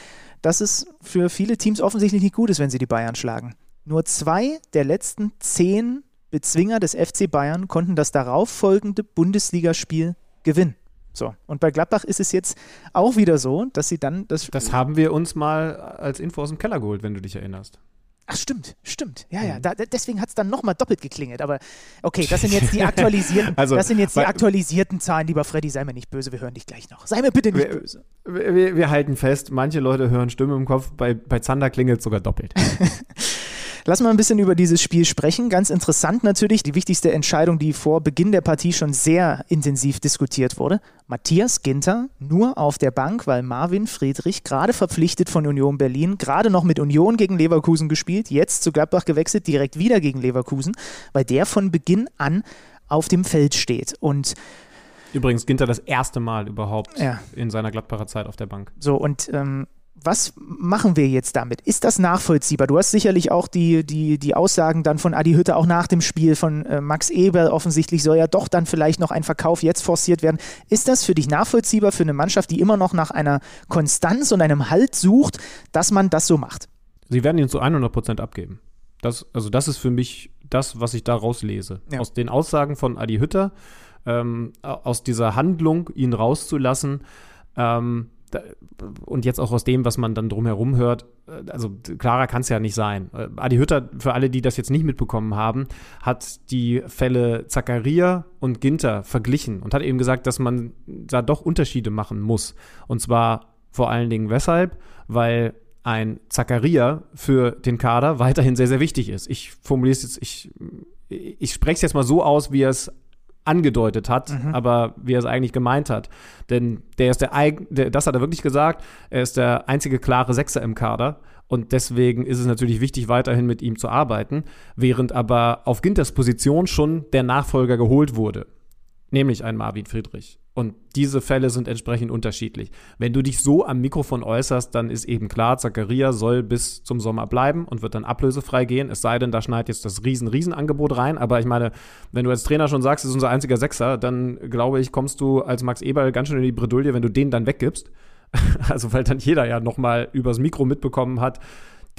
dass es für viele Teams offensichtlich nicht gut ist, wenn sie die Bayern schlagen. Nur zwei der letzten zehn Bezwinger des FC Bayern konnten das darauffolgende Bundesligaspiel gewinnen. So, und bei Gladbach ist es jetzt auch wieder so, dass sie dann das. Das haben wir uns mal als Info aus dem Keller geholt, wenn du dich erinnerst. Ach, stimmt, stimmt. Ja, ja. Da, deswegen hat es dann nochmal doppelt geklingelt. Aber okay, das sind jetzt die aktualisierten, also, das sind jetzt die aktualisierten Zahlen, lieber Freddy, sei mir nicht böse, wir hören dich gleich noch. Sei mir bitte nicht wir, böse. Wir, wir, halten fest, manche Leute hören Stimme im Kopf, bei, bei Zander klingelt sogar doppelt. Lass mal ein bisschen über dieses Spiel sprechen. Ganz interessant natürlich, die wichtigste Entscheidung, die vor Beginn der Partie schon sehr intensiv diskutiert wurde. Matthias Ginter nur auf der Bank, weil Marvin Friedrich, gerade verpflichtet von Union Berlin, gerade noch mit Union gegen Leverkusen gespielt, jetzt zu Gladbach gewechselt, direkt wieder gegen Leverkusen, weil der von Beginn an auf dem Feld steht. Und Übrigens Ginter das erste Mal überhaupt ja. in seiner Gladbacher Zeit auf der Bank. So, und ähm, was machen wir jetzt damit? Ist das nachvollziehbar? Du hast sicherlich auch die, die, die Aussagen dann von Adi Hütte auch nach dem Spiel von äh, Max Eber. Offensichtlich soll ja doch dann vielleicht noch ein Verkauf jetzt forciert werden. Ist das für dich nachvollziehbar für eine Mannschaft, die immer noch nach einer Konstanz und einem Halt sucht, dass man das so macht? Sie werden ihn zu 100 Prozent abgeben. Das, also das ist für mich das, was ich daraus lese. Ja. Aus den Aussagen von Adi Hütter, ähm, aus dieser Handlung, ihn rauszulassen, ähm, und jetzt auch aus dem, was man dann drumherum hört, äh, also klarer kann es ja nicht sein. Äh, Adi Hütter, für alle, die das jetzt nicht mitbekommen haben, hat die Fälle Zakaria und Ginter verglichen und hat eben gesagt, dass man da doch Unterschiede machen muss. Und zwar vor allen Dingen weshalb? Weil ein Zakaria für den Kader weiterhin sehr, sehr wichtig ist. Ich formuliere es jetzt, ich, ich spreche es jetzt mal so aus, wie es angedeutet hat, mhm. aber wie er es eigentlich gemeint hat. Denn der ist der, der, das hat er wirklich gesagt, er ist der einzige klare Sechser im Kader. Und deswegen ist es natürlich wichtig, weiterhin mit ihm zu arbeiten, während aber auf Ginters Position schon der Nachfolger geholt wurde, nämlich ein Marvin Friedrich. Und diese Fälle sind entsprechend unterschiedlich. Wenn du dich so am Mikrofon äußerst, dann ist eben klar, Zakaria soll bis zum Sommer bleiben und wird dann ablösefrei gehen. Es sei denn, da schneidet jetzt das riesen, Riesenangebot rein. Aber ich meine, wenn du als Trainer schon sagst, es ist unser einziger Sechser, dann glaube ich, kommst du als Max Eberl ganz schön in die Bredouille, wenn du den dann weggibst. Also weil dann jeder ja nochmal übers Mikro mitbekommen hat,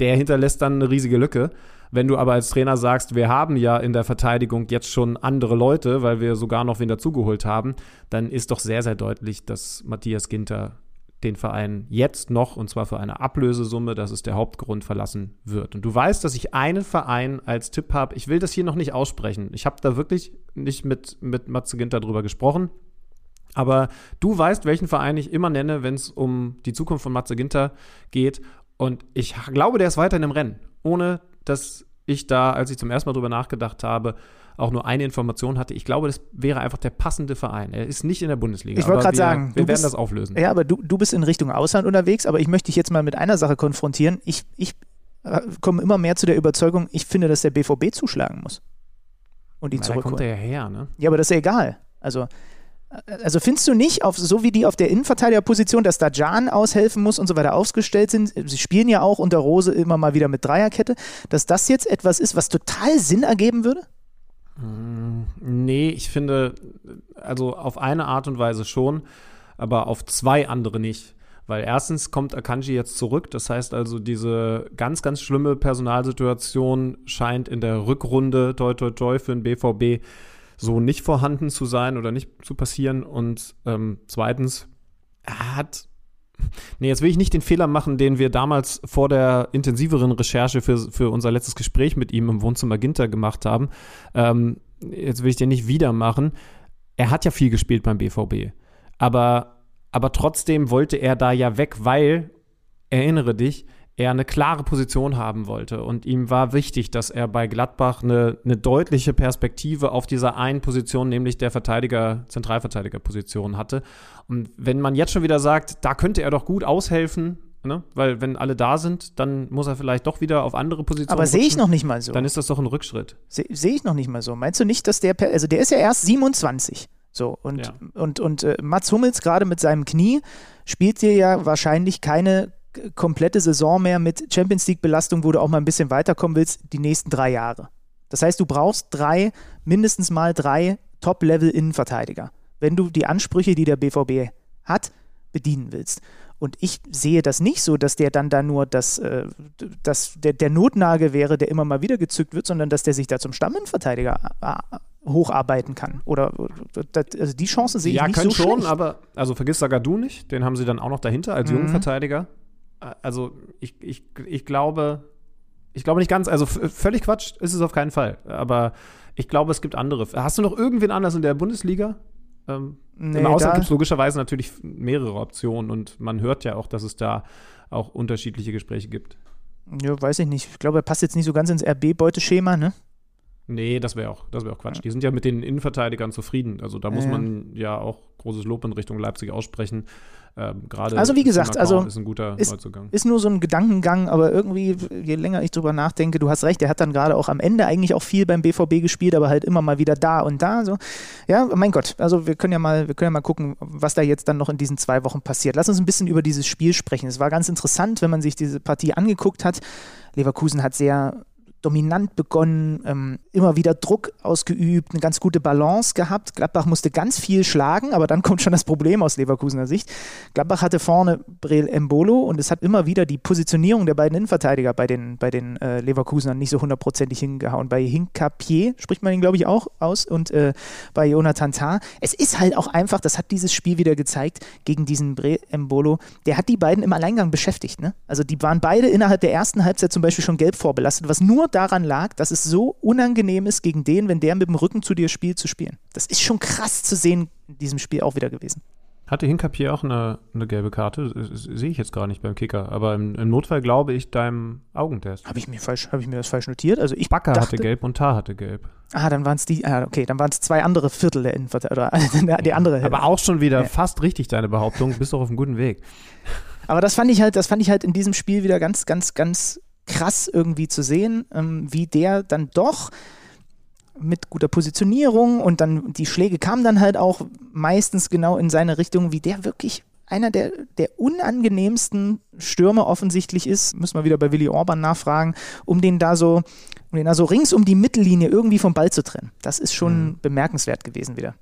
der hinterlässt dann eine riesige Lücke. Wenn du aber als Trainer sagst, wir haben ja in der Verteidigung jetzt schon andere Leute, weil wir sogar noch wen dazugeholt haben, dann ist doch sehr, sehr deutlich, dass Matthias Ginter den Verein jetzt noch, und zwar für eine Ablösesumme, das ist der Hauptgrund, verlassen wird. Und du weißt, dass ich einen Verein als Tipp habe. Ich will das hier noch nicht aussprechen. Ich habe da wirklich nicht mit, mit Matze Ginter drüber gesprochen. Aber du weißt, welchen Verein ich immer nenne, wenn es um die Zukunft von Matze Ginter geht. Und ich glaube, der ist weiterhin im Rennen, ohne dass ich da, als ich zum ersten Mal drüber nachgedacht habe, auch nur eine Information hatte. Ich glaube, das wäre einfach der passende Verein. Er ist nicht in der Bundesliga. Ich wollte gerade sagen, wir werden bist, das auflösen. Ja, aber du, du bist in Richtung Ausland unterwegs, aber ich möchte dich jetzt mal mit einer Sache konfrontieren. Ich, ich äh, komme immer mehr zu der Überzeugung, ich finde, dass der BVB zuschlagen muss. Und ihn zurückholen. Da kommt er ja her, ne? Ja, aber das ist ja egal. Also also findest du nicht, auf, so wie die auf der Innenverteidigerposition, dass da Jan aushelfen muss und so weiter aufgestellt sind, sie spielen ja auch unter Rose immer mal wieder mit Dreierkette, dass das jetzt etwas ist, was total Sinn ergeben würde? Mm, nee, ich finde, also auf eine Art und Weise schon, aber auf zwei andere nicht. Weil erstens kommt Akanji jetzt zurück, das heißt also, diese ganz, ganz schlimme Personalsituation scheint in der Rückrunde toi toi toi für den BVB so nicht vorhanden zu sein oder nicht zu passieren. Und ähm, zweitens, er hat. Nee, jetzt will ich nicht den Fehler machen, den wir damals vor der intensiveren Recherche für, für unser letztes Gespräch mit ihm im Wohnzimmer Ginter gemacht haben. Ähm, jetzt will ich den nicht wieder machen. Er hat ja viel gespielt beim BVB. Aber, aber trotzdem wollte er da ja weg, weil, erinnere dich, er eine klare Position haben wollte. Und ihm war wichtig, dass er bei Gladbach eine, eine deutliche Perspektive auf dieser einen Position, nämlich der Verteidiger, Zentralverteidigerposition hatte. Und wenn man jetzt schon wieder sagt, da könnte er doch gut aushelfen, ne? weil wenn alle da sind, dann muss er vielleicht doch wieder auf andere Positionen. Aber sehe ich noch nicht mal so. Dann ist das doch ein Rückschritt. Sehe seh ich noch nicht mal so. Meinst du nicht, dass der, also der ist ja erst 27. So, und, ja. und, und äh, Mats Hummels gerade mit seinem Knie spielt dir ja wahrscheinlich keine komplette Saison mehr mit Champions League-Belastung, wo du auch mal ein bisschen weiterkommen willst, die nächsten drei Jahre. Das heißt, du brauchst drei, mindestens mal drei Top-Level-Innenverteidiger, wenn du die Ansprüche, die der BVB hat, bedienen willst. Und ich sehe das nicht so, dass der dann da nur das, äh, das, der, der Notnagel wäre, der immer mal wieder gezückt wird, sondern dass der sich da zum Stamminnenverteidiger äh, hocharbeiten kann. Oder das, also die Chance sehe ich ja, nicht so Ja, können schon, aber also vergiss Sagadu nicht, den haben sie dann auch noch dahinter als mhm. Jungverteidiger also ich, ich, ich glaube, ich glaube nicht ganz, also völlig Quatsch ist es auf keinen Fall. Aber ich glaube, es gibt andere. Hast du noch irgendwen anders in der Bundesliga? Ähm, nee, Im Ausland gibt es logischerweise natürlich mehrere Optionen und man hört ja auch, dass es da auch unterschiedliche Gespräche gibt. Ja, weiß ich nicht. Ich glaube, er passt jetzt nicht so ganz ins RB-Beuteschema, ne? Nee, das wäre auch, wär auch Quatsch. Ja. Die sind ja mit den Innenverteidigern zufrieden. Also da muss ja. man ja auch großes Lob in Richtung Leipzig aussprechen. Ähm, Gerade also wie gesagt, also ist ein guter ist, Neuzugang. Ist nur so ein Gedankengang, aber irgendwie, je länger ich drüber nachdenke, du hast recht, er hat dann gerade auch am Ende eigentlich auch viel beim BVB gespielt, aber halt immer mal wieder da und da. So. Ja, mein Gott, also wir können ja mal, wir können ja mal gucken, was da jetzt dann noch in diesen zwei Wochen passiert. Lass uns ein bisschen über dieses Spiel sprechen. Es war ganz interessant, wenn man sich diese Partie angeguckt hat. Leverkusen hat sehr dominant begonnen, ähm, immer wieder Druck ausgeübt, eine ganz gute Balance gehabt. Gladbach musste ganz viel schlagen, aber dann kommt schon das Problem aus Leverkusener Sicht. Gladbach hatte vorne Brel Embolo und es hat immer wieder die Positionierung der beiden Innenverteidiger bei den, bei den äh, Leverkusenern nicht so hundertprozentig hingehauen. Bei Hinkapier spricht man ihn, glaube ich, auch aus und äh, bei Jonathan Tah. Es ist halt auch einfach, das hat dieses Spiel wieder gezeigt, gegen diesen Brel Embolo, der hat die beiden im Alleingang beschäftigt. Ne? Also die waren beide innerhalb der ersten Halbzeit zum Beispiel schon gelb vorbelastet, was nur daran lag, dass es so unangenehm ist, gegen den, wenn der mit dem Rücken zu dir spielt, zu spielen. Das ist schon krass zu sehen in diesem Spiel auch wieder gewesen. Hatte Hinkapier auch eine, eine gelbe Karte? Sehe ich jetzt gar nicht beim Kicker. Aber im, im Notfall glaube ich deinem Augentest. Habe ich, mir hab ich mir das falsch notiert? Also ich Bakker dachte, hatte gelb und Tar hatte gelb. Ah, dann waren es die, ah, okay, dann waren es zwei andere Viertel der Innenverteidiger. die andere. Aber auch schon wieder ja. fast richtig, deine Behauptung. Bist doch auf einem guten Weg. Aber das fand ich halt, das fand ich halt in diesem Spiel wieder ganz, ganz, ganz krass irgendwie zu sehen, ähm, wie der dann doch mit guter Positionierung und dann die Schläge kamen dann halt auch meistens genau in seine Richtung, wie der wirklich einer der, der unangenehmsten Stürmer offensichtlich ist, müssen wir wieder bei Willi Orban nachfragen, um den da so, um den da so rings um die Mittellinie irgendwie vom Ball zu trennen. Das ist schon mhm. bemerkenswert gewesen wieder.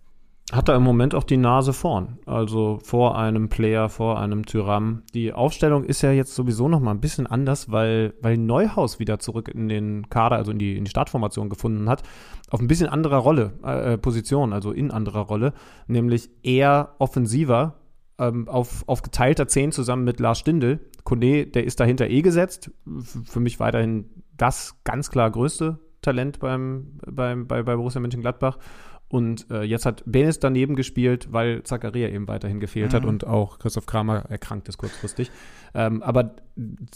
Hat er im Moment auch die Nase vorn, also vor einem Player, vor einem Tyram. Die Aufstellung ist ja jetzt sowieso noch mal ein bisschen anders, weil, weil Neuhaus wieder zurück in den Kader, also in die, in die Startformation gefunden hat, auf ein bisschen anderer Rolle, äh, Position, also in anderer Rolle, nämlich eher offensiver, ähm, auf, auf geteilter 10 zusammen mit Lars Stindl. Kone, der ist dahinter eh gesetzt. Für mich weiterhin das ganz klar größte Talent beim, beim, bei, bei Borussia Mönchengladbach. Und äh, jetzt hat Benes daneben gespielt, weil Zakaria eben weiterhin gefehlt mhm. hat und auch Christoph Kramer erkrankt ist kurzfristig. Ähm, aber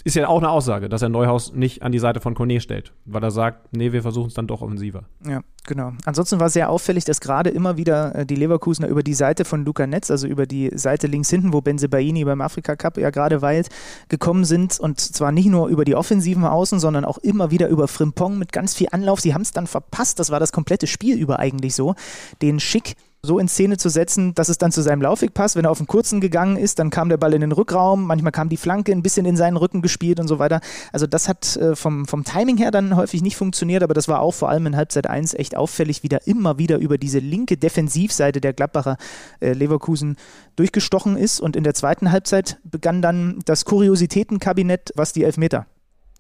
ist ja auch eine Aussage, dass er Neuhaus nicht an die Seite von Kone stellt, weil er sagt, nee, wir versuchen es dann doch offensiver. Ja, genau. Ansonsten war sehr auffällig, dass gerade immer wieder äh, die Leverkusener über die Seite von Luca Netz, also über die Seite links hinten, wo Benzebaini beim Afrika Cup ja gerade weilt, gekommen sind und zwar nicht nur über die offensiven Außen, sondern auch immer wieder über Frimpong mit ganz viel Anlauf. Sie haben es dann verpasst, das war das komplette Spiel über eigentlich so, den Schick so in Szene zu setzen, dass es dann zu seinem Laufweg passt. Wenn er auf den kurzen gegangen ist, dann kam der Ball in den Rückraum, manchmal kam die Flanke ein bisschen in seinen Rücken gespielt und so weiter. Also das hat äh, vom, vom Timing her dann häufig nicht funktioniert, aber das war auch vor allem in Halbzeit 1 echt auffällig, wie da immer wieder über diese linke Defensivseite der Gladbacher äh, Leverkusen durchgestochen ist und in der zweiten Halbzeit begann dann das Kuriositätenkabinett, was die Elfmeter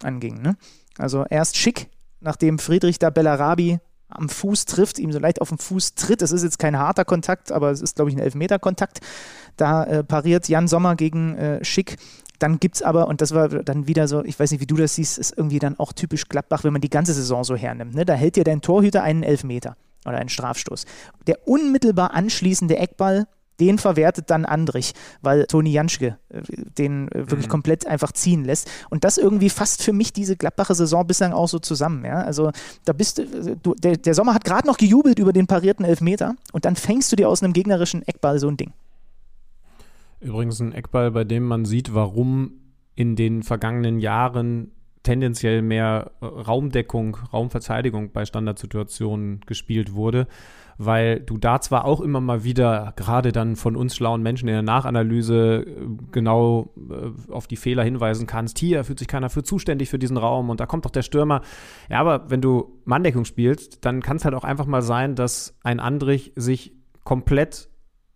anging. Ne? Also erst schick, nachdem Friedrich da Bellarabi am Fuß trifft, ihm so leicht auf den Fuß tritt. Es ist jetzt kein harter Kontakt, aber es ist, glaube ich, ein Elfmeter-Kontakt. Da äh, pariert Jan Sommer gegen äh, Schick. Dann gibt es aber, und das war dann wieder so, ich weiß nicht, wie du das siehst, ist irgendwie dann auch typisch Gladbach, wenn man die ganze Saison so hernimmt. Ne? Da hält dir dein Torhüter einen Elfmeter oder einen Strafstoß. Der unmittelbar anschließende Eckball den verwertet dann Andrich, weil Toni Janschke äh, den äh, wirklich mhm. komplett einfach ziehen lässt. Und das irgendwie fasst für mich diese Gladbacher Saison bislang auch so zusammen. Ja? Also da bist äh, du, der, der Sommer hat gerade noch gejubelt über den parierten Elfmeter und dann fängst du dir aus einem gegnerischen Eckball so ein Ding. Übrigens ein Eckball, bei dem man sieht, warum in den vergangenen Jahren tendenziell mehr Raumdeckung, Raumverteidigung bei Standardsituationen gespielt wurde weil du da zwar auch immer mal wieder, gerade dann von uns schlauen Menschen in der Nachanalyse, äh, genau äh, auf die Fehler hinweisen kannst. Hier fühlt sich keiner für zuständig für diesen Raum und da kommt doch der Stürmer. Ja, aber wenn du Manndeckung spielst, dann kann es halt auch einfach mal sein, dass ein Andrich sich komplett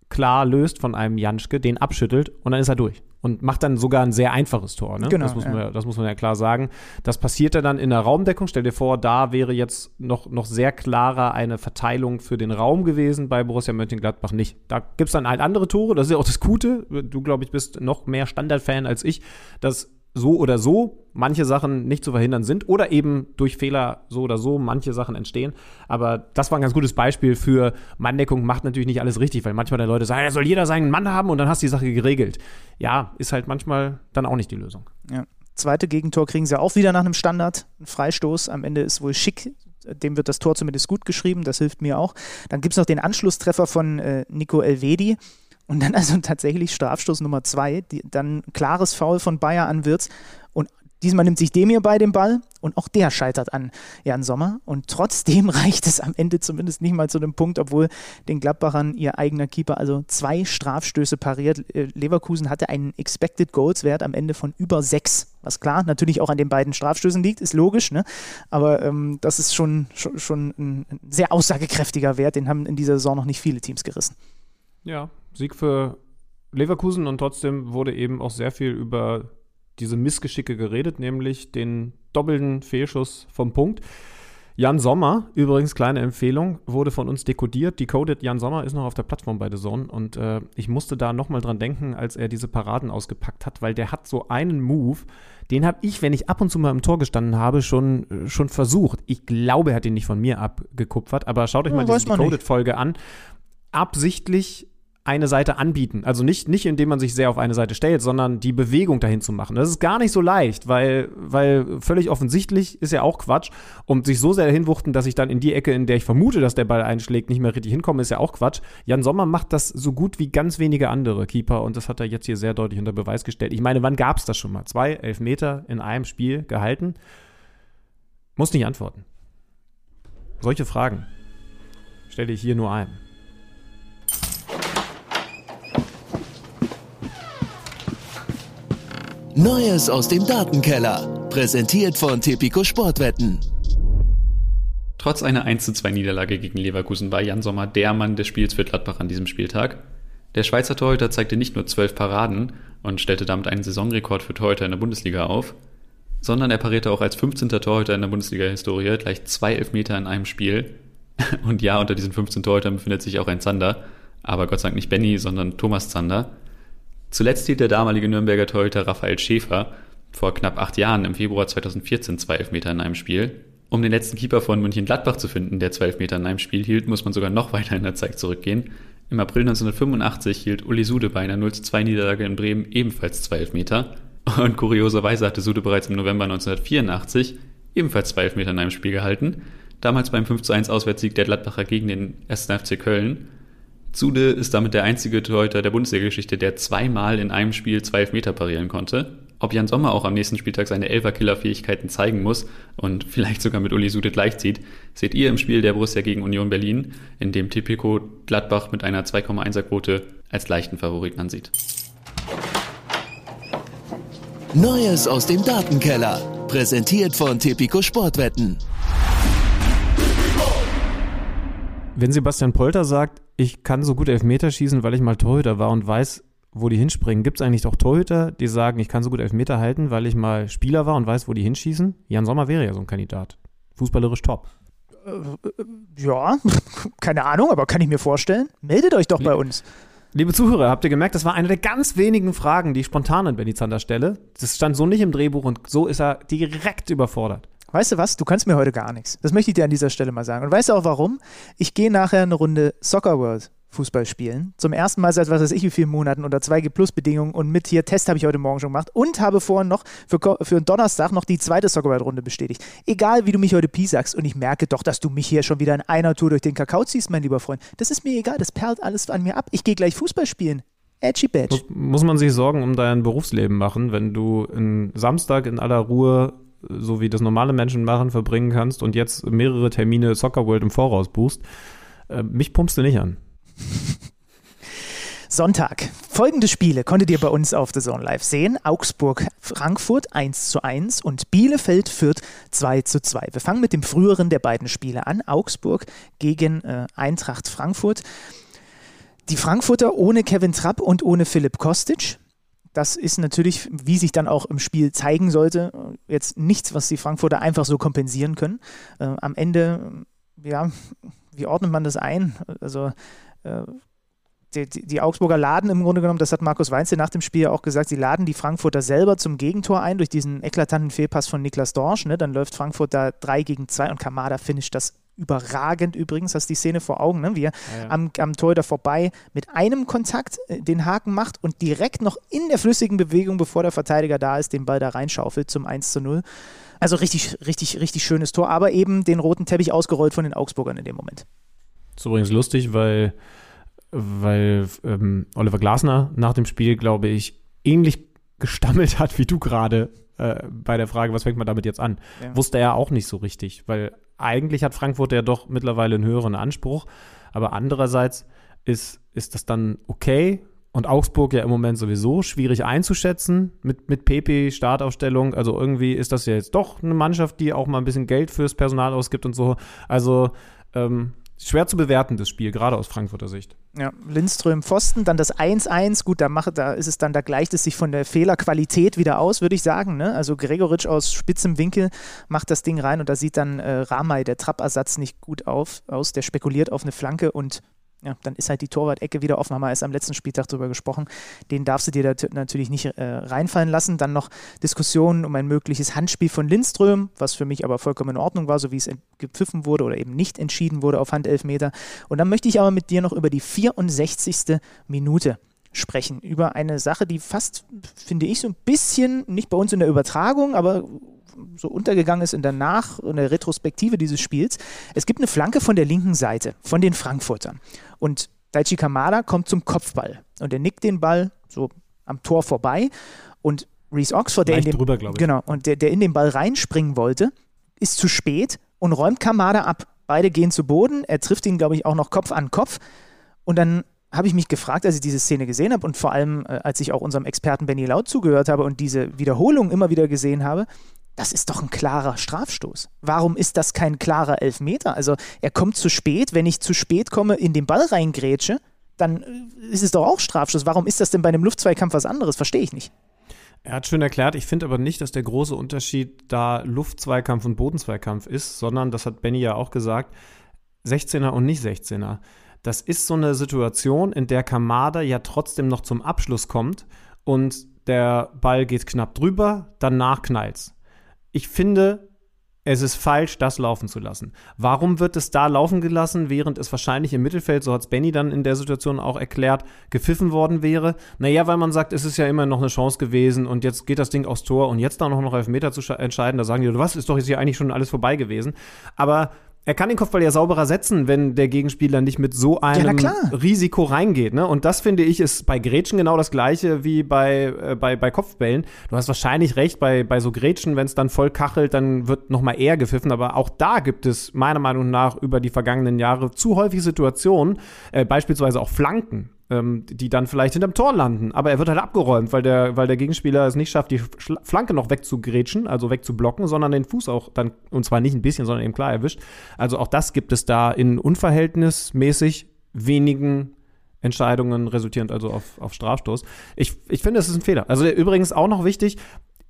klar löst von einem Janschke, den abschüttelt und dann ist er durch und macht dann sogar ein sehr einfaches Tor. Ne? Genau, das, muss man, ja. das muss man ja klar sagen. Das passiert dann in der Raumdeckung. Stell dir vor, da wäre jetzt noch, noch sehr klarer eine Verteilung für den Raum gewesen, bei Borussia Mönchengladbach nicht. Da gibt es dann halt andere Tore, das ist ja auch das Gute. Du, glaube ich, bist noch mehr Standardfan als ich, dass so oder so manche Sachen nicht zu verhindern sind oder eben durch Fehler so oder so manche Sachen entstehen. Aber das war ein ganz gutes Beispiel für Manndeckung macht natürlich nicht alles richtig, weil manchmal die Leute sagen, ja, soll jeder seinen Mann haben und dann hast du die Sache geregelt. Ja, ist halt manchmal dann auch nicht die Lösung. Ja. Zweite Gegentor kriegen sie auch wieder nach einem Standard, ein Freistoß. Am Ende ist wohl schick dem wird das Tor zumindest gut geschrieben, das hilft mir auch. Dann gibt es noch den Anschlusstreffer von äh, Nico Elvedi. Und dann also tatsächlich Strafstoß Nummer zwei, die, dann klares Foul von Bayer an Wirtz. Und diesmal nimmt sich Demir bei dem Ball und auch der scheitert an Jan Sommer. Und trotzdem reicht es am Ende zumindest nicht mal zu dem Punkt, obwohl den Gladbachern ihr eigener Keeper also zwei Strafstöße pariert. Äh, Leverkusen hatte einen Expected Goals Wert am Ende von über sechs. Was klar natürlich auch an den beiden Strafstößen liegt, ist logisch, ne? aber ähm, das ist schon, schon, schon ein sehr aussagekräftiger Wert. Den haben in dieser Saison noch nicht viele Teams gerissen. Ja, Sieg für Leverkusen und trotzdem wurde eben auch sehr viel über diese Missgeschicke geredet, nämlich den doppelten Fehlschuss vom Punkt. Jan Sommer, übrigens kleine Empfehlung, wurde von uns dekodiert. Decoded Jan Sommer ist noch auf der Plattform bei The Zone und äh, ich musste da nochmal dran denken, als er diese Paraden ausgepackt hat, weil der hat so einen Move, den habe ich, wenn ich ab und zu mal im Tor gestanden habe, schon, äh, schon versucht. Ich glaube, er hat ihn nicht von mir abgekupfert, aber schaut euch ja, mal diese Decoded-Folge an. Absichtlich eine Seite anbieten. Also nicht, nicht indem man sich sehr auf eine Seite stellt, sondern die Bewegung dahin zu machen. Das ist gar nicht so leicht, weil, weil völlig offensichtlich ist ja auch Quatsch. Und sich so sehr dahin wuchten, dass ich dann in die Ecke, in der ich vermute, dass der Ball einschlägt, nicht mehr richtig hinkomme, ist ja auch Quatsch. Jan Sommer macht das so gut wie ganz wenige andere Keeper und das hat er jetzt hier sehr deutlich unter Beweis gestellt. Ich meine, wann gab es das schon mal? Zwei Elfmeter in einem Spiel gehalten? Muss nicht antworten. solche Fragen stelle ich hier nur ein. Neues aus dem Datenkeller. Präsentiert von Tipico Sportwetten. Trotz einer 1:2 Niederlage gegen Leverkusen war Jan Sommer der Mann des Spiels für Gladbach an diesem Spieltag. Der Schweizer Torhüter zeigte nicht nur 12 Paraden und stellte damit einen Saisonrekord für Torhüter in der Bundesliga auf, sondern er parierte auch als 15. Torhüter in der Bundesliga-Historie gleich zwei Elfmeter in einem Spiel. Und ja, unter diesen 15 Torhütern befindet sich auch ein Zander, aber Gott sei Dank nicht Benny, sondern Thomas Zander. Zuletzt hielt der damalige Nürnberger Torhüter Raphael Schäfer vor knapp acht Jahren im Februar 2014 zwei Elfmeter in einem Spiel. Um den letzten Keeper von München-Gladbach zu finden, der zwei Elfmeter in einem Spiel hielt, muss man sogar noch weiter in der Zeit zurückgehen. Im April 1985 hielt Uli Sude bei einer 0-2 Niederlage in Bremen ebenfalls zwei Elfmeter. Und kurioserweise hatte Sude bereits im November 1984 ebenfalls zwei Elfmeter in einem Spiel gehalten. Damals beim 5-1 Auswärtssieg der Gladbacher gegen den 1. FC Köln. Zude ist damit der einzige Torhüter der Bundesliga-Geschichte, der zweimal in einem Spiel zwei Elfmeter parieren konnte. Ob Jan Sommer auch am nächsten Spieltag seine Elferkiller-Fähigkeiten zeigen muss und vielleicht sogar mit Uli Sude gleichzieht, seht ihr im Spiel der Borussia gegen Union Berlin, in dem Tipico Gladbach mit einer 2,1er Quote als leichten Favoriten ansieht. Neues aus dem Datenkeller. Präsentiert von Tipico Sportwetten. Wenn Sebastian Polter sagt, ich kann so gut Elfmeter schießen, weil ich mal Torhüter war und weiß, wo die hinspringen, gibt es eigentlich auch Torhüter, die sagen, ich kann so gut Elfmeter halten, weil ich mal Spieler war und weiß, wo die hinschießen? Jan Sommer wäre ja so ein Kandidat. Fußballerisch top. Ja, keine Ahnung, aber kann ich mir vorstellen. Meldet euch doch bei uns. Liebe Zuhörer, habt ihr gemerkt, das war eine der ganz wenigen Fragen, die ich spontan an Benny Zander stelle. Das stand so nicht im Drehbuch und so ist er direkt überfordert. Weißt du was? Du kannst mir heute gar nichts. Das möchte ich dir an dieser Stelle mal sagen. Und weißt du auch warum? Ich gehe nachher eine Runde Soccer World Fußball spielen. Zum ersten Mal seit was weiß ich wie vielen Monaten unter 2G Plus Bedingungen und mit hier Test habe ich heute Morgen schon gemacht und habe vorhin noch für, für Donnerstag noch die zweite Soccer World Runde bestätigt. Egal wie du mich heute Pi sagst und ich merke doch, dass du mich hier schon wieder in einer Tour durch den Kakao ziehst, mein lieber Freund. Das ist mir egal, das perlt alles an mir ab. Ich gehe gleich Fußball spielen. Edgy Badge. Muss, muss man sich Sorgen um dein Berufsleben machen, wenn du einen Samstag in aller Ruhe so wie das normale Menschen machen, verbringen kannst und jetzt mehrere Termine Soccer World im Voraus buchst. Äh, mich pumpst du nicht an. Sonntag. Folgende Spiele konntet ihr bei uns auf The Zone Live sehen. Augsburg, Frankfurt 1 zu 1 und Bielefeld Fürth 2 zu 2. Wir fangen mit dem früheren der beiden Spiele an. Augsburg gegen äh, Eintracht Frankfurt. Die Frankfurter ohne Kevin Trapp und ohne Philipp Kostic. Das ist natürlich, wie sich dann auch im Spiel zeigen sollte, jetzt nichts, was die Frankfurter einfach so kompensieren können. Äh, am Ende, ja, wie ordnet man das ein? Also äh, die, die, Augsburger laden im Grunde genommen, das hat Markus Weinzel nach dem Spiel auch gesagt, sie laden die Frankfurter selber zum Gegentor ein durch diesen eklatanten Fehlpass von Niklas Dorsch. Ne? Dann läuft Frankfurt da 3 gegen 2 und Kamada finisht das überragend übrigens, hast die Szene vor Augen, ne? wie er ja, ja. am, am Torhüter vorbei mit einem Kontakt äh, den Haken macht und direkt noch in der flüssigen Bewegung, bevor der Verteidiger da ist, den Ball da reinschaufelt zum 1 zu 0. Also richtig, richtig, richtig schönes Tor, aber eben den roten Teppich ausgerollt von den Augsburgern in dem Moment. Das ist übrigens lustig, weil, weil ähm, Oliver Glasner nach dem Spiel, glaube ich, ähnlich gestammelt hat wie du gerade äh, bei der Frage, was fängt man damit jetzt an? Ja. Wusste er auch nicht so richtig, weil eigentlich hat Frankfurt ja doch mittlerweile einen höheren Anspruch, aber andererseits ist, ist das dann okay und Augsburg ja im Moment sowieso schwierig einzuschätzen mit, mit PP, Startaufstellung. Also irgendwie ist das ja jetzt doch eine Mannschaft, die auch mal ein bisschen Geld fürs Personal ausgibt und so. Also ähm, schwer zu bewerten, das Spiel, gerade aus Frankfurter Sicht. Ja, Lindström Pfosten, dann das 1-1, gut, da, macht, da ist es dann, da gleicht es sich von der Fehlerqualität wieder aus, würde ich sagen. Ne? Also Gregoritsch aus spitzem Winkel macht das Ding rein und da sieht dann äh, Ramay, der Trappersatz, nicht gut auf, aus. Der spekuliert auf eine Flanke und ja, dann ist halt die Torwart-Ecke wieder offen, haben wir erst am letzten Spieltag drüber gesprochen. Den darfst du dir da natürlich nicht äh, reinfallen lassen. Dann noch Diskussionen um ein mögliches Handspiel von Lindström, was für mich aber vollkommen in Ordnung war, so wie es gepfiffen wurde oder eben nicht entschieden wurde auf Handelfmeter. Und dann möchte ich aber mit dir noch über die 64. Minute sprechen. Über eine Sache, die fast, finde ich, so ein bisschen, nicht bei uns in der Übertragung, aber so untergegangen ist in der Nach- und der Retrospektive dieses Spiels. Es gibt eine Flanke von der linken Seite, von den Frankfurtern. Und Daichi Kamada kommt zum Kopfball. Und er nickt den Ball so am Tor vorbei. Und Reese Oxford, der in, dem, drüber, genau, und der, der in den Ball reinspringen wollte, ist zu spät und räumt Kamada ab. Beide gehen zu Boden. Er trifft ihn, glaube ich, auch noch Kopf an Kopf. Und dann habe ich mich gefragt, als ich diese Szene gesehen habe und vor allem, äh, als ich auch unserem Experten Benny Laut zugehört habe und diese Wiederholung immer wieder gesehen habe, das ist doch ein klarer Strafstoß. Warum ist das kein klarer Elfmeter? Also er kommt zu spät, wenn ich zu spät komme, in den Ball reingrätsche, dann äh, ist es doch auch Strafstoß. Warum ist das denn bei einem Luftzweikampf was anderes? Verstehe ich nicht. Er hat schön erklärt, ich finde aber nicht, dass der große Unterschied da Luftzweikampf und Bodenzweikampf ist, sondern, das hat Benny ja auch gesagt, 16er und nicht 16er. Das ist so eine Situation, in der Kamada ja trotzdem noch zum Abschluss kommt und der Ball geht knapp drüber, danach knallt's. Ich finde, es ist falsch, das laufen zu lassen. Warum wird es da laufen gelassen, während es wahrscheinlich im Mittelfeld, so hat es Benny dann in der Situation auch erklärt, gepfiffen worden wäre? Naja, weil man sagt, es ist ja immer noch eine Chance gewesen und jetzt geht das Ding aufs Tor und jetzt da noch noch Elfmeter zu entscheiden, da sagen die, was, ist doch jetzt hier eigentlich schon alles vorbei gewesen. Aber er kann den Kopfball ja sauberer setzen, wenn der Gegenspieler nicht mit so einem ja, Risiko reingeht. Ne? Und das finde ich ist bei Grätschen genau das gleiche wie bei, äh, bei, bei Kopfbällen. Du hast wahrscheinlich recht, bei, bei so Grätschen, wenn es dann voll kachelt, dann wird noch mal eher gepfiffen. Aber auch da gibt es meiner Meinung nach über die vergangenen Jahre zu häufige Situationen, äh, beispielsweise auch Flanken, ähm, die dann vielleicht hinterm Tor landen. Aber er wird halt abgeräumt, weil der, weil der Gegenspieler es nicht schafft, die Flanke noch wegzugrätschen, also wegzublocken, sondern den Fuß auch dann, und zwar nicht ein bisschen, sondern eben klar erwischt. Also auch das gibt es da in unverhältnismäßig wenigen Entscheidungen resultierend also auf, auf Strafstoß. Ich, ich finde, das ist ein Fehler. Also übrigens auch noch wichtig,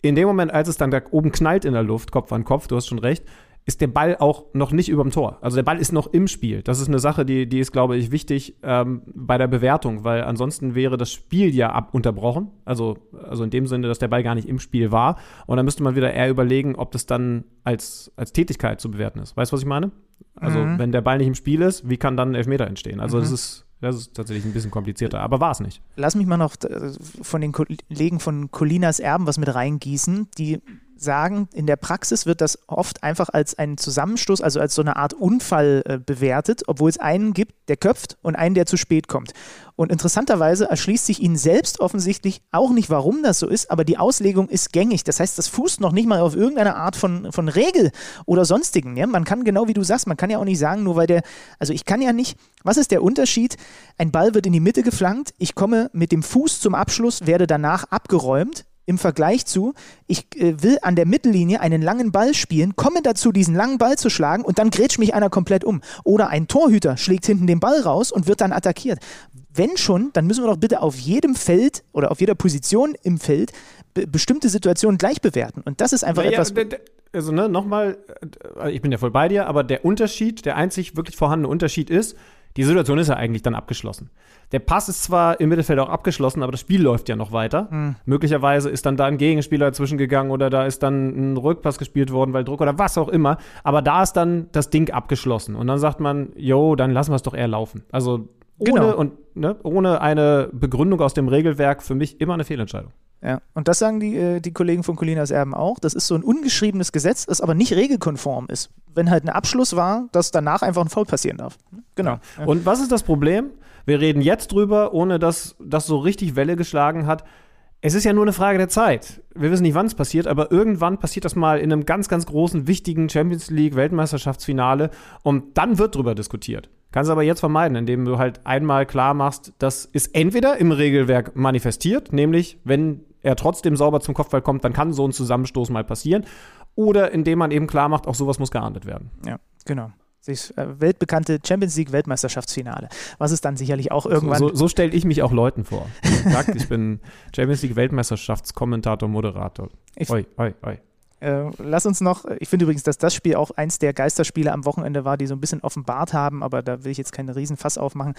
in dem Moment, als es dann da oben knallt in der Luft, Kopf an Kopf, du hast schon recht, ist der Ball auch noch nicht überm Tor. Also der Ball ist noch im Spiel. Das ist eine Sache, die, die ist, glaube ich, wichtig ähm, bei der Bewertung, weil ansonsten wäre das Spiel ja ab unterbrochen. Also, also in dem Sinne, dass der Ball gar nicht im Spiel war. Und dann müsste man wieder eher überlegen, ob das dann als, als Tätigkeit zu bewerten ist. Weißt du, was ich meine? Also, mhm. wenn der Ball nicht im Spiel ist, wie kann dann ein Elfmeter entstehen? Also, mhm. das ist. Das ist tatsächlich ein bisschen komplizierter, aber war es nicht. Lass mich mal noch äh, von den Kollegen von Colinas Erben was mit reingießen. Die sagen, in der Praxis wird das oft einfach als ein Zusammenstoß, also als so eine Art Unfall äh, bewertet, obwohl es einen gibt, der köpft und einen, der zu spät kommt. Und interessanterweise erschließt sich ihnen selbst offensichtlich auch nicht, warum das so ist, aber die Auslegung ist gängig. Das heißt, das fußt noch nicht mal auf irgendeine Art von, von Regel oder sonstigen. Ja? Man kann genau wie du sagst, man kann ja auch nicht sagen, nur weil der, also ich kann ja nicht, was ist der Unterschied? Ein Ball wird in die Mitte geflankt, ich komme mit dem Fuß zum Abschluss, werde danach abgeräumt im Vergleich zu, ich äh, will an der Mittellinie einen langen Ball spielen, komme dazu, diesen langen Ball zu schlagen und dann grätscht mich einer komplett um. Oder ein Torhüter schlägt hinten den Ball raus und wird dann attackiert. Wenn schon, dann müssen wir doch bitte auf jedem Feld oder auf jeder Position im Feld be bestimmte Situationen gleich bewerten. Und das ist einfach ja, etwas. Also, ne, nochmal, äh, ich bin ja voll bei dir, aber der Unterschied, der einzig wirklich vorhandene Unterschied ist, die Situation ist ja eigentlich dann abgeschlossen. Der Pass ist zwar im Mittelfeld auch abgeschlossen, aber das Spiel läuft ja noch weiter. Mhm. Möglicherweise ist dann da ein Gegenspieler dazwischen gegangen oder da ist dann ein Rückpass gespielt worden, weil Druck oder was auch immer. Aber da ist dann das Ding abgeschlossen. Und dann sagt man, jo, dann lassen wir es doch eher laufen. Also ohne, genau. und, ne, ohne eine Begründung aus dem Regelwerk für mich immer eine Fehlentscheidung. Ja, und das sagen die, äh, die Kollegen von Colinas Erben auch. Das ist so ein ungeschriebenes Gesetz, das aber nicht regelkonform ist. Wenn halt ein Abschluss war, dass danach einfach ein Foul passieren darf. Genau. Ja. Und was ist das Problem? Wir reden jetzt drüber, ohne dass das so richtig Welle geschlagen hat. Es ist ja nur eine Frage der Zeit. Wir wissen nicht, wann es passiert, aber irgendwann passiert das mal in einem ganz, ganz großen, wichtigen Champions League Weltmeisterschaftsfinale und dann wird drüber diskutiert. Kannst du aber jetzt vermeiden, indem du halt einmal klar machst, das ist entweder im Regelwerk manifestiert, nämlich wenn er trotzdem sauber zum Kopfball kommt, dann kann so ein Zusammenstoß mal passieren. Oder indem man eben klar macht, auch sowas muss geahndet werden. Ja, genau. Das äh, weltbekannte Champions League Weltmeisterschaftsfinale, was es dann sicherlich auch irgendwann. So, so, so stelle ich mich auch Leuten vor. Sagt, ich bin Champions League Weltmeisterschaftskommentator, Moderator. Ich, oi, oi, oi. Äh, lass uns noch, ich finde übrigens, dass das Spiel auch eins der Geisterspiele am Wochenende war, die so ein bisschen offenbart haben, aber da will ich jetzt keinen Riesenfass aufmachen.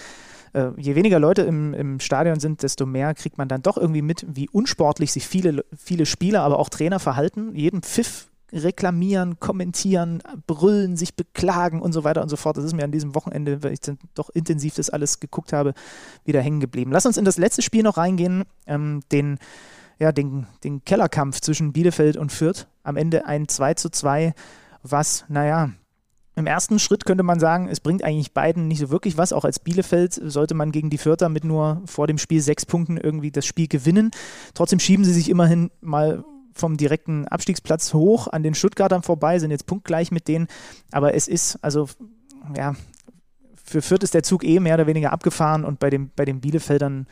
Äh, je weniger Leute im, im Stadion sind, desto mehr kriegt man dann doch irgendwie mit, wie unsportlich sich viele, viele Spieler, aber auch Trainer verhalten. Jeden Pfiff reklamieren, kommentieren, brüllen, sich beklagen und so weiter und so fort. Das ist mir an diesem Wochenende, weil ich dann doch intensiv das alles geguckt habe, wieder hängen geblieben. Lass uns in das letzte Spiel noch reingehen, ähm, den, ja, den, den Kellerkampf zwischen Bielefeld und Fürth. Am Ende ein 2 zu 2, was, naja, im ersten Schritt könnte man sagen, es bringt eigentlich beiden nicht so wirklich was. Auch als Bielefeld sollte man gegen die Vierter mit nur vor dem Spiel sechs Punkten irgendwie das Spiel gewinnen. Trotzdem schieben sie sich immerhin mal vom direkten Abstiegsplatz hoch an den Stuttgartern vorbei, sind jetzt punktgleich mit denen. Aber es ist, also ja, für Fürth ist der Zug eh mehr oder weniger abgefahren und bei, dem, bei den Bielefeldern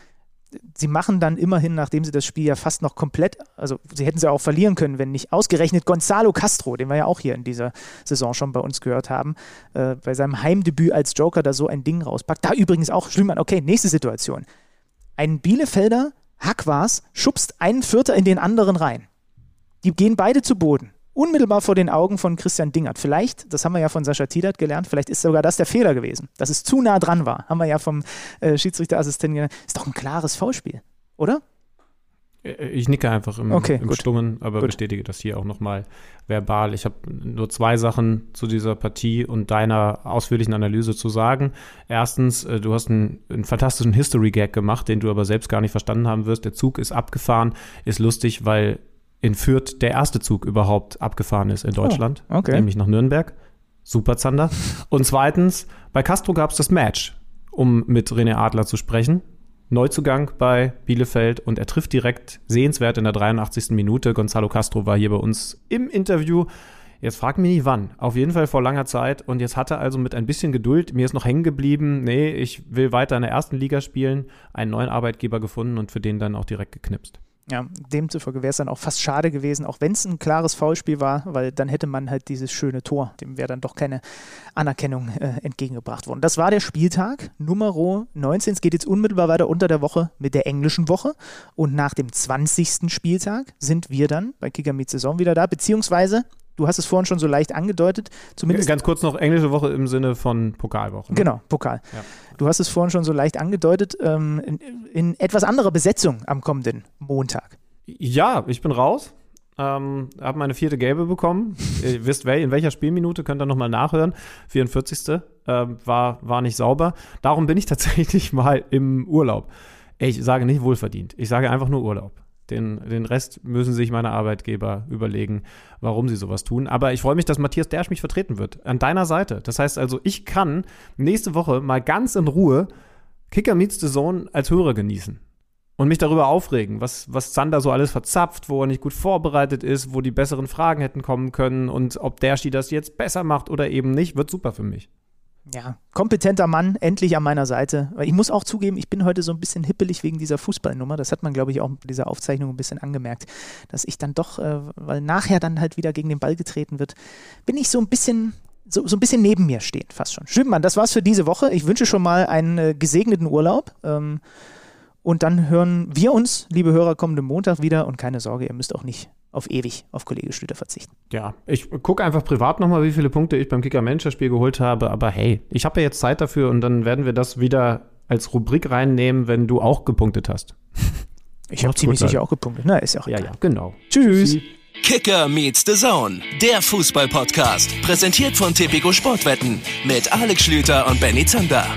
sie machen dann immerhin, nachdem sie das Spiel ja fast noch komplett, also sie hätten sie auch verlieren können, wenn nicht ausgerechnet Gonzalo Castro, den wir ja auch hier in dieser Saison schon bei uns gehört haben, äh, bei seinem Heimdebüt als Joker da so ein Ding rauspackt. Da übrigens auch Schlümann, okay, nächste Situation. Ein Bielefelder, Hack war's, schubst einen Vierter in den anderen rein. Die gehen beide zu Boden unmittelbar vor den Augen von Christian Dingert. Vielleicht, das haben wir ja von Sascha Tiedert gelernt, vielleicht ist sogar das der Fehler gewesen, dass es zu nah dran war. Haben wir ja vom äh, Schiedsrichterassistenten gelernt. Ist doch ein klares Foulspiel, oder? Äh, ich nicke einfach im, okay, im Stummen, aber gut. bestätige das hier auch nochmal verbal. Ich habe nur zwei Sachen zu dieser Partie und deiner ausführlichen Analyse zu sagen. Erstens, äh, du hast einen, einen fantastischen History-Gag gemacht, den du aber selbst gar nicht verstanden haben wirst. Der Zug ist abgefahren, ist lustig, weil in Fürth der erste Zug überhaupt abgefahren ist in Deutschland, oh, okay. nämlich nach Nürnberg. Super Zander. Und zweitens, bei Castro gab es das Match, um mit René Adler zu sprechen. Neuzugang bei Bielefeld und er trifft direkt sehenswert in der 83. Minute. Gonzalo Castro war hier bei uns im Interview. Jetzt frag mich nicht wann. Auf jeden Fall vor langer Zeit. Und jetzt hat er also mit ein bisschen Geduld, mir ist noch hängen geblieben, nee, ich will weiter in der ersten Liga spielen, einen neuen Arbeitgeber gefunden und für den dann auch direkt geknipst. Ja, demzufolge wäre es dann auch fast schade gewesen, auch wenn es ein klares Foulspiel war, weil dann hätte man halt dieses schöne Tor, dem wäre dann doch keine Anerkennung äh, entgegengebracht worden. Das war der Spieltag Nummer 19. Es geht jetzt unmittelbar weiter unter der Woche mit der englischen Woche und nach dem 20. Spieltag sind wir dann bei Kicker Saison wieder da, beziehungsweise Du hast es vorhin schon so leicht angedeutet. Zumindest Ganz kurz noch englische Woche im Sinne von Pokalwoche. Ne? Genau, Pokal. Ja. Du hast es vorhin schon so leicht angedeutet. Ähm, in, in, etwas anderer Besetzung am kommenden Montag. Ja, ich bin raus. Ähm, habe meine vierte Gelbe bekommen. Ihr wisst, in welcher Spielminute, könnt ihr nochmal nachhören. 44. Ähm, war, war nicht sauber. Darum bin ich tatsächlich mal im Urlaub. Ich sage nicht wohlverdient. Ich sage einfach nur Urlaub. Den, den Rest müssen sich meine Arbeitgeber überlegen, warum sie sowas tun. Aber ich freue mich, dass Matthias Dersch mich vertreten wird. An deiner Seite. Das heißt also, ich kann nächste Woche mal ganz in Ruhe Kicker Meets the Zone als Hörer genießen. Und mich darüber aufregen, was, was Zander so alles verzapft, wo er nicht gut vorbereitet ist, wo die besseren Fragen hätten kommen können und ob Derschi das jetzt besser macht oder eben nicht, wird super für mich ja, kompetenter Mann, endlich an meiner Seite. Ich muss auch zugeben, ich bin heute so ein bisschen hippelig wegen dieser Fußballnummer. Das hat man, glaube ich, auch mit dieser Aufzeichnung ein bisschen angemerkt, dass ich dann doch, äh, weil nachher dann halt wieder gegen den Ball getreten wird, bin ich so ein bisschen so, so ein bisschen neben mir stehen, fast schon. Schönmann, das war's für diese Woche. Ich wünsche schon mal einen äh, gesegneten Urlaub. Ähm, und dann hören wir uns, liebe Hörer, kommenden Montag wieder. Und keine Sorge, ihr müsst auch nicht auf ewig auf Kollege Schlüter verzichten. Ja, ich gucke einfach privat nochmal, wie viele Punkte ich beim Kicker-Manager-Spiel geholt habe. Aber hey, ich habe ja jetzt Zeit dafür und dann werden wir das wieder als Rubrik reinnehmen, wenn du auch gepunktet hast. Ich habe ziemlich sicher auch gepunktet. Na, ist ja auch egal. Ja, ja, genau. Tschüss. Kicker meets the Zone, der Fußball-Podcast. Präsentiert von Tipico Sportwetten mit Alex Schlüter und Benny Zander.